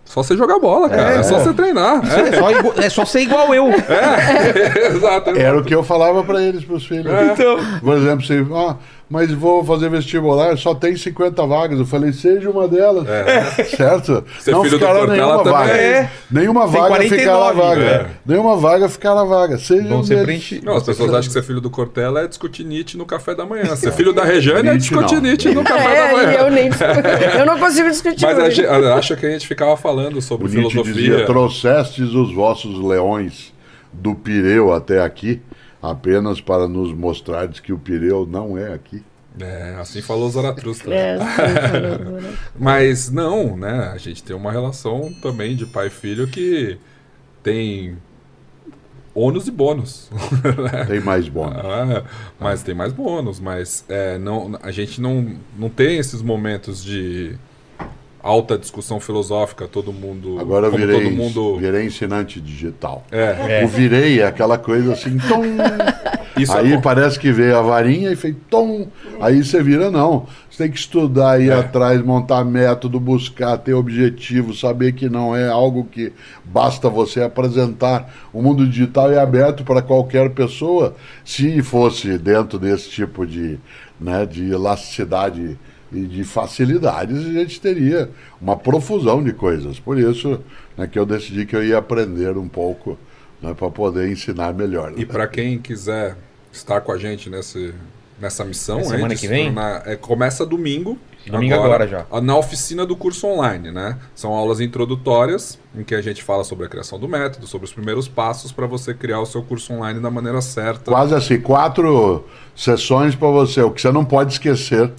Só você jogar bola, cara. É, só você treinar. É só, igu- é só ser igual eu. É, exato. Era o que eu falava para eles, para os filhos. Então. Por exemplo, se, ah, mas vou fazer vestibular, só tem 50 vagas. Eu falei, seja uma delas. Certo? Ser filho do ficará nenhuma também vaga. é. Nenhuma Tem vaga ficará 49, vaga. é. Nenhuma vaga ficará vaga. Seja Vão um deles. preenchidos. Não, as pessoas acham que ser filho do Cortella é discutir Nietzsche no café da manhã. Ser filho da Rejane é Nietzsche discutir não. Nietzsche no café da É, manhã. e eu nem eu não consigo discutir. Mas gente, acho que a gente ficava falando sobre O Nietzsche filosofia. dizia, trouxestes os vossos leões do Pireu até aqui, apenas para nos mostrardes que o Pireu não é aqui. É, assim falou Zaratustra. É, sim, falou, né? Mas não, né? A gente tem uma relação também de pai e filho que tem ônus e bônus. Tem mais bônus. Ah, mas tem mais bônus, mas é, não, a gente não, não tem esses momentos de alta discussão filosófica, todo mundo. Agora eu como virei, todo mundo. virei ensinante digital. É, O virei é aquela coisa assim, tom. isso aí é parece que veio a varinha e fez tom. Aí você vira, não. Você tem que estudar, ir É. atrás, montar método, buscar, ter objetivo, saber que não é algo que basta você apresentar. O mundo digital é aberto para qualquer pessoa. Se fosse dentro desse tipo de, né, de elasticidade e de facilidades, a gente teria uma profusão de coisas. Por isso né, que eu decidi que eu ia aprender um pouco né, para poder ensinar melhor. E para quem quiser estar com a gente nesse nessa missão. É semana que vem? tornar- é, começa domingo. Domingo agora já. Na oficina do curso online, né? São aulas introdutórias em que a gente fala sobre a criação do método, sobre os primeiros passos para você criar o seu curso online da maneira certa. Quase assim, quatro sessões para você. O que você não pode esquecer,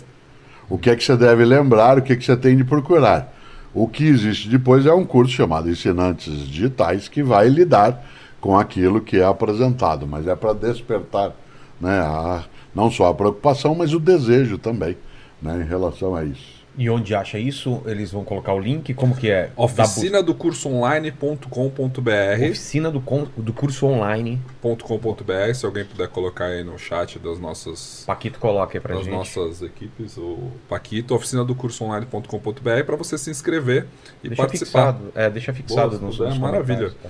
o que é que você deve lembrar, o que é que você tem de procurar. O que existe depois é um curso chamado Ensinantes Digitais que vai lidar com aquilo que é apresentado, mas é para despertar né, a- não só a preocupação, mas o desejo também né, em relação a isso. E onde acha isso? Eles vão colocar o link? Como que é? Oficina do curso online.com.br Oficina do, con- do curso online. .com.br, se alguém puder colocar aí no chat das nossas Paquito coloca aí pra das gente. nossas equipes, o Paquito, oficina do curso online.com.br para você se inscrever e Deixa participar. fixado. É, deixa fixado Boa, nos, é maravilha. tá?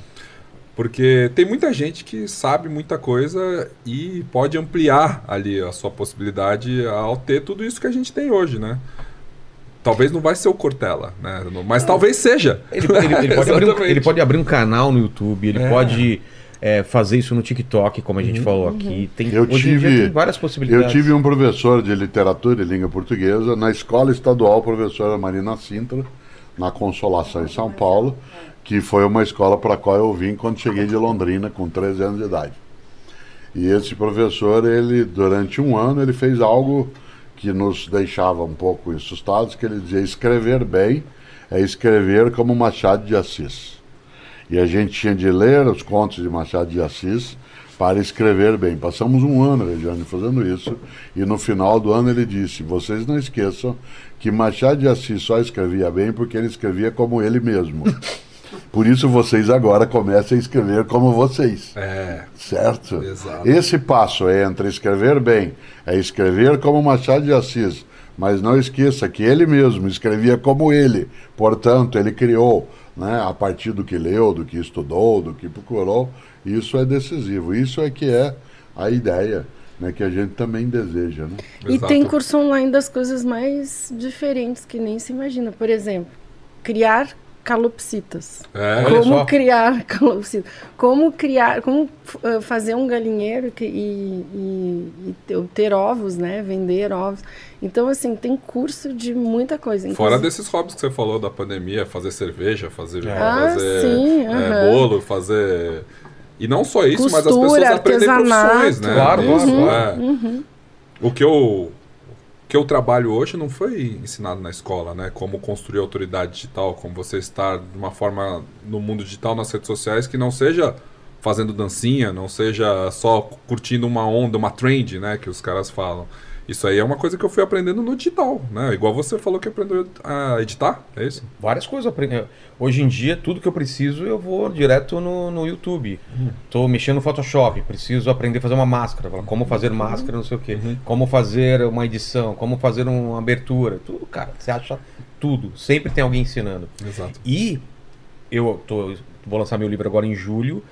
Porque tem muita gente que sabe muita coisa e pode ampliar ali a sua possibilidade ao ter tudo isso que a gente tem hoje, né? Talvez não vai ser o Cortella, né? Mas talvez seja. Ele, ele- ele pode abrir um, ele pode abrir um canal no YouTube, ele É. pode é, fazer isso no TikTok, como a gente falou aqui. Tem, Eu hoje em dia tive- tem várias Eu possibilidades. tive um professor de literatura e língua portuguesa na escola estadual, professora Marina Sintra, na Consolação em São Paulo, que foi uma escola para a qual eu vim quando cheguei de Londrina com 13 anos de idade. E esse professor, ele durante um ano, ele fez algo que nos deixava um pouco assustados, que ele dizia escrever bem é escrever como Machado de Assis. E a gente tinha de ler os contos de Machado de Assis para escrever bem. Passamos um ano, Regiane, fazendo isso, e no final do ano ele disse: vocês não esqueçam que Machado de Assis só escrevia bem porque ele escrevia como ele mesmo. Por isso vocês agora comecem a escrever como vocês. É, Certo? Exato. Esse passo é entre escrever bem, é escrever como Machado de Assis, mas não esqueça que ele mesmo escrevia como ele, portanto, ele criou, né, a partir do que leu, do que estudou, do que procurou, isso é decisivo. Isso é que é a ideia né, que a gente também deseja. Né? E Exato. tem curso online das coisas mais diferentes que nem se imagina. Por exemplo, criar calopsitas. é, como criar calopsitas. Como criar, como uh, fazer um galinheiro que- e, e- e ter- ter ovos, né? Vender ovos. Então, assim, tem curso de muita coisa. Fora Inclusive- desses hobbies que você falou da pandemia, fazer cerveja, fazer, Ah, fazer sim, é, aham. bolo, fazer. E não só isso, mas as Costura, pessoas aprendem artesanato. profissões, né? Claro, claro, Isso, claro. é. O que eu o que eu trabalho hoje não foi ensinado na escola, né? Como construir autoridade digital, como você estar de uma forma no mundo digital, nas redes sociais, que não seja fazendo dancinha, não seja só curtindo uma onda, uma trend, né? Que os caras falam. Isso aí é uma coisa que eu fui aprendendo no digital, né? Igual você falou que aprendeu a editar, é isso? Várias coisas. aprendi. Hoje em dia, tudo que eu preciso, eu vou direto no, no YouTube. Tô mexendo no Photoshop, preciso aprender a fazer uma máscara. Como fazer máscara, não sei o quê. Como fazer uma edição, como fazer uma abertura. Tudo, cara. Você acha tudo. Sempre tem alguém ensinando. Exato. E eu tô, vou lançar meu livro agora em julho.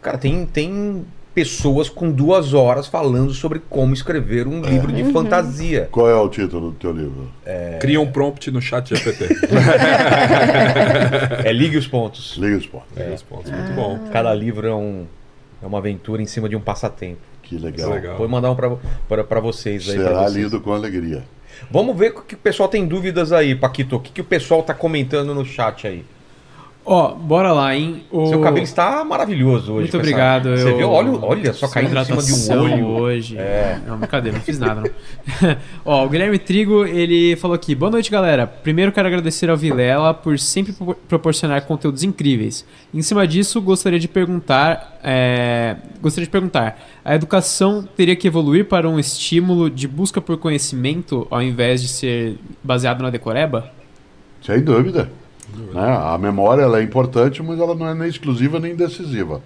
Cara, tem, tem pessoas com duas horas falando sobre como escrever um livro de fantasia. Qual é o título do teu livro? Cria um prompt no chat GPT. É Ligue os Pontos. Liga os pontos. Cria os pontos, muito bom. Cada livro é, um, é uma aventura em cima de um passatempo. Que legal. Legal. Vou mandar um pra vocês aí. Será vocês. lido com alegria. Vamos ver o que o pessoal tem dúvidas aí, Paquito. O que, que o pessoal tá comentando no chat aí? Ó, bora lá, hein? O... Seu cabelo está maravilhoso hoje. Muito com essa- obrigado. Você eu- viu? Olha, olha só Sua caindo em cima de um olho. hoje. É. Não, brincadeira, não fiz nada, não. Ó, o Guilherme Trigo, ele falou aqui: Boa noite, galera. Primeiro quero agradecer ao Vilela por sempre pro- proporcionar conteúdos incríveis. Em cima disso, gostaria de perguntar. é, Gostaria de perguntar: a educação teria que evoluir para um estímulo de busca por conhecimento ao invés de ser baseado na decoreba? Sem dúvida. Né? A memória ela é importante, mas ela não é nem exclusiva nem decisiva.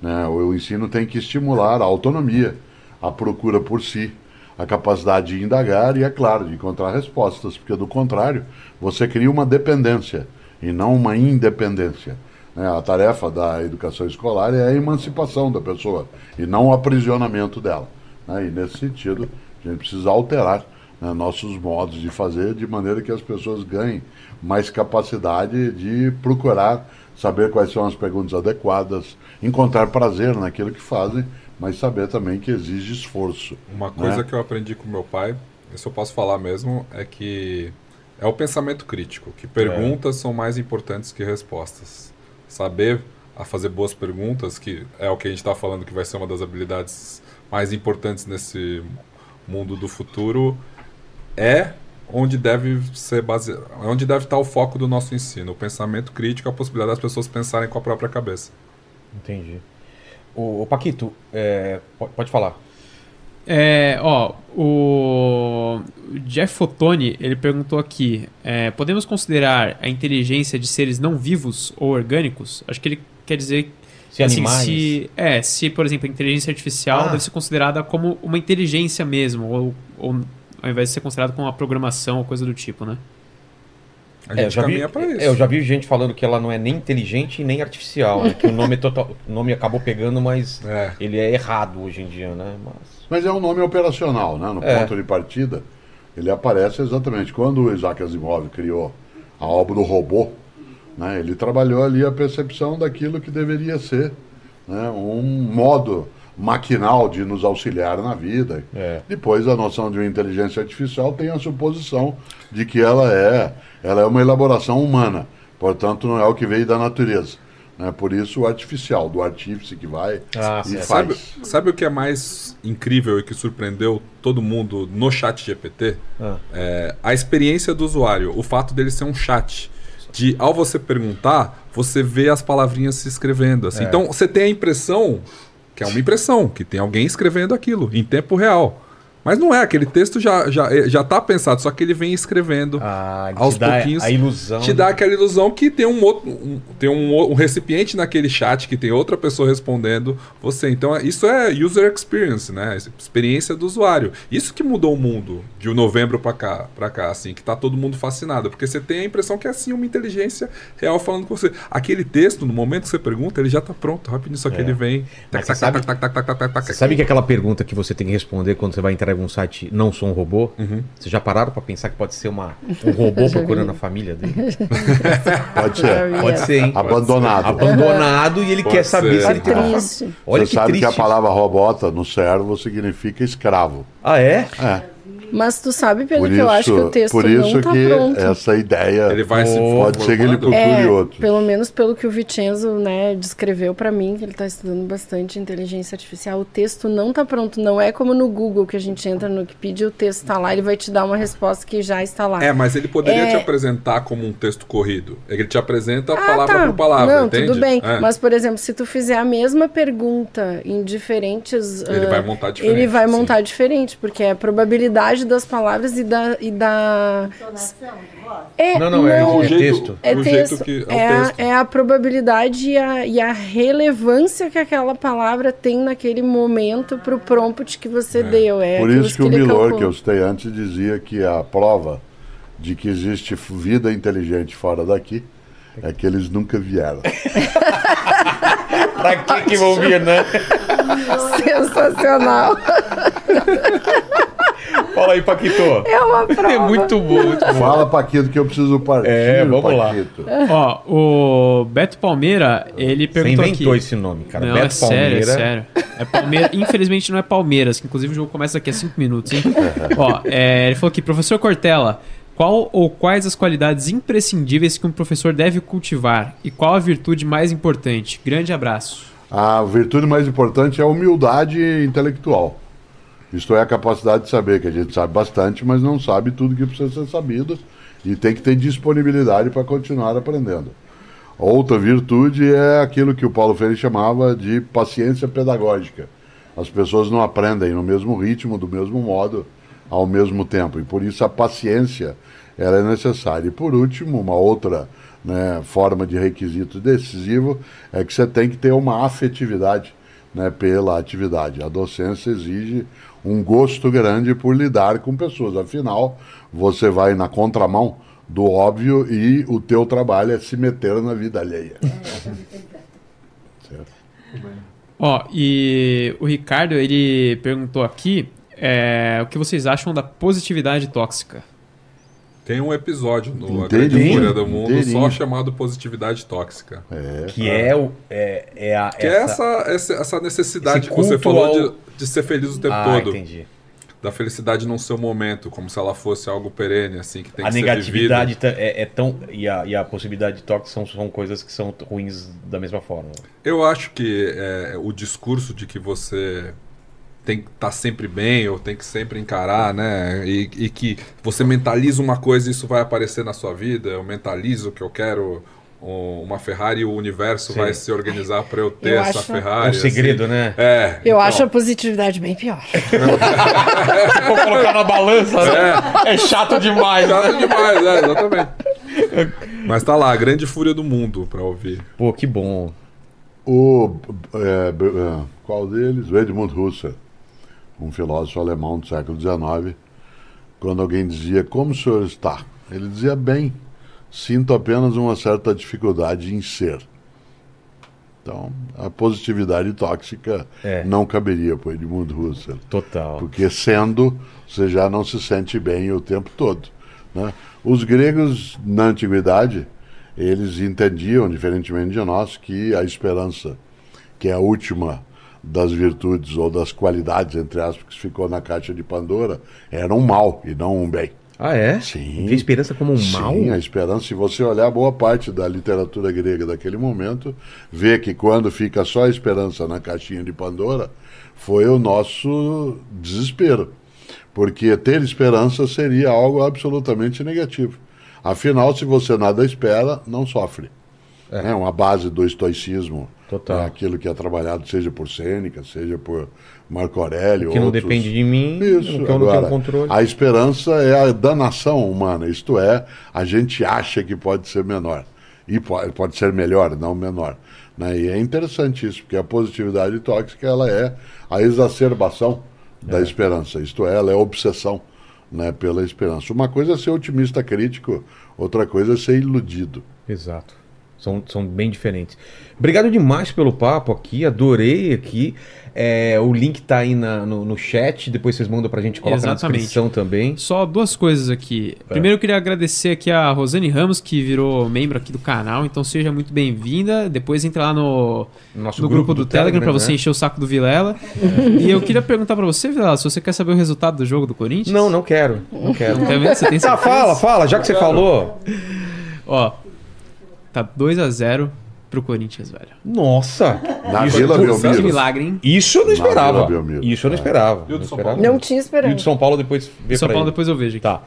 Né? O, ensino tem que estimular a autonomia, a procura por si, a capacidade de indagar e, é claro, de encontrar respostas, porque do contrário, você cria uma dependência e não uma independência. né? A tarefa da educação escolar é a emancipação da pessoa e não o aprisionamento dela. né? E nesse sentido, a gente precisa alterar né, nossos modos de fazer de maneira que as pessoas ganhem mais capacidade de procurar saber quais são as perguntas adequadas, encontrar prazer naquilo que fazem, mas saber também que exige esforço. Uma coisa né? que eu aprendi com meu pai, isso eu posso falar mesmo, é que é o pensamento crítico, que perguntas são mais importantes que respostas. Saber a fazer boas perguntas, que é o que a gente está falando que vai ser uma das habilidades mais importantes nesse mundo do futuro, é onde deve ser baseado, onde deve estar o foco do nosso ensino, o pensamento crítico, a possibilidade das pessoas pensarem com a própria cabeça. Entendi. O, o Paquito, é, po- pode falar. É, ó, o Jeff Fotoni, ele perguntou aqui, é, podemos considerar a inteligência de seres não vivos ou orgânicos? Acho que ele quer dizer... Se assim, animais. se, é, se, por exemplo, a inteligência artificial Ah. deve ser considerada como uma inteligência mesmo, ou, ou ao invés de ser considerada como uma programação ou coisa do tipo, né? A É, gente eu já vi, isso. é, eu já vi gente falando que ela não é nem inteligente e nem artificial, né? que o nome, é total, o nome acabou pegando, mas É. ele é errado hoje em dia, né? Mas... Mas é um nome operacional, né? No É. ponto de partida, ele aparece exatamente. Quando o Isaac Asimov criou a obra do robô, né, ele trabalhou ali a percepção daquilo que deveria ser né, um modo maquinal de nos auxiliar na vida. É. Depois a noção de uma inteligência artificial tem a suposição de que ela é, ela é uma elaboração humana, portanto não é o que veio da natureza. Né? Por isso o artificial, do artífice que vai Ah, e certo. Sabe, faz. sabe o que é mais incrível e que surpreendeu todo mundo no chat GPT? Ah. É, a experiência do usuário, o fato dele ser um chat. De ao você perguntar, você vê as palavrinhas se escrevendo. Assim. É. Então você tem a impressão que é uma impressão, que tem alguém escrevendo aquilo em tempo real. Mas não é, aquele texto já, já, já tá pensado, só que ele vem escrevendo Ah, aos pouquinhos. a ilusão. Te dá aquela ilusão que tem um outro, um- tem um, um recipiente naquele chat que tem outra pessoa respondendo você. Então é- isso é user experience, né? Experiência do usuário. Isso que mudou o mundo de novembro pra cá, para cá, assim, que tá todo mundo fascinado, porque você tem a impressão que é assim uma inteligência real falando com você. Aquele texto, no momento que você pergunta, ele já tá pronto, rapidinho, só que É. ele vem. Mas você sabe- Você sabe que aquela pergunta que você tem que responder quando você vai entrar em um site, não sou um robô? Uhum. Vocês já pararam pra pensar que pode ser uma, um robô procurando a família dele? Pode ser. Pode ser, hein? Abandonado. Abandonado e ele Pode quer saber ser. se ele tem uma família. Olha Você que sabe triste. que a palavra robota no servo significa escravo. Ah, é? É. Mas tu sabe, Pedro, Por que eu acho que o isso, texto por isso não tá que pronto. essa ideia Ele vai se pode ser que ele procure É, outro. pelo menos pelo que o Vicenzo, né, descreveu pra mim, que ele tá estudando bastante inteligência artificial, o texto não tá pronto, não é como no Google que a gente entra no Wikipedia, o texto tá lá, ele vai te dar uma resposta que já está lá. É, mas ele poderia É. te apresentar como um texto corrido. Ele te apresenta Ah, palavra tá. por palavra, Não, entende? tudo bem. É. Mas, por exemplo, se tu fizer a mesma pergunta em diferentes. Ele ah, vai montar diferente, Ele vai sim. montar diferente, porque é a probabilidade das palavras e da. E da... Entonação de voz? É, Não, não, é O É texto. É o texto. jeito que é, é, o a, texto. é a probabilidade e a, e a relevância que aquela palavra tem naquele momento pro prompt que você deu. É Por isso que o ele Milor, calculou. que eu citei antes, dizia que a prova de que existe vida inteligente fora daqui é que eles nunca vieram. Pra que que vão vir, né? Sensacional. Fala aí, Paquito. É uma prova. É muito bom, muito bom. Fala, Paquito, que eu preciso partir, É, vamos lá. Paquito. Ó, o Beto Palmeira, ele Você perguntou inventou aqui. esse nome, cara. Não, Beto é sério, é Palmeira. sério. É Palmeira, infelizmente não é Palmeiras, que inclusive o jogo começa daqui a 5 minutos, hein? Ó, é, ele falou aqui, professor Cortella, qual ou quais as qualidades imprescindíveis que um professor deve cultivar e qual a virtude mais importante? Grande abraço. A virtude mais importante é a humildade intelectual. Isto é a capacidade de saber que a gente sabe bastante, mas não sabe tudo que precisa ser sabido e tem que ter disponibilidade para continuar aprendendo. Outra virtude é aquilo que o Paulo Freire chamava de paciência pedagógica. As pessoas não aprendem no mesmo ritmo, do mesmo modo, ao mesmo tempo, e por isso a paciência ela é necessária. E por último, uma outra né, forma de requisito decisivo é que você tem que ter uma afetividade né, pela atividade. A docência exige um gosto grande por lidar com pessoas. Afinal, você vai na contramão do óbvio e o teu trabalho é se meter na vida alheia. Certo? Ó, e o Ricardo, ele perguntou aqui é, o que vocês acham da positividade tóxica. Tem um episódio no A Grande Fúria do Mundo inteirinho. só chamado Positividade Tóxica. É. Que é, o, é, é a. Que é essa, essa, essa necessidade que você falou ao- de, de ser feliz o tempo ah, todo. entendi. Da felicidade não ser um momento, como se ela fosse algo perene, assim, que tem a que ser negatividade vivido. ta- é, é tão. E a, e a possibilidade de toque são, são coisas que são ruins da mesma forma. Eu acho que é, o discurso de que você tem que estar sempre bem ou tem que sempre encarar, né? E, e que você mentaliza uma coisa e isso vai aparecer na sua vida. Eu mentalizo que eu quero um- uma Ferrari e o universo Sim. vai se organizar para eu ter Eu essa acho- É Ferrari. um segredo, assim. né? É. Eu então, acho a positividade bem pior. Vou colocar na balança, né? É chato demais. né? Chato demais, é, exatamente. Mas tá lá, a grande fúria do mundo pra ouvir. Pô, que bom. O, é, é, qual deles? O Edmund Husserl, um filósofo alemão do século XIX, quando alguém dizia, como o senhor está? Ele dizia, bem, sinto apenas uma certa dificuldade em ser. Então, a positividade tóxica É. não caberia para o Edmund Husserl. Total. Porque sendo, você já não se sente bem o tempo todo. Né? Os gregos, na antiguidade, eles entendiam, diferentemente de nós, que a esperança, que é a última das virtudes ou das qualidades, entre aspas, que ficou na caixa de Pandora, era um mal e não um bem. Ah, é? Sim. Vê a esperança como um mal? Sim, a esperança, se você olhar boa parte da literatura grega daquele momento, vê que quando fica só a esperança na caixinha de Pandora, foi o nosso desespero. Porque ter esperança seria algo absolutamente negativo. Afinal, se você nada espera, não sofre. É, uma base do estoicismo. Total. É aquilo que é trabalhado, seja por Sêneca, seja por Marco Aurélio. Que não outros. depende de mim, Isso, que eu não agora, tenho controle. a esperança é a danação humana, isto é, a gente acha que pode ser menor. E pode, pode ser melhor, não menor. Né? E é interessante isso, porque a positividade tóxica ela é a exacerbação da esperança, isto é, ela é a obsessão né, pela esperança. Uma coisa é ser otimista crítico, outra coisa é ser iludido. Exato. São, são bem diferentes. Obrigado demais pelo papo aqui, adorei aqui. É, o link tá aí na- no, no chat, depois vocês mandam pra gente, coloca na Exatamente. descrição também. Só duas coisas aqui. É. Primeiro eu queria agradecer aqui a Rosane Ramos, que virou membro aqui do canal, então seja muito bem-vinda. Depois entra lá no, Nosso no grupo, do, Telegram, pra você né? encher o saco do Vilela. E eu queria perguntar pra você, Vilela, se você quer saber o resultado do jogo do Corinthians. Não, não quero. Não quero. Quer ver? Você tem Tá, certeza? fala, fala, já que você falou. Ó, tá 2 a 0 pro Corinthians, velho. Nossa! Na Isso- Vila Que Belmiro. milagre, hein? Isso eu não Na Vila esperava. Belmiro. Isso eu não É. esperava. E o do Não São esperava. Paulo? Não tinha E o esperança. de São Paulo depois vê São pra Paulo ele. depois eu vejo aqui. Tá.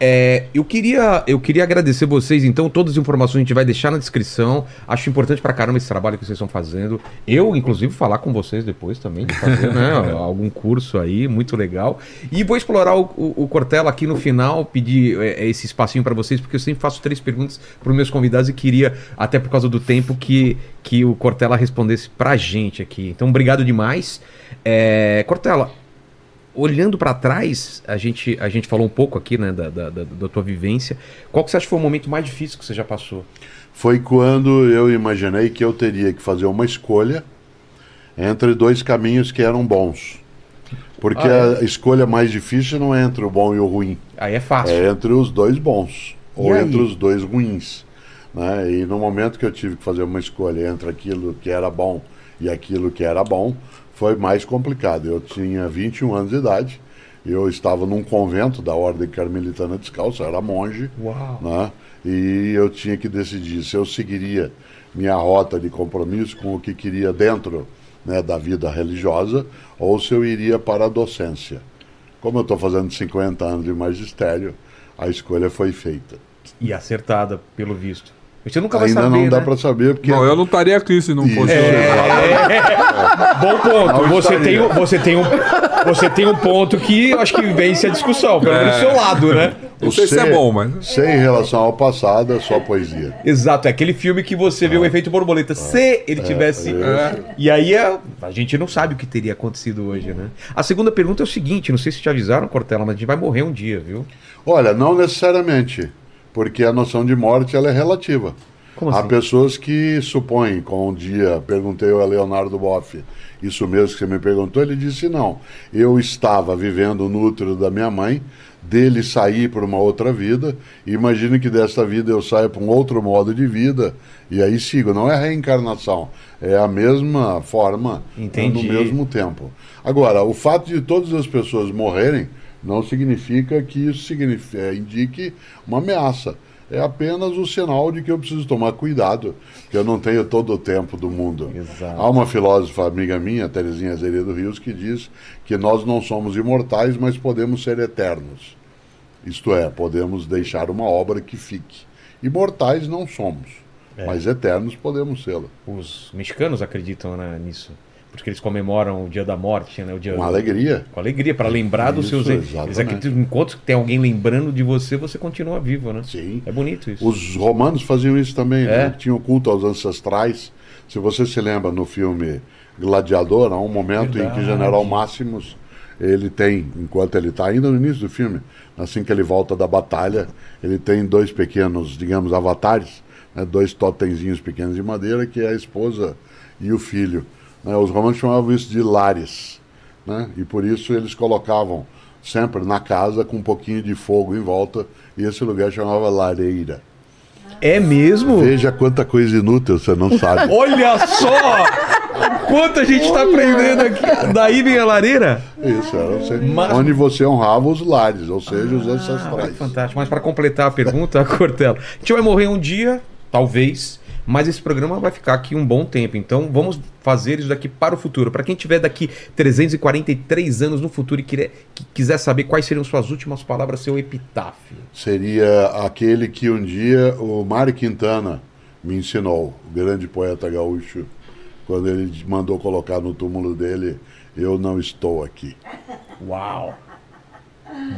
É, eu, queria, eu queria agradecer vocês, então, todas as informações a gente vai deixar na descrição. Acho importante pra caramba esse trabalho que vocês estão fazendo. Eu, inclusive, falar com vocês depois também, de fazer né, algum curso aí, muito legal. E vou explorar o, o, o Cortella aqui no final, pedir é, esse espacinho pra vocês, porque eu sempre faço três perguntas pros meus convidados e queria, até por causa do tempo, que, que o Cortella respondesse pra gente aqui. Então, obrigado demais. É, Cortella, olhando pra trás, a gente, a gente falou um pouco aqui, né, da, da, da- tua vivência. Qual que você acha que foi o momento mais difícil que você já passou? foi quando eu imaginei que eu teria que fazer uma escolha entre dois caminhos que eram bons. Porque Ah, a escolha mais difícil não é entre o bom e o ruim, Aí é fácil. é entre os dois bons ou entre os dois ruins. Né? E no momento que eu tive que fazer uma escolha entre aquilo que era bom e aquilo que era bom, foi mais complicado. Eu tinha 21 anos de idade, eu estava num convento da Ordem Carmelitana Descalça, era monge Uau. né? E eu tinha que decidir se eu seguiria minha rota de compromisso com o que queria dentro né, da vida religiosa ou se eu iria para a docência. Como eu estou fazendo 50 anos de magistério, a escolha foi feita. E acertada, pelo visto. Você nunca vai Ainda saber, não dá né? para saber porque Não, eu não estaria aqui se não fosse. Bom ponto. Não Você tem, estaria. um- você, tem um, você tem um ponto que eu acho que vence a discussão, pelo menos do seu lado, né? Não sei se é bom, mas. Ser em relação ao passado é só poesia. Exato, é aquele filme que você vê o efeito borboleta. Se ele tivesse. é. E aí é- a gente não sabe o que teria acontecido hoje, né? A segunda pergunta é o seguinte: não sei se te avisaram, Cortella, mas a gente vai morrer um dia, viu? Olha, não necessariamente, porque a noção de morte ela é relativa. Como Há assim? pessoas que supõem, como um dia perguntei ao Leonardo Boff, isso mesmo que você me perguntou, ele disse não. Eu estava vivendo no útero da minha mãe, dele sair para uma outra vida, e imagine que desta vida eu saia para um outro modo de vida, e aí sigo. Não é reencarnação, é a mesma forma Entendi. no mesmo tempo. Agora, o fato de todas as pessoas morrerem não significa que isso signifique, eh, indique uma ameaça. É apenas o sinal de que eu preciso tomar cuidado, que eu não tenho todo o tempo do mundo. Exato. Há uma filósofa amiga minha, Terezinha Azeredo Rios, que diz que nós não somos imortais, mas podemos ser eternos. Isto é, podemos deixar uma obra que fique. Imortais não somos, É. mas eternos podemos sê-lo. Os mexicanos acreditam né, nisso. Porque eles comemoram o dia da morte, né? O dia Com alegria. Com alegria, para lembrar dos Isso, seus. Eles exatamente. acreditam que enquanto tem alguém lembrando de você, você continua vivo, né? Sim. É bonito isso. Os romanos faziam isso também, É? né? tinham culto aos ancestrais. Se você se lembra no filme Gladiador, há um momento em Verdade. que General Máximos ele tem, enquanto ele está ainda no início do filme, assim que ele volta da batalha, ele tem dois pequenos, digamos, avatares, né, dois totemzinhos pequenos de madeira, que é a esposa e o filho. Né? Os romanos chamavam isso de lares, né? e por isso eles colocavam sempre na casa com um pouquinho de fogo em volta, e esse lugar chamava lareira. É mesmo? Veja quanta coisa inútil você não sabe. Olha só! Quanto a gente tá aprendendo aqui. Daí vem a lareira? Isso, era você- Mas- onde você honrava os lares, ou seja, os Ah, ancestrais. fantástico. Mas para completar a pergunta, Cortella, a gente vai morrer um dia, talvez, mas esse programa vai ficar aqui um bom tempo. Então vamos fazer isso daqui para o futuro. Para quem tiver daqui 343 anos no futuro e quiser, que quiser saber quais seriam suas últimas palavras, seu epitáfio. Seria aquele que um dia o Mário Quintana me ensinou, o grande poeta gaúcho, quando ele mandou colocar no túmulo dele, eu não estou aqui. Uau!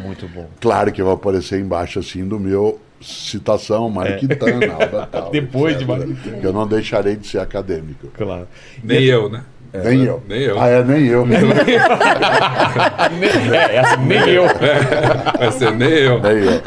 Muito bom. Claro que vai aparecer embaixo assim do meu citação, Mário Quintana. Alba Tal, É. Depois de etc. Mário Quintana. Que eu não deixarei de ser acadêmico. Claro. Nem eu, né? Nem eu. nem eu. Ah, é, nem eu. É, essa nem eu. Vai ser nem eu. nem eu.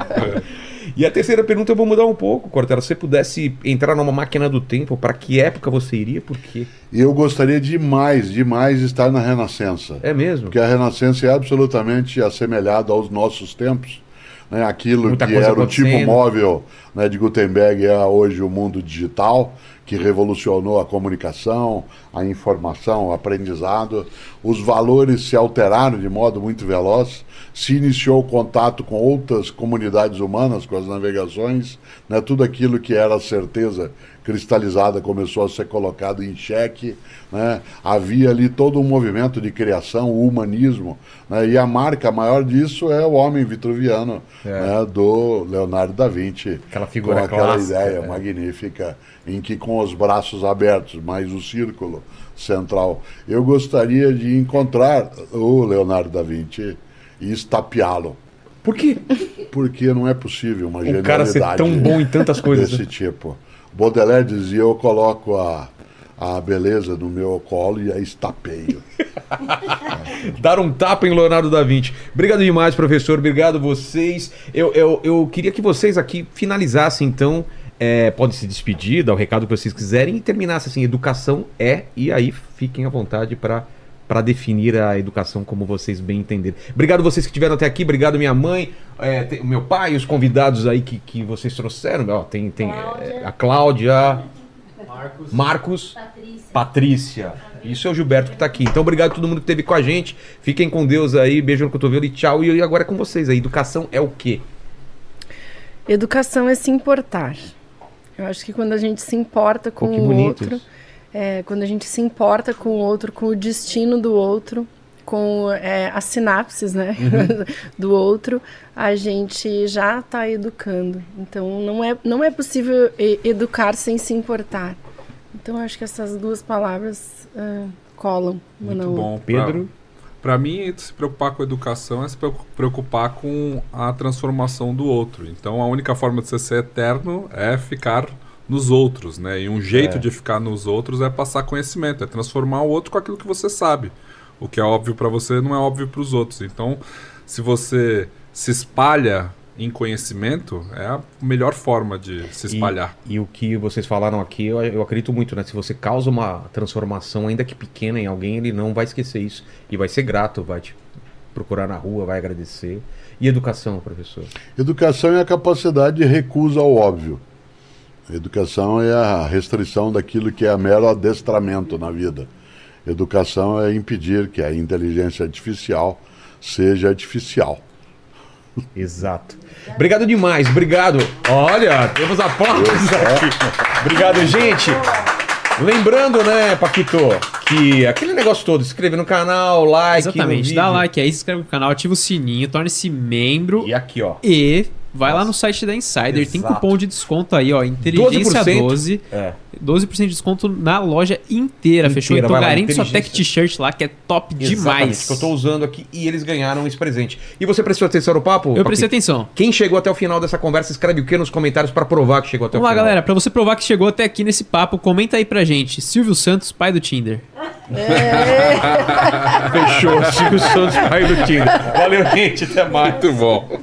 E a terceira pergunta eu vou mudar um pouco, Cortella. Se você pudesse entrar numa máquina do tempo, para que época você iria? Por quê? E eu gostaria demais, demais de estar na Renascença. É mesmo? Porque a Renascença é absolutamente assemelhada aos nossos tempos. Né? Aquilo Muita que era o tipo móvel né, de Gutenberg é hoje o mundo digital, que revolucionou a comunicação, a informação, o aprendizado. Os valores se alteraram de modo muito veloz. Se iniciou o contato com outras comunidades humanas, com as navegações. Né? Tudo aquilo que era certeza cristalizada começou a ser colocado em xeque. Né? Havia ali todo um movimento de criação, o humanismo. Né? E a marca maior disso é o homem vitruviano É. né? do Leonardo da Vinci. Aquela figura com aquela clássica, ideia é. magnífica em que com os braços abertos, mais o círculo central. Eu gostaria de encontrar o Leonardo da Vinci e estapeá-lo. Por quê? Porque não é possível uma O cara ser genialidade tão bom em tantas coisas. desse tipo. Baudelaire dizia, eu coloco a, a beleza no meu colo e a estapeio. Dar um tapa em Leonardo da Vinci. Obrigado demais, professor. Obrigado vocês. Eu, eu, eu queria que vocês aqui finalizassem, então. É, se despedir, dar o recado que vocês quiserem e terminasse assim: educação é, e aí fiquem à vontade para para definir a educação como vocês bem entenderem. Obrigado vocês que estiveram até aqui, obrigado minha mãe, é, tem- meu pai, os convidados aí que, que vocês trouxeram. Ó, tem tem é, a Cláudia, Marcos. Marcos, Patrícia. Isso é o Gilberto que tá aqui. Então, obrigado a todo mundo que esteve com a gente. Fiquem com Deus aí. Beijo no cotovelo e tchau. E agora é com vocês. A educação é o quê? Educação é se importar. Eu acho que quando a gente se importa com Pô, o bonito outro, isso. É, quando a gente se importa com o outro, com o destino do outro, com é, as sinapses né, Uhum. do outro, a gente já está educando. Então não é, não é possível educar sem se importar. Então acho que essas duas palavras ah, colam uma na Muito outra. bom. Pedro? Para mim, se preocupar com a educação é se preocu- preocupar com a transformação do outro. Então, a única forma de você ser eterno é ficar nos outros, né? E um jeito É. de ficar nos outros é passar conhecimento, é transformar o outro com aquilo que você sabe. O que é óbvio para você não é óbvio para os outros. Então, se você se espalha em conhecimento é a melhor forma de se espalhar. E, e o que vocês falaram aqui, eu, eu acredito muito, né? Se você causa uma transformação, ainda que pequena, em alguém, ele não vai esquecer isso. E vai ser grato, vai te procurar na rua, vai agradecer. E educação, professor? Educação é a capacidade de recusa ao óbvio. Educação é a restrição daquilo que é mero adestramento na vida. Educação é impedir que a inteligência artificial seja artificial. Exato. Obrigado demais, obrigado. Olha, temos aplausos aqui. Obrigado, gente. Lembrando, né, Paquito, que aquele negócio todo, se inscrever no canal, like. no Exatamente, vídeo. dá like aí, se inscreve no canal, ativa o sininho, torne-se membro E aqui, ó. e vai lá no site da Insider, tem Exato. cupom de desconto aí, ó, inteligência 12%. 12, É. 12% de desconto na loja inteira, fechou? Inteira, Então vai lá, garante sua tech t-shirt lá que é top Exatamente, demais. que eu tô usando aqui e eles ganharam esse presente. E você prestou atenção no papo? Eu prestei atenção. Quem chegou até o final dessa conversa, escreve o que nos comentários pra provar que chegou até Vamos o lá, final. galera, pra você provar que chegou até aqui nesse papo, comenta aí pra gente. Silvio Santos, pai do Tinder. Fechou. Silvio Santos, pai do Tinder. Valeu, gente. Até mais. Muito bom.